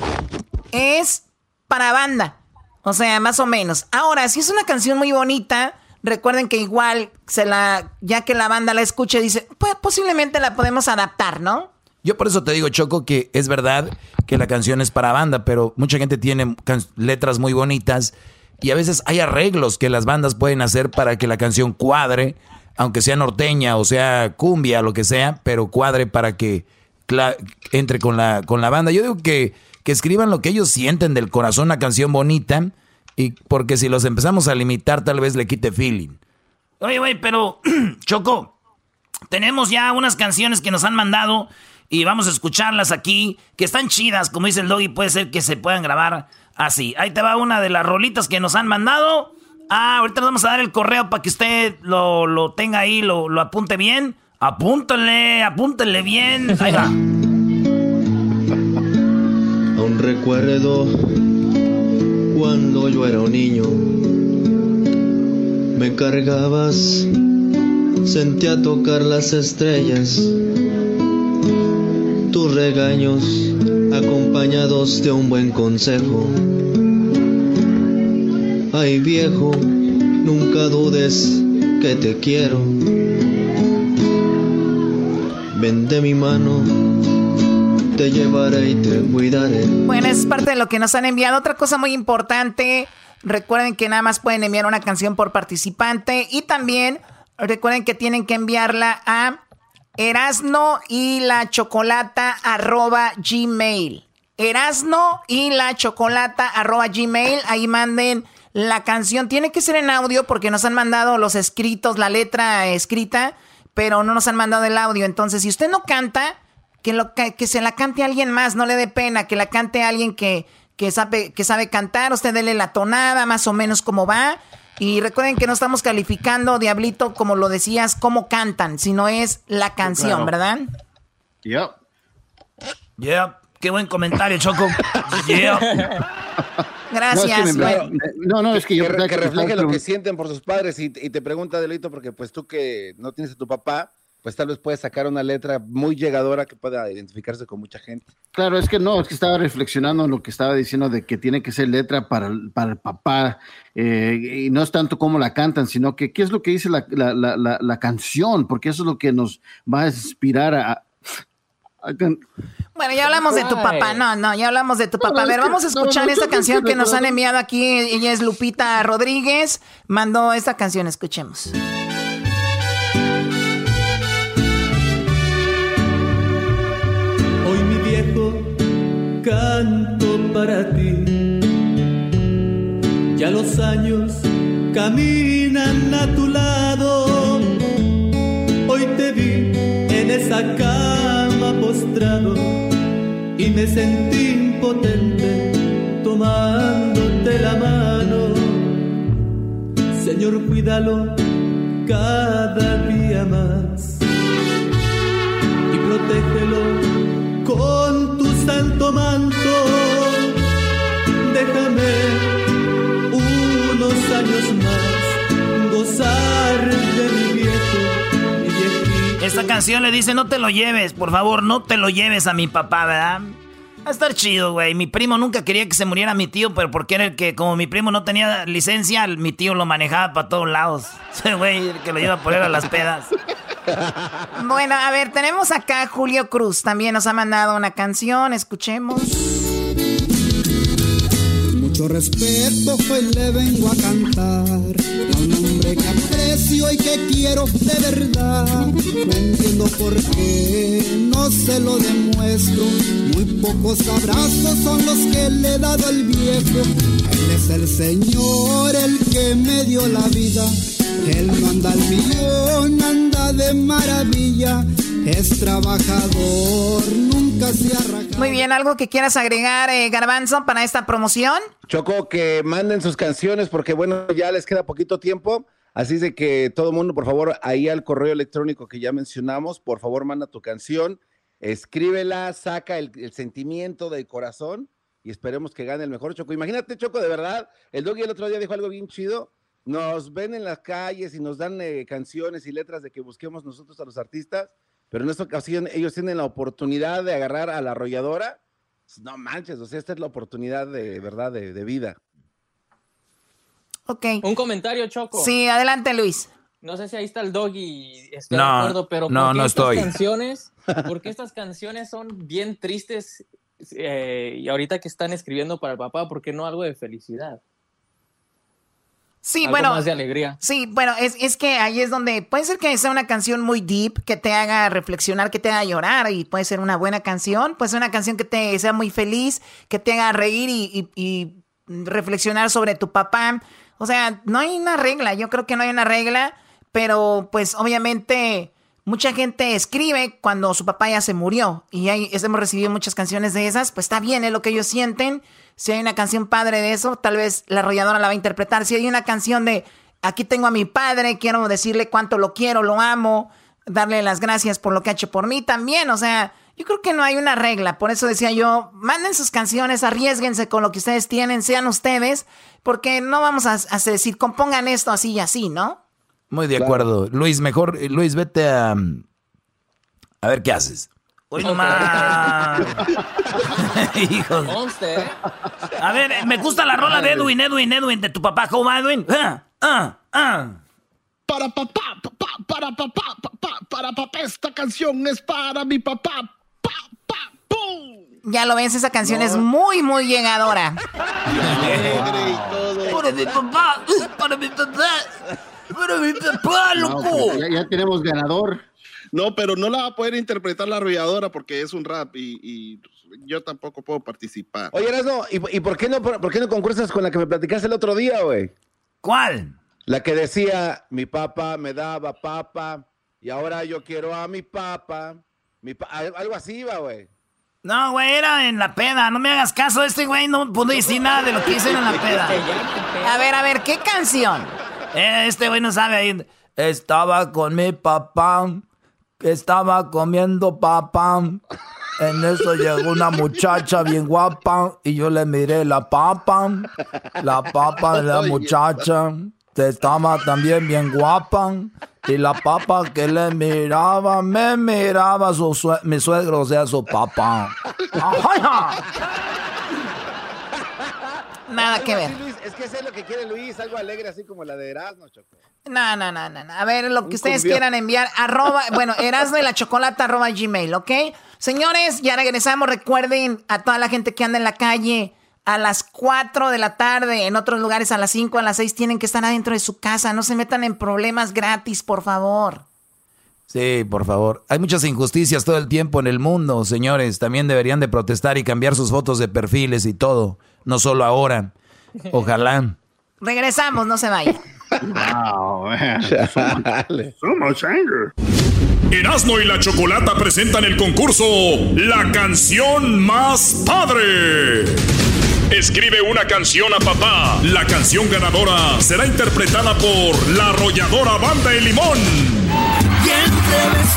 es para banda. O sea, más o menos. Ahora, si es una canción muy bonita, recuerden que igual se la, ya que la banda la escuche, dice, pues posiblemente la podemos adaptar, ¿no? Yo por eso te digo, Choco, que es verdad que la canción es para banda, pero mucha gente tiene letras muy bonitas y a veces hay arreglos que las bandas pueden hacer para que la canción cuadre, aunque sea norteña o sea cumbia, lo que sea, pero cuadre para que entre con la, con la banda. Yo digo que, que escriban lo que ellos sienten del corazón, una canción bonita, y porque si los empezamos a limitar tal vez le quite feeling. Oye, güey, pero, Choco, tenemos ya unas canciones que nos han mandado y vamos a escucharlas aquí, que están chidas, como dice el doggy, puede ser que se puedan grabar así. Ahí te va una de las rolitas que nos han mandado. Ah, ahorita nos vamos a dar el correo para que usted lo, lo tenga ahí, lo, lo apunte bien. Apúntale, apúntale bien. Ahí va. Aún recuerdo cuando yo era un niño. Me cargabas, sentía tocar las estrellas. Tus regaños acompañados de un buen consejo. Ay viejo, nunca dudes que te quiero. Ven de mi mano, te llevaré y te cuidaré. Bueno, es parte de lo que nos han enviado. Otra cosa muy importante, recuerden que nada más pueden enviar una canción por participante y también recuerden que tienen que enviarla a erasno y la chocolata arroba gmail. Erasno y la chocolata arroba gmail. Ahí manden la canción. Tiene que ser en audio porque nos han mandado los escritos, la letra escrita, pero no nos han mandado el audio. Entonces, si usted no canta, que, lo, que, se la cante alguien más, no le dé pena, que la cante alguien que, que, sabe, que sabe cantar, usted dele la tonada, más o menos como va. Y recuerden que no estamos calificando, Diablito, como lo decías, cómo cantan, sino es la canción, Claro. ¿verdad? Yep. Yeah, qué buen comentario, Choco. Yeah. Gracias. No, es que me- bueno. no, no, es que yo que, que refleje lo que sienten por sus padres y, y te pregunta Delito porque pues tú que no tienes a tu papá pues tal vez puede sacar una letra muy llegadora que pueda identificarse con mucha gente. Claro, es que no, es que estaba reflexionando en lo que estaba diciendo de que tiene que ser letra para, el- para el papá, eh, y no es tanto cómo la cantan, sino que qué es lo que dice la, la- la- la- la canción, porque eso es lo que nos va a inspirar a... Bueno, ya hablamos de tu papá. No, no, ya hablamos de tu papá. A ver, vamos a escuchar esta canción que nos han enviado aquí. Ella es Lupita Rodríguez. Mandó esta canción, escuchemos. Para ti. Ya los años caminan a tu lado. Hoy te vi en esa cama postrado y me sentí impotente tomándote la mano. Señor, cuídalo cada día más más gozar de mi viejo, mi viejito. Esta canción le dice, no te lo lleves, por favor, no te lo lleves a mi papá, ¿verdad? Va a estar chido, güey. Mi primo nunca quería que se muriera mi tío, pero porque era el que, como mi primo no tenía licencia, mi tío lo manejaba para todos lados. Ese güey, el que lo iba a poner a las pedas. Bueno, a ver, tenemos acá a Julio Cruz. También nos ha mandado una canción. Escuchemos. Mucho respeto hoy le vengo a cantar a un hombre que aprecio y que quiero de verdad. No entiendo por qué no se lo demuestro. Muy pocos abrazos son los que le he dado al viejo. Él es el Señor, el que me dio la vida. Él no anda al millón, anda de maravilla. Es trabajador, nunca se arraja. Muy bien, ¿algo que quieras agregar, eh, Garbanzo, para esta promoción? Choco, que manden sus canciones porque bueno, ya les queda poquito tiempo. Así es de que todo el mundo, por favor, ahí al correo electrónico que ya mencionamos, por favor, manda tu canción, escríbela, saca el, el sentimiento del corazón y esperemos que gane el mejor Choco. Imagínate, Choco, de verdad, el Doggy el otro día dijo algo bien chido. Nos ven en las calles y nos dan eh, canciones y letras de que busquemos nosotros a los artistas, pero en esta ocasión ellos tienen la oportunidad de agarrar a la arrolladora. No manches, o sea, esta es la oportunidad de verdad de, de vida. Ok. Un comentario, Choco. Sí, adelante, Luis. No sé si ahí está el dog y estoy No, de acuerdo, pero no, ¿por qué no estas estoy. canciones, porque estas canciones son bien tristes eh, y ahorita que están escribiendo para el papá, ¿por qué no algo de felicidad? Sí, Algo bueno. más de alegría. Sí, bueno, es, es que ahí es donde puede ser que sea una canción muy deep, que te haga reflexionar, que te haga llorar, y puede ser una buena canción, puede ser una canción que te sea muy feliz, que te haga reír y, y- y reflexionar sobre tu papá. O sea, no hay una regla, yo creo que no hay una regla, pero pues obviamente mucha gente escribe cuando su papá ya se murió, y ahí hemos recibido muchas canciones de esas, pues está bien, es lo que ellos sienten. Si hay una canción padre de eso, tal vez la arrolladora la va a interpretar. Si hay una canción de aquí tengo a mi padre, quiero decirle cuánto lo quiero, lo amo, darle las gracias por lo que ha hecho por mí también. O sea, yo creo que no hay una regla. Por eso decía yo, manden sus canciones, arriesguense con lo que ustedes tienen, sean ustedes, porque no vamos a, a decir, compongan esto así y así, ¿no? Muy de acuerdo. Luis, mejor, eh, Luis, vete a... A ver qué haces. Hoy. Hijos. Conste, ¿eh? A ver, me gusta la rola de Edwin, Edwin, Edwin, de tu papá. ¿Cómo va, Edwin? Ah, ah, ah. Para papá, papá, para papá, papá, para papá, esta canción es para mi papá. Ya lo ves, esa canción es muy, muy llegadora. Para mi papá, para mi papá, para mi papá, No, loco. ya, ya tenemos ganador. No, pero no la va a poder interpretar la arrolladora porque es un rap y, y yo tampoco puedo participar. Oye, Erasmo, ¿y, y por, qué no, por, por qué no concursas con la que me platicaste el otro día, güey? ¿Cuál? La que decía, mi papá me daba papa y ahora yo quiero a mi papá. Mi pa- algo así iba, güey. No, güey, era en la peda. No me hagas caso, este güey no pudo decir nada de lo que hice en la peda. A ver, a ver, ¿qué canción? Eh, este güey no sabe ahí. Estaba con mi papá, estaba comiendo papá. En eso llegó una muchacha bien guapa y yo le miré la papa, la papa de la muchacha. estaba también bien guapa. Y la papa que le miraba, me miraba su mi suegro, o sea, su papá. Nada que ver. es que eso es lo que quiere Luis, algo alegre así como la de Erasmo, Choco. No, no, no, no. A ver, lo que ustedes quieran enviar, arroba, bueno, Erasmo y la chocolate arroba gmail, ¿ok? Señores, ya regresamos. Recuerden a toda la gente que anda en la calle a las 4 de la tarde, en otros lugares a las 5, a las 6, tienen que estar adentro de su casa. No se metan en problemas gratis, por favor. Sí, por favor. Hay muchas injusticias todo el tiempo en el mundo, señores. También deberían de protestar y cambiar sus fotos de perfiles y todo. No solo ahora. Ojalá. Regresamos, no se vayan. Wow, man. So much anger. Erasmo y la Chocolata presentan el concurso La canción más padre. Escribe una canción a papá. La canción ganadora será interpretada por la arrolladora Banda de Limón.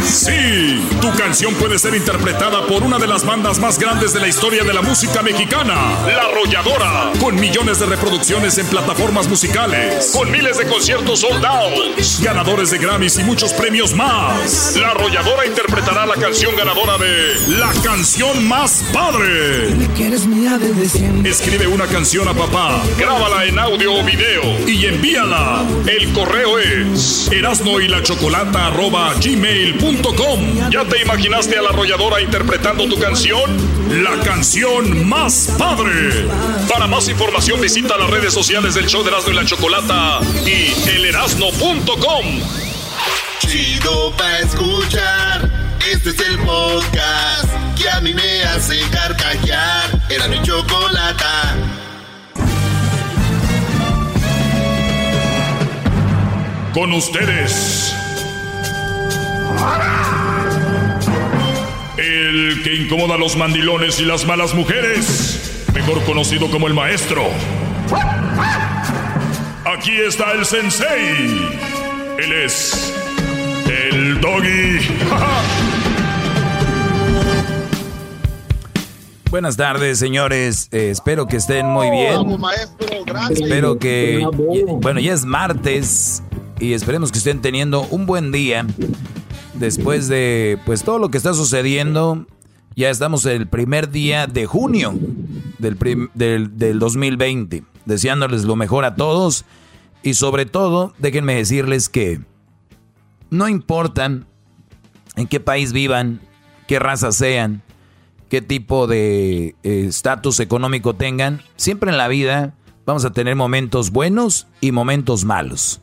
Sí, tu canción puede ser interpretada por una de las bandas más grandes de la historia de la música mexicana, La Arrolladora, con millones de reproducciones en plataformas musicales, con miles de conciertos soldados, ganadores de Grammys y muchos premios más. La Arrolladora interpretará la canción ganadora de La canción más padre. Escribe una canción a papá, grábala en audio o video y envíala. El correo es erasno gmail.com. ¿Ya te imaginaste a la arrolladora interpretando tu canción? La canción más padre. Para más información visita las redes sociales del show de Erasmo y la Chocolata y elerasno.com. Chido pa' escuchar. Este es el podcast que a mí me hace carcajear. Era mi chocolata. Con ustedes. El que incomoda a los mandilones y las malas mujeres, mejor conocido como el maestro. Aquí está el sensei. Él es el doggy. Buenas tardes, señores. Eh, espero que estén muy bien. Maestro, gracias. Espero que, bueno, ya es martes y esperemos que estén teniendo un buen día después de, pues, todo lo que está sucediendo. Ya estamos el primer día de junio del, prim- del, del 2020, deseándoles lo mejor a todos y sobre todo, déjenme decirles que no importan en qué país vivan, qué raza sean, qué tipo de eh, estatus económico tengan, siempre en la vida vamos a tener momentos buenos y momentos malos.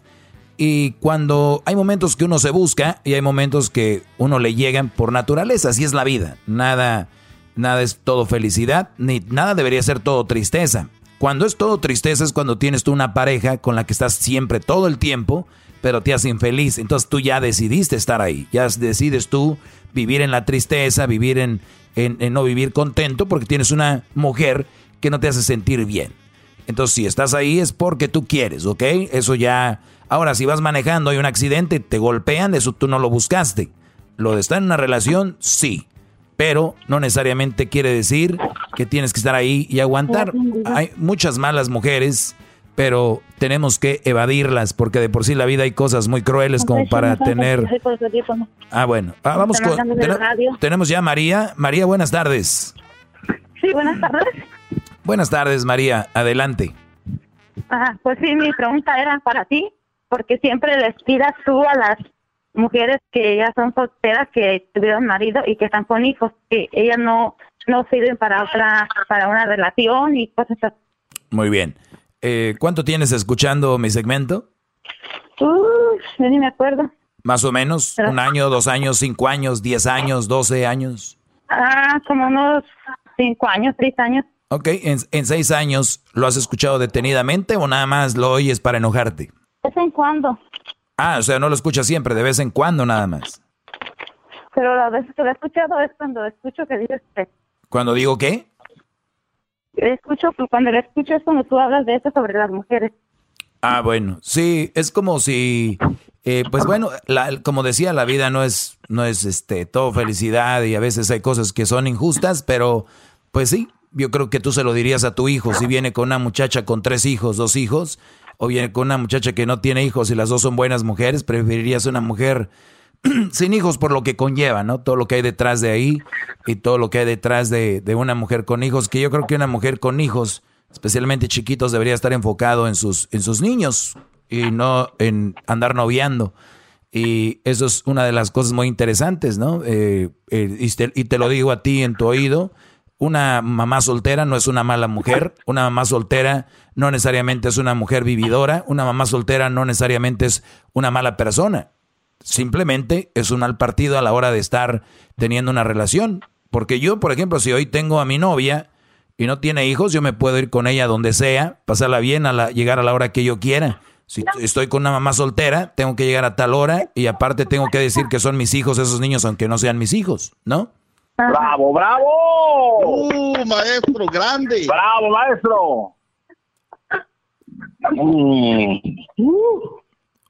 Y cuando hay momentos que uno se busca y hay momentos que uno le llegan por naturaleza, así es la vida. Nada, nada es todo felicidad, ni nada debería ser todo tristeza. Cuando es todo tristeza es cuando tienes tú una pareja con la que estás siempre todo el tiempo, pero te hace infeliz. Entonces tú ya decidiste estar ahí, ya decides tú vivir en la tristeza, vivir en, en, en no vivir contento porque tienes una mujer que no te hace sentir bien. Entonces, si estás ahí es porque tú quieres, ¿ok? Eso ya. Ahora, si vas manejando, hay un accidente, te golpean, eso tú no lo buscaste. Lo de estar en una relación, sí. Pero no necesariamente quiere decir que tienes que estar ahí y aguantar. Hay muchas malas mujeres, pero tenemos que evadirlas porque de por sí la vida hay cosas muy crueles como para tener. Ah, bueno. Ah, vamos con. Tenemos ya a María. María, buenas tardes. Sí, buenas tardes. Buenas tardes, María. Adelante. Ajá, pues sí, mi pregunta era para ti, porque siempre les tiras tú a las mujeres que ya son solteras, que tuvieron marido y que están con hijos, que ellas no no sirven para otra para una relación y cosas así. Muy bien. Eh, ¿Cuánto tienes escuchando mi segmento? Uf, yo ni me acuerdo. Más o menos. ¿Un año, dos años, cinco años, diez años, doce años? Ah, como unos cinco años, seis años. Ok, en, en seis años, ¿lo has escuchado detenidamente o nada más lo oyes para enojarte? De vez en cuando, Ah, o sea, no lo escuchas siempre, de vez en cuando nada más. pero las veces que lo he escuchado es cuando escucho que dices que Cuando digo qué? escucho cuando lo escucho es cuando tú hablas de eso sobre las mujeres. Ah, bueno, sí, es como si, eh, pues bueno, la- como decía, la vida no es, no es este, todo felicidad y a veces hay cosas que son injustas, pero pues sí, yo creo que tú se lo dirías a tu hijo, si viene con una muchacha con tres hijos, dos hijos, o viene con una muchacha que no tiene hijos y las dos son buenas mujeres, preferirías una mujer sin hijos por lo que conlleva, ¿no? Todo lo que hay detrás de ahí y todo lo que hay detrás de, de una mujer con hijos, que yo creo que una mujer con hijos, especialmente chiquitos, debería estar enfocado en sus, en sus niños y no en andar noviando. Y eso es una de las cosas muy interesantes, ¿no? Eh, eh, y, te, lo digo a ti en tu oído, una mamá soltera no es una mala mujer, una mamá soltera no necesariamente es una mujer vividora, una mamá soltera no necesariamente es una mala persona, simplemente es un mal partido a la hora de estar teniendo una relación. Porque yo, por ejemplo, si hoy tengo a mi novia y no tiene hijos, yo me puedo ir con ella donde sea, pasarla bien, a la, llegar a la hora que yo quiera. Si estoy con una mamá soltera, tengo que llegar a tal hora y aparte tengo que decir que son mis hijos esos niños, aunque no sean mis hijos, ¿no? ¡Bravo, bravo! ¡Uh, maestro grande! ¡Bravo, maestro!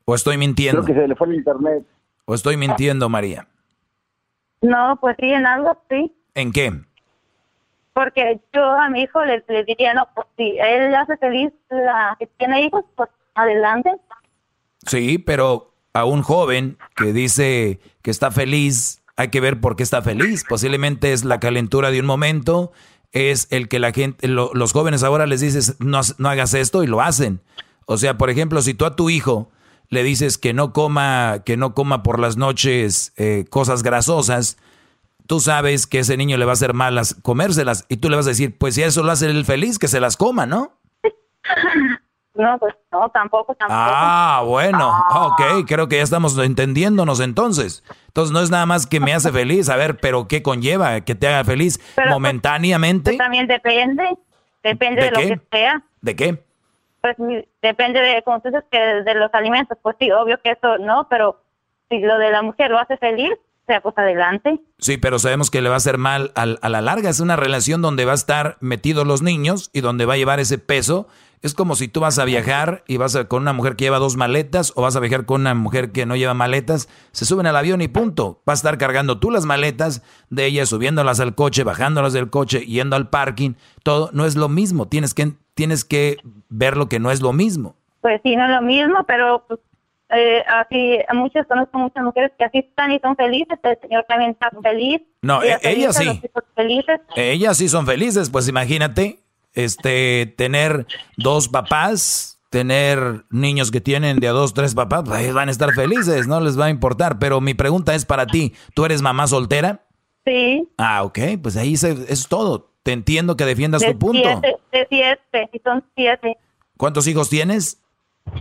¿O estoy mintiendo? Creo que se le fue el internet. ¿O estoy mintiendo, María? No, pues sí, en algo sí. ¿En qué? Porque yo a mi hijo le, le diría, no, pues si él hace feliz la que tiene hijos, pues adelante. Sí, pero a un joven que dice que está feliz, hay que ver por qué está feliz. Posiblemente es la calentura de un momento, es el que la gente, lo, los jóvenes ahora les dices, no, no hagas esto y lo hacen. O sea, por ejemplo, si tú a tu hijo le dices que no coma, que no coma por las noches eh, cosas grasosas, tú sabes que ese niño le va a hacer malas comérselas y tú le vas a decir, pues si eso lo hace él feliz, que se las coma, ¿no? No, pues no, tampoco, tampoco. Ah, bueno, ah. ok, creo que ya estamos entendiéndonos entonces. Entonces no es nada más que me hace feliz, a ver, pero ¿qué conlleva que te haga feliz Pero, pues, momentáneamente? Pues, también depende, depende ¿De de, lo qué? que sea. ¿De qué? Pues depende de, como tú dices, que de los alimentos, pues sí, obvio que eso no, pero si lo de la mujer lo hace feliz, sea pues adelante. Sí, pero sabemos que le va a hacer mal al- a, la larga. Es una relación donde va a estar metidos los niños y donde va a llevar ese peso. Es como si tú vas a viajar y vas a- con una mujer que lleva dos maletas o vas a viajar con una mujer que no lleva maletas. Se suben al avión y punto. Vas a estar cargando tú las maletas de ella, subiéndolas al coche, bajándolas del coche, yendo al parking. Todo no es lo mismo. Tienes que, tienes que ver lo que no es lo mismo. Pues sí, no es lo mismo, pero pues, eh, así, muchas, conozco muchas mujeres que así están y son felices, el señor también está feliz. No, e- ella feliz, sí. felices. Ellas sí son felices, pues imagínate, este, tener dos papás, tener niños que tienen de a dos, tres papás, pues van a estar felices, no les va a importar. Pero mi pregunta es para ti, ¿tú eres mamá soltera? Sí. Ah, ok, pues ahí se- es todo. Te entiendo que defiendas de tu punto. Siete, de siete, y son siete. ¿Cuántos hijos tienes?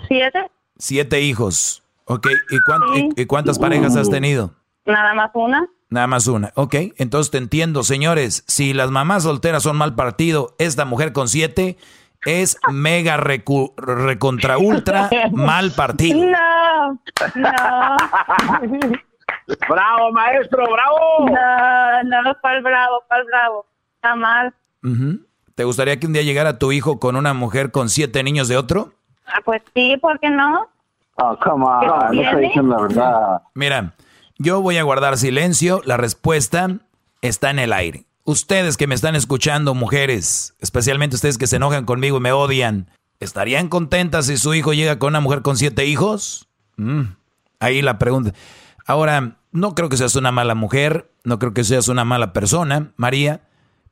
¿Siete? Siete hijos. Ok, ¿y, cuán- y- y cuántas parejas has tenido? Nada más una. Nada más una. Ok, entonces te entiendo, señores. Si las mamás solteras son mal partido, esta mujer con siete es mega recu- recontra ultra mal partido. No, no. ¡Bravo, maestro! ¡Bravo! No, no, ¿cuál bravo? ¿Cuál bravo? Está mal. ¿Te gustaría que un día llegara tu hijo con una mujer con siete niños de otro? Ah, pues sí, ¿por qué no? Oh, come on, ¿Qué no estoy diciendo la verdad. Mira, yo voy a guardar silencio. La respuesta está en el aire. Ustedes que me están escuchando, mujeres, especialmente ustedes que se enojan conmigo y me odian, ¿estarían contentas si su hijo llega con una mujer con siete hijos? Mm, ahí la pregunta. Ahora, no creo que seas una mala mujer, no creo que seas una mala persona, María,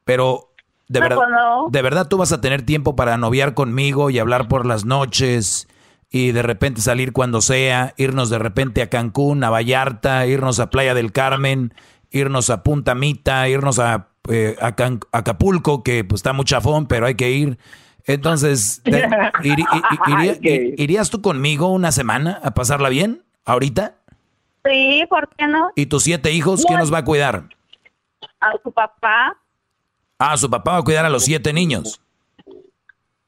pero de No, verdad, pues no. de verdad tú vas a tener tiempo para noviar conmigo y hablar por las noches y de repente salir cuando sea, irnos de repente a Cancún, a Vallarta, irnos a Playa del Carmen, irnos a Punta Mita, irnos a, eh, a Acapulco, que pues está muy chafón, pero hay que ir. Entonces, te- ¿irías tú conmigo una semana a pasarla bien ahorita? Sí, ¿por qué no? ¿Y tus siete hijos quién los va a cuidar? A su papá. Ah, su papá va a cuidar a los siete niños.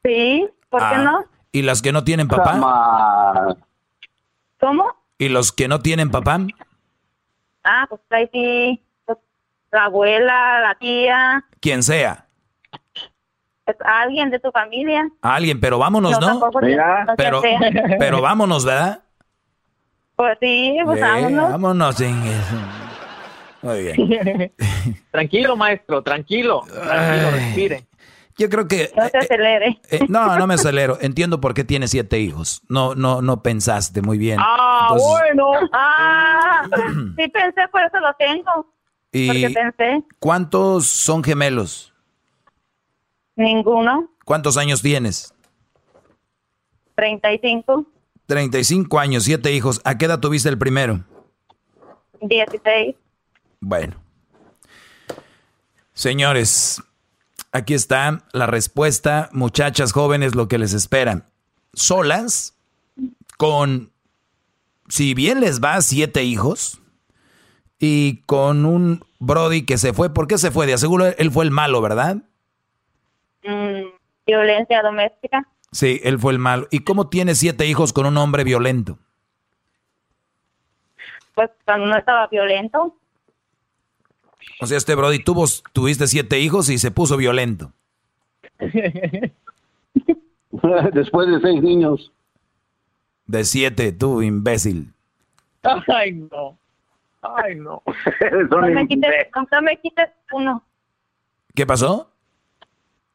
Sí, ¿por qué Ah, no? ¿Y las que no tienen papá? ¿Cómo? ¿Y los que no tienen papá? Ah, pues ahí sí. La abuela, la tía, Quien sea. pues, alguien de tu familia. Alguien, pero vámonos, ¿no? no Pero, pero vámonos, ¿verdad? Pues sí, pues Eh, vámonos. vámonos. Muy bien. tranquilo, maestro, tranquilo. Tranquilo, respire. Yo creo que... No se acelere. Eh, no, no me acelero. Entiendo por qué tiene siete hijos. No, no, no pensaste muy bien. Ah, Entonces, bueno. Ah, sí pensé, por eso lo tengo. ¿Y Porque pensé, cuántos son gemelos? ninguno. ¿Cuántos años tienes? 35, 35 años, siete hijos. ¿A qué edad tuviste el primero? 16. Bueno. Señores, aquí está la respuesta, muchachas jóvenes, lo que les esperan. Solas, con, si bien les va, siete hijos, y con un Brody que se fue. ¿Por qué se fue? De aseguro él fue el malo, ¿verdad? Mm, violencia doméstica. Sí, él fue el malo. ¿Y cómo tiene siete hijos con un hombre violento? Pues cuando no estaba violento. O sea, este Brody tuvo, tuviste siete hijos y se puso violento. Después de seis niños. De siete, tú, imbécil. Ay, no. Ay, no. No me quites, no me quites uno. ¿Qué pasó?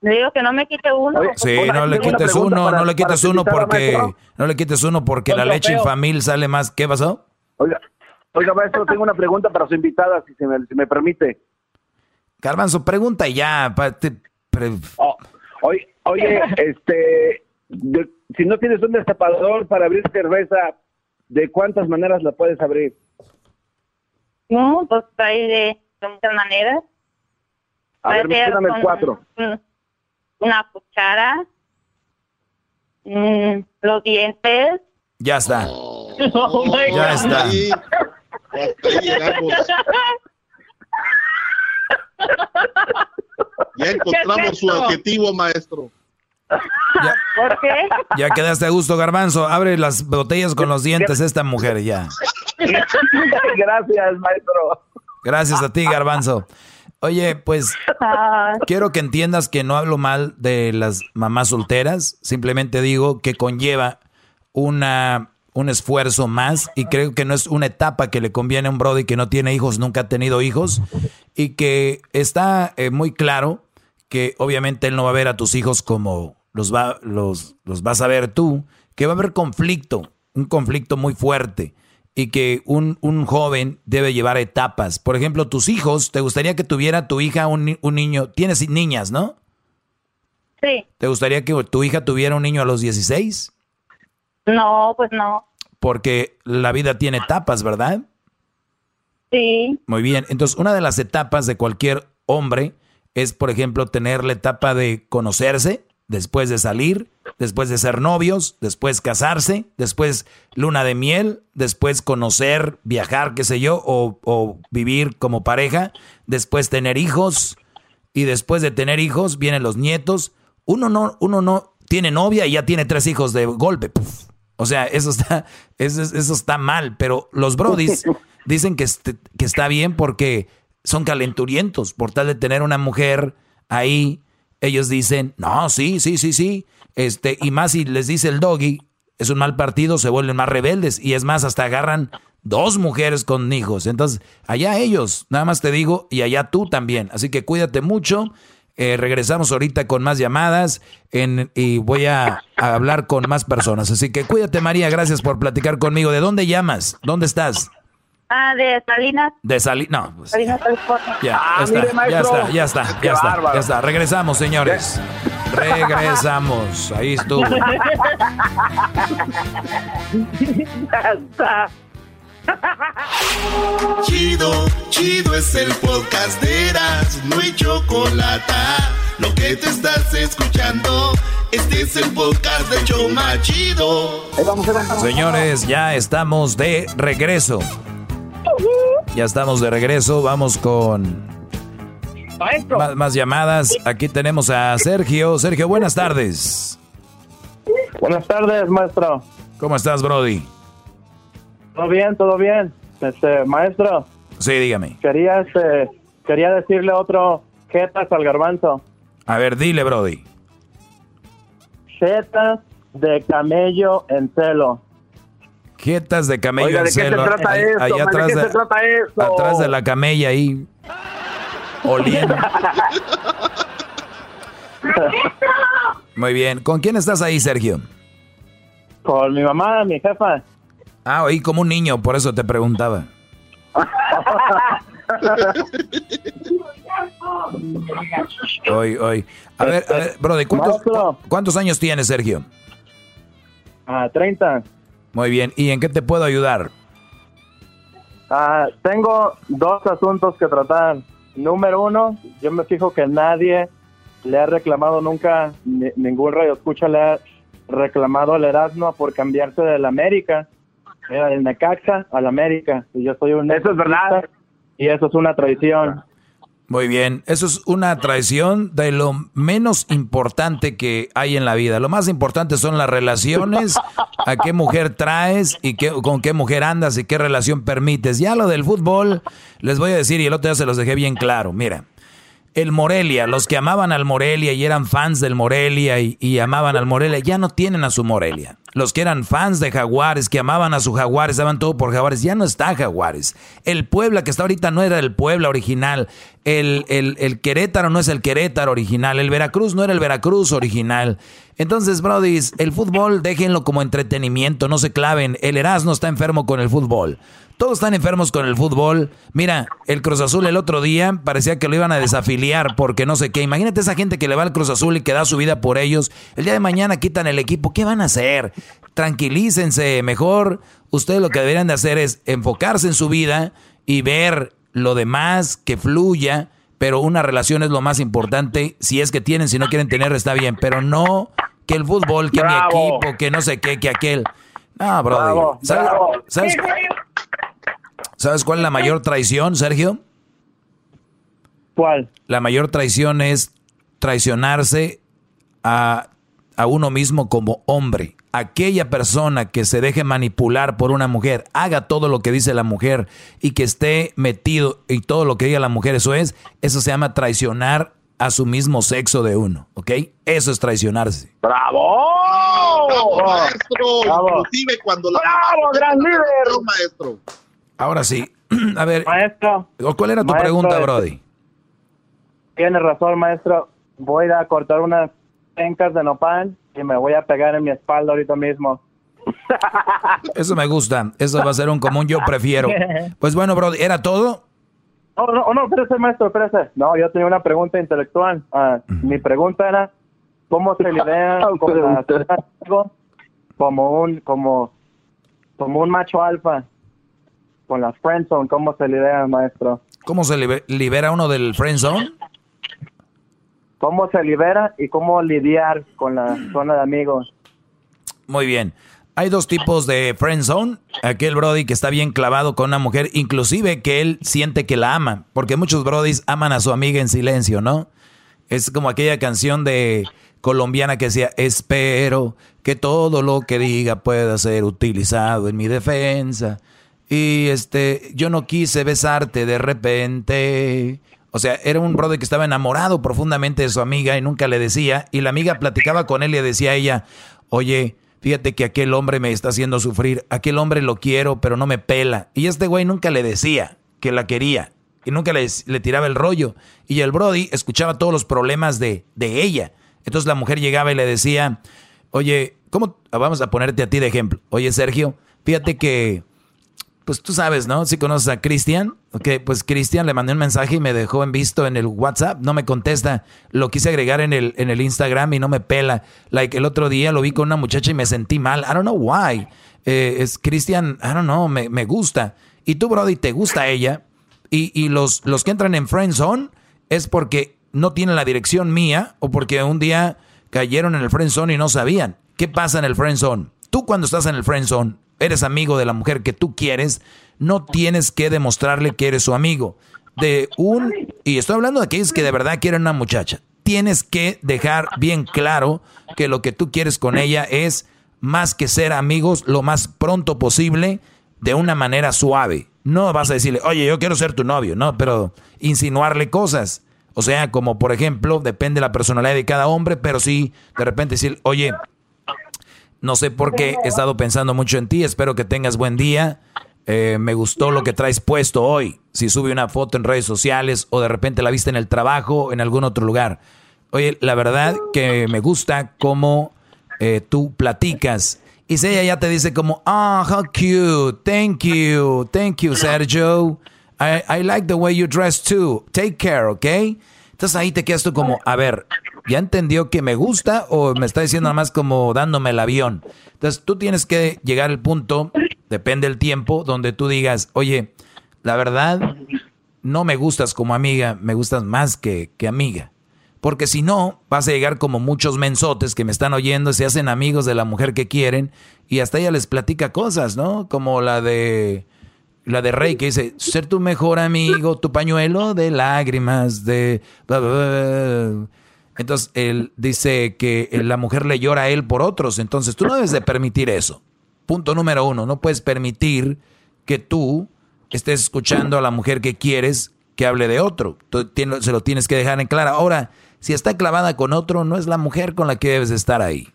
Le digo que no me quite uno. Sí, no le quites uno, no le quites uno porque no le quites uno porque la leche infamil sale más. ¿Qué pasó? Oiga, oiga, maestro, tengo una pregunta para su invitada, si, se me, si me permite. Garbanzo, pregunta ya. pa- te- pre- Oh, oye, oye, este, de- si no tienes un destapador para abrir cerveza, ¿de cuántas maneras la puedes abrir? No, pues hay de, de muchas maneras. A ver, con cuatro. un- Una cuchara. mm, los dientes. Ya está. Oh Ya está. Ahí, hasta ahí llegamos. Ya encontramos su adjetivo, maestro. ¿Por qué? Ya quedaste a gusto, Garbanzo. Abre las botellas con los dientes esta mujer ya. Gracias, maestro. Gracias a ti, Garbanzo. Oye, pues Ah, quiero que entiendas que no hablo mal de las mamás solteras, simplemente digo que conlleva una un esfuerzo más y creo que no es una etapa que le conviene a un brody que no tiene hijos, nunca ha tenido hijos y que está eh, muy claro que obviamente él no va a ver a tus hijos como los va los los vas a ver tú, que va a haber conflicto, un conflicto muy fuerte y que un, un joven debe llevar etapas. Por ejemplo, tus hijos, ¿te gustaría que tuviera tu hija un, un niño? Tienes niñas, ¿no? sí. ¿Te gustaría que tu hija tuviera un niño a los 16? No, pues no. Porque la vida tiene etapas, ¿verdad? Sí. Muy bien. Entonces, una de las etapas de cualquier hombre es, por ejemplo, tener la etapa de conocerse, después de salir, después de ser novios, después casarse, después luna de miel, después conocer, viajar, qué sé yo, o, o vivir como pareja, después tener hijos, y después de tener hijos vienen los nietos. Uno no, uno no tiene novia y ya tiene tres hijos de golpe. Puf. O sea, eso está, eso, eso está mal, pero los brodis dicen que, este- que está bien porque son calenturientos. Por tal de tener una mujer ahí, ellos dicen, no, sí, sí, sí, sí. Este, y más si les dice el doggy, es un mal partido, se vuelven más rebeldes. Y es más, hasta agarran dos mujeres con hijos. Entonces, allá ellos, nada más te digo, y allá tú también. Así que cuídate mucho. Eh, regresamos ahorita con más llamadas en- y voy a, a hablar con más personas. Así que cuídate, María. Gracias por platicar conmigo. ¿De dónde llamas? ¿Dónde estás? Ah, de Salinas. De salir. No, pues Salinas, California. ya, Ah, ya, está, mire, ya está, ya está, Qué ya está, bárbaro. ya está. Regresamos, señores. Regresamos. Ahí estuvo. Chido, chido es el podcast de Eras, no hay chocolate. Lo que te estás escuchando, este es el podcast de Choma Chido. Señores, ya estamos de regreso. Ya estamos de regreso. Vamos con más, más llamadas. Aquí tenemos a Sergio. Sergio, buenas tardes. Buenas tardes, maestro. ¿Cómo estás, Brody? ¿Todo bien? ¿Todo bien? Este, maestro, Sí, dígame. quería, este, quería decirle otro jetas al garbanzo. A ver, dile, Brody. Jetas de camello en celo. Jetas de camello Oiga, en ¿de qué se celo. trata Ahí- esto, ahí man? ¿De qué de, se trata esto? atrás de la camella ahí. Oliendo. Muy bien. ¿Con quién estás ahí, Sergio? Con mi mamá, mi jefa. Ah, oí como un niño, por eso te preguntaba. Hoy, hoy. A ver, a ver, Brody, ¿cuántos, ¿cuántos años tienes, Sergio? Ah, 30. Muy bien. ¿Y en qué te puedo ayudar? Ah, tengo dos asuntos que tratar. Número uno, yo me fijo que nadie le ha reclamado nunca, ningún radio escucha le ha reclamado al Erasmo por cambiarse del América, del Necaxa al América. Y yo soy un Eso es verdad. Y eso es una traición. Muy bien, eso es una traición de lo menos importante que hay en la vida. Lo más importante son las relaciones, a qué mujer traes y qué, con qué mujer andas y qué relación permites. Ya lo del fútbol, les voy a decir, y el otro día se los dejé bien claro. Mira, el Morelia, los que amaban al Morelia y eran fans del Morelia y, amaban al Morelia, ya no tienen a su Morelia. Los que eran fans de Jaguares, que amaban a su Jaguares, daban todo por Jaguares, ya no está Jaguares. El Puebla, que está ahorita, no era el Puebla original. El, el, Querétaro no es el Querétaro original. El Veracruz no era el Veracruz original. Entonces, Brody, el fútbol déjenlo como entretenimiento, no se claven. El Erasmo está enfermo con el fútbol. Todos están enfermos con el fútbol. Mira, el Cruz Azul el otro día parecía que lo iban a desafiliar porque no sé qué. Imagínate esa gente que le va al Cruz Azul y que da su vida por ellos. El día de mañana quitan el equipo. ¿Qué van a hacer? Tranquilícense. Mejor ustedes lo que deberían de hacer es enfocarse en su vida y ver lo demás que fluya. Pero una relación es lo más importante. Si es que tienen, si no quieren tener, está bien. Pero no que el fútbol, que mi equipo, que no sé qué, que aquel. Ah, bro. ¿Sabes? ¿Sabes cuál es la mayor traición, Sergio? ¿Cuál? La mayor traición es traicionarse a, uno mismo como hombre. Aquella persona que se deje manipular por una mujer, haga todo lo que dice la mujer y que esté metido y todo lo que diga la mujer, eso es, eso se llama traicionar a su mismo sexo de uno, ¿ok? Eso es traicionarse. ¡Bravo! maestro! Inclusive cuando la... ¡Bravo, gran líder! maestro! Ahora sí. A ver. Maestro. ¿Cuál era tu pregunta, este, Brody? Tiene razón, maestro. Voy a cortar unas pencas de nopal y me voy a pegar en mi espalda ahorita mismo. Eso me gusta. Eso va a ser un común yo prefiero. Pues bueno, Brody, ¿era todo? No, no, no, espérese, maestro, espérese. No, yo tenía una pregunta intelectual. Ah, mi pregunta era, ¿cómo se lidera como un, como, como un macho alfa con las friendzone, ¿cómo se libera, maestro? ¿Cómo se libera uno del friendzone? ¿Cómo se libera y cómo lidiar con la zona de amigos? Muy bien. Hay dos tipos de friendzone. Aquel brody que está bien clavado con una mujer, inclusive que él siente que la ama, porque muchos brodis aman a su amiga en silencio, ¿no? Es como aquella canción de colombiana que decía, espero que todo lo que diga pueda ser utilizado en mi defensa. Y este, yo no quise besarte de repente. O sea, era un brother que estaba enamorado profundamente de su amiga y nunca le decía. Y la amiga platicaba con él y decía a ella, oye, fíjate que aquel hombre me está haciendo sufrir. Aquel hombre lo quiero, pero no me pela. Y este güey nunca le decía que la quería. Y nunca le, le tiraba el rollo. Y el Brody escuchaba todos los problemas de, de ella. Entonces la mujer llegaba y le decía, oye, ¿cómo? Vamos a ponerte a ti de ejemplo. Oye, Sergio, fíjate que pues tú sabes, ¿no? Si conoces a Cristian, ok, pues Cristian le mandé un mensaje y me dejó en visto en el WhatsApp, no me contesta, lo quise agregar en el, en el Instagram y no me pela. Like el otro día lo vi con una muchacha y me sentí mal, I don't know why. Eh, es Cristian, I don't know, me, me, gusta. Y tú, Brody, te gusta ella. Y, y los, los que entran en Friend Zone es porque no tienen la dirección mía o porque un día cayeron en el Friend Zone y no sabían. ¿Qué pasa en el Friend Zone? Tú cuando estás en el Friend Zone, eres amigo de la mujer que tú quieres, no tienes que demostrarle que eres su amigo. De un, y estoy hablando de aquellos que de verdad quieren una muchacha, tienes que dejar bien claro que lo que tú quieres con ella es más que ser amigos lo más pronto posible, de una manera suave. No vas a decirle, oye, yo quiero ser tu novio, no, pero insinuarle cosas. O sea, como por ejemplo, depende de la personalidad de cada hombre, pero sí, de repente decir, oye, no sé por qué he estado pensando mucho en ti. Espero que tengas buen día. Eh, me gustó lo que traes puesto hoy. Si sube una foto en redes sociales o de repente la viste en el trabajo o en algún otro lugar. oye, la verdad que me gusta cómo eh, tú platicas. Y si ella ya te dice como, ah, how cute, thank you, thank you, Sergio. I, I like the way you dress too. Take care, ¿ok? Entonces ahí te quedas tú como, a ver, ¿ya entendió que me gusta o me está diciendo nada más como dándome el avión? Entonces tú tienes que llegar al punto, depende del tiempo, donde tú digas, oye, la verdad, no me gustas como amiga, me gustas más que, que amiga. Porque si no, vas a llegar como muchos mensotes que me están oyendo, se hacen amigos de la mujer que quieren y hasta ella les platica cosas, ¿no? Como la de la de Rey que dice, ser tu mejor amigo, tu pañuelo de lágrimas, de... Entonces él dice que la mujer le llora a él por otros, entonces tú no debes de permitir eso. Punto número uno, no puedes permitir que tú estés escuchando a la mujer que quieres que hable de otro. Se lo tienes que dejar en clara. Ahora, si está clavada con otro, no es la mujer con la que debes estar ahí.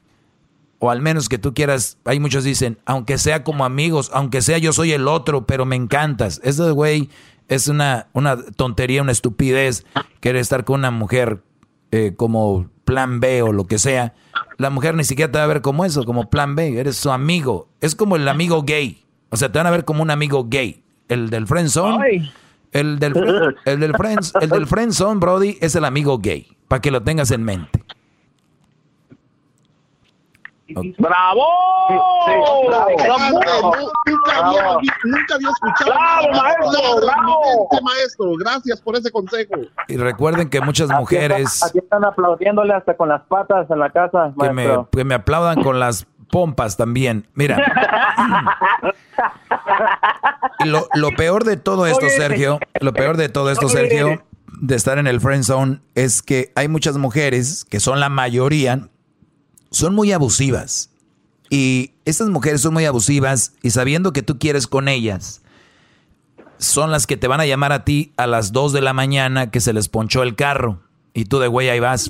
O al menos que tú quieras, hay muchos dicen, aunque sea como amigos, aunque sea yo soy el otro, pero me encantas. Eso, güey, es una, una tontería, una estupidez querer estar con una mujer eh, como plan B o lo que sea. La mujer ni siquiera te va a ver como eso, como plan B, eres su amigo. Es como el amigo gay. O sea, te van a ver como un amigo gay. El del friendzone. El del, el del, friends, el del friendzone, Brody, es el amigo gay para que lo tengas en mente. ¡Bravo! Nunca, había, escuchado. ¡Bravo, maestro! ¡Bravo! maestro! Gracias por ese consejo. Y recuerden que muchas mujeres. Aquí, están aplaudiéndole hasta con las patas en la casa, que me, que me aplaudan con las pompas también. Mira. lo, lo peor de todo esto, Sergio, lo peor de todo esto, Sergio, de estar en el friend zone es que hay muchas mujeres, que son la mayoría, son muy abusivas. Y estas mujeres son muy abusivas y sabiendo que tú quieres con ellas, son las que te van a llamar a ti a las 2 de la mañana que se les ponchó el carro. Y tú de güey ahí vas,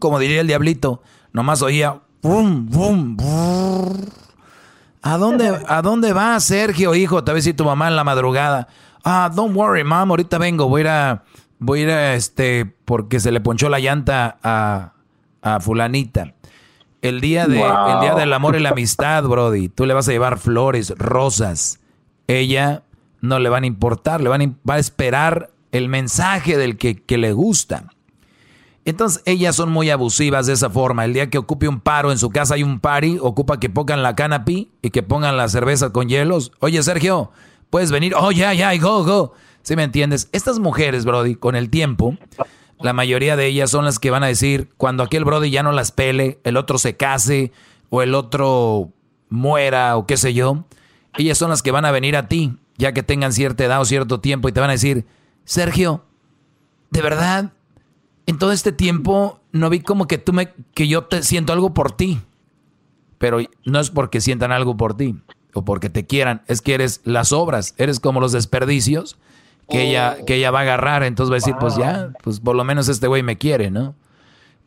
como diría el diablito, nomás oía, ¿A dónde, ¿A dónde vas, Sergio, hijo? Te va a tu mamá en la madrugada. Ah, don't worry, mom, ahorita vengo, voy a ir a, voy a, ir a este, porque se le ponchó la llanta a, a fulanita. El día, de, el día del amor y la amistad, Brody, tú le vas a llevar flores, rosas. Ella no le van a importar, le van a, va a esperar el mensaje del que, que le gusta. Entonces ellas son muy abusivas de esa forma. El día que ocupe un paro en su casa hay un party, ocupa que pongan la canopy y que pongan la cerveza con hielos. Oye, Sergio, puedes venir. Oh, ya, ya, go, go. ¿Sí me entiendes? Estas mujeres, Brody, con el tiempo, la mayoría de ellas son las que van a decir, cuando aquel Brody ya no las pele, el otro se case o el otro muera o qué sé yo, ellas son las que van a venir a ti, ya que tengan cierta edad o cierto tiempo y te van a decir, Sergio, ¿de verdad? En todo este tiempo no vi como que tú me, que yo te siento algo por ti. Pero no es porque sientan algo por ti o porque te quieran, es que eres las obras, eres como los desperdicios que ella, que ella va a agarrar, entonces va a decir, pues ya, pues por lo menos este güey me quiere, ¿no?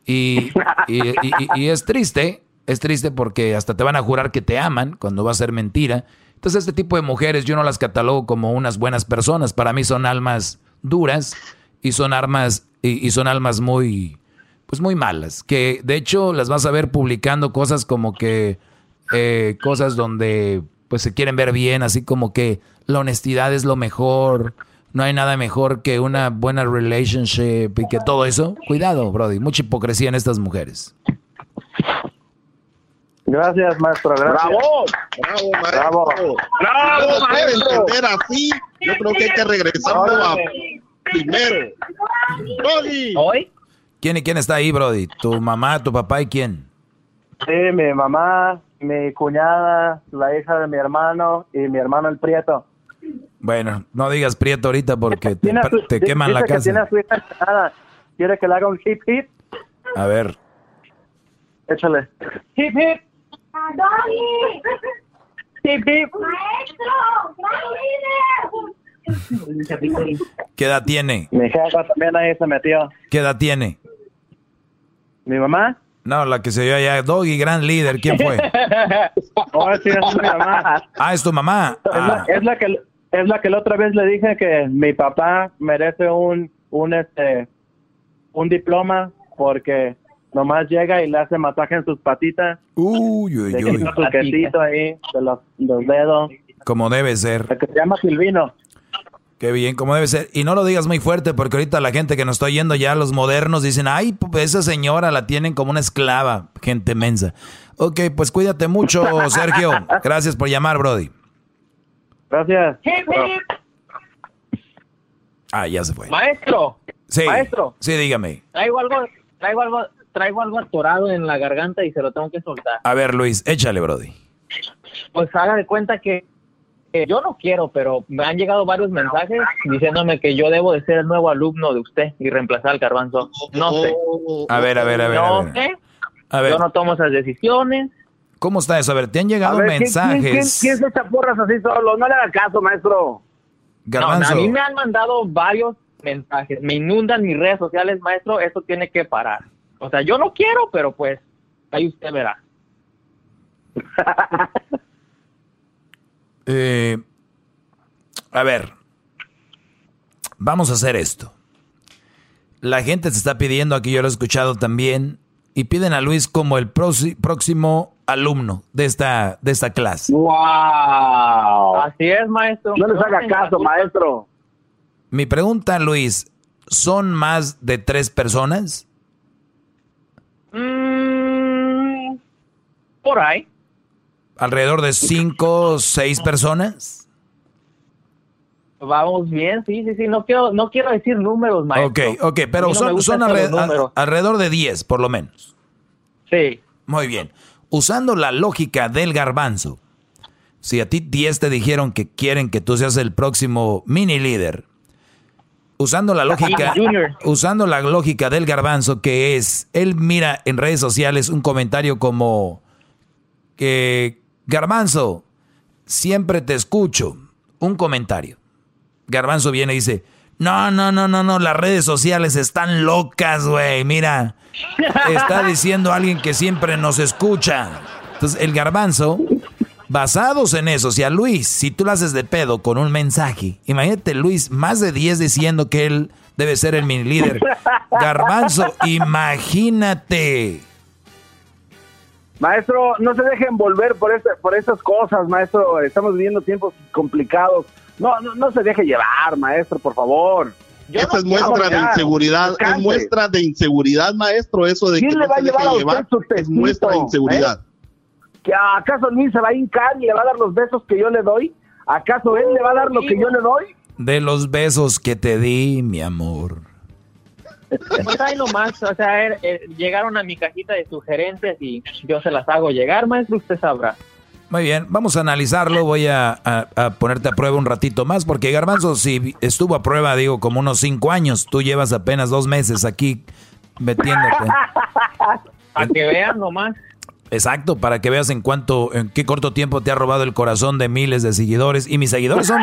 Y, y, es triste, es triste porque hasta te van a jurar que te aman cuando va a ser mentira. Entonces este tipo de mujeres yo no las catalogo como unas buenas personas, para mí son almas duras y son armas y, son almas muy pues muy malas, que de hecho las vas a ver publicando cosas como que eh, cosas donde pues se quieren ver bien, así como que la honestidad es lo mejor, no hay nada mejor que una buena relationship y que todo eso. Cuidado, Brody, mucha hipocresía en estas mujeres. Gracias, maestro. Gracias. Bravo, bravo, maestro. Bravo, bravo maestro. entender así, yo creo que hay que regresar a primero. Brody. ¿Hoy? ¿Quién y quién está ahí, Brody? ¿Tu mamá, tu papá y quién? Sí, mi mamá, mi cuñada, la hija de mi hermano y mi hermano el Prieto. Bueno, no digas Prieto ahorita porque te, queman la casa. ¿Quiere que le haga un hip hip? A ver. Échale. Hip hip. Hip hip. ¿Qué edad tiene? Mi jefa también ahí se metió. ¿Qué edad tiene? ¿Mi mamá? No, la que se dio allá, Doggy, gran líder, ¿quién fue? oh, sí, es mi mamá. Ah, es tu mamá. Es, la, que es la que la otra vez le dije que mi papá merece un un este un diploma porque nomás llega y le hace masaje en sus patitas. Uy, uy, Le uy. quita su quesito ahí de los, los dedos. Como debe ser. Que se llama Silvino. Qué bien, como debe ser. Y no lo digas muy fuerte porque ahorita la gente que nos está oyendo ya, los modernos, dicen, ay, pues esa señora la tienen como una esclava, gente mensa. Ok, pues cuídate mucho, Sergio. Gracias por llamar, Brody. Gracias. Ah, ya se fue. Maestro, Sí. maestro. Sí, dígame. traigo algo, traigo algo, traigo algo atorado en la garganta y se lo tengo que soltar. A ver, Luis, échale, Brody. Pues haga de cuenta que, yo no quiero, pero me han llegado varios mensajes diciéndome que yo debo de ser el nuevo alumno de usted y reemplazar al garbanzo. No sé. A ver, a ver, a ver. a No ver. sé. A ver. Yo no tomo esas decisiones. ¿Cómo está eso? A ver, te han llegado A ver, ¿quién- mensajes. ¿quién, quién, quién se echa porras así solo? No le haga caso, maestro. Garbanzo. No, a mí me han mandado varios mensajes. Me inundan mis redes sociales, maestro. Eso tiene que parar. O sea, yo no quiero, pero pues ahí usted verá. Eh, a ver, vamos a hacer esto. La gente se está pidiendo, aquí yo lo he escuchado también, y piden a Luis como el próximo alumno de esta, de esta clase. ¡Wow! Así es, maestro. No les haga caso, maestro. Mi pregunta, Luis, ¿son más de tres personas? Mm, por ahí. ¿Alrededor de cinco o seis personas? Vamos bien, sí, sí, sí. No quiero, no quiero decir números, maestro. Ok, ok, pero no son, alrededor de diez, por lo menos. Sí. Muy bien. Usando la lógica del garbanzo, si a ti 10 te dijeron que quieren que tú seas el próximo mini líder, usando la lógica, usando la lógica del garbanzo, que es, él mira en redes sociales un comentario como que garbanzo, siempre te escucho. Un comentario. Garbanzo viene y dice, no, no, no, no, no, las redes sociales están locas, güey, mira. Está diciendo alguien que siempre nos escucha. Entonces, el garbanzo, basados en eso, si a Luis, si tú lo haces de pedo con un mensaje, imagínate Luis, más de 10 diciendo que él debe ser el mini líder. Garbanzo, imagínate. Maestro, no se dejen volver por, este, por estas cosas, maestro. Estamos viviendo tiempos complicados. No, no, no se deje llevar, maestro, por favor. Esa es muestra de inseguridad, es muestra de inseguridad, maestro, eso de ¿Quién que le no va a se llevar deje a usted llevar, su es tecito, muestra de inseguridad. ¿Que acaso Luis se va a hincar y le va a dar los besos que yo le doy? ¿Acaso él le va a dar lo que yo le doy? De los besos que te di, mi amor. Pues ahí nomás, o sea, er- er, llegaron a mi cajita de sugerencias y yo se las hago llegar, maestro, usted sabrá. Muy bien, vamos a analizarlo. Voy a, a- a ponerte a prueba un ratito más, porque Garbanzo, si estuvo a prueba, digo, como unos cinco años, tú llevas apenas dos meses aquí metiéndote. Para que vean nomás. Exacto, para que veas en cuánto, en qué corto tiempo te ha robado el corazón de miles de seguidores. Y mis seguidores son,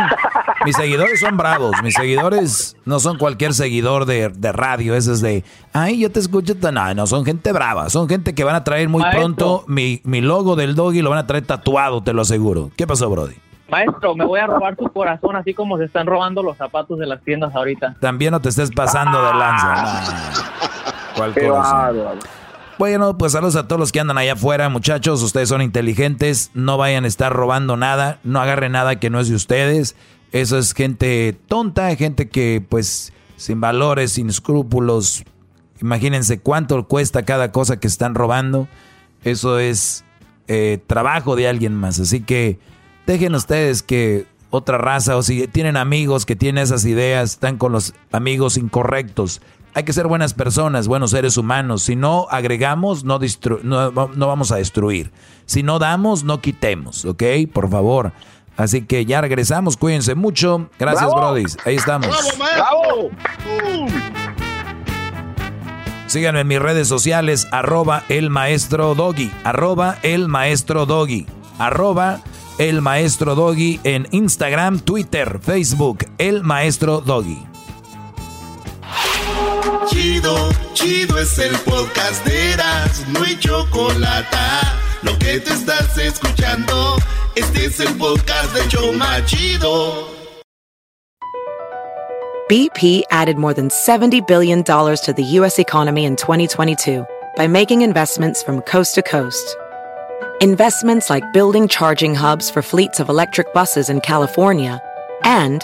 mis seguidores son bravos. Mis seguidores no son cualquier seguidor de, de radio. Ese es de, ay, yo te escucho. tan-". No, no, son gente brava. Son gente que van a traer muy Maestro. pronto mi, mi logo del doggy, lo van a traer tatuado, te lo aseguro. ¿Qué pasó, Brody? Maestro, me voy a robar su corazón así como se están robando los zapatos de las tiendas ahorita. También no te estés pasando de lanza. Nah. ¿Cuál Qué corazón? Bueno, pues saludos a todos los que andan allá afuera, muchachos. Ustedes son inteligentes, no vayan a estar robando nada, no agarren nada que no es de ustedes. Eso es gente tonta, gente que pues sin valores, sin escrúpulos. Imagínense cuánto cuesta cada cosa que están robando. Eso es eh, trabajo de alguien más. Así que dejen ustedes que otra raza o si tienen amigos que tienen esas ideas, están con los amigos incorrectos. Hay que ser buenas personas, buenos seres humanos. Si no agregamos, no, no, no vamos a destruir. Si no damos, no quitemos, ¿ok? Por favor. Así que ya regresamos, cuídense mucho. Gracias. Brody. Ahí estamos. ¡Bravo! Síganme en mis redes sociales, arroba el maestro doggy, arroba el maestro doggy, arroba el maestro doggy en Instagram, Twitter, Facebook, el maestro doggy. Chido, chido es el podcast de Eras, no hay chocolate. Lo que te estás escuchando, este es el podcast de Choma Chido. BP added more than $70 billion to the U.S. economy in 2022 by making investments from coast to coast. Investments like building charging hubs for fleets of electric buses in California and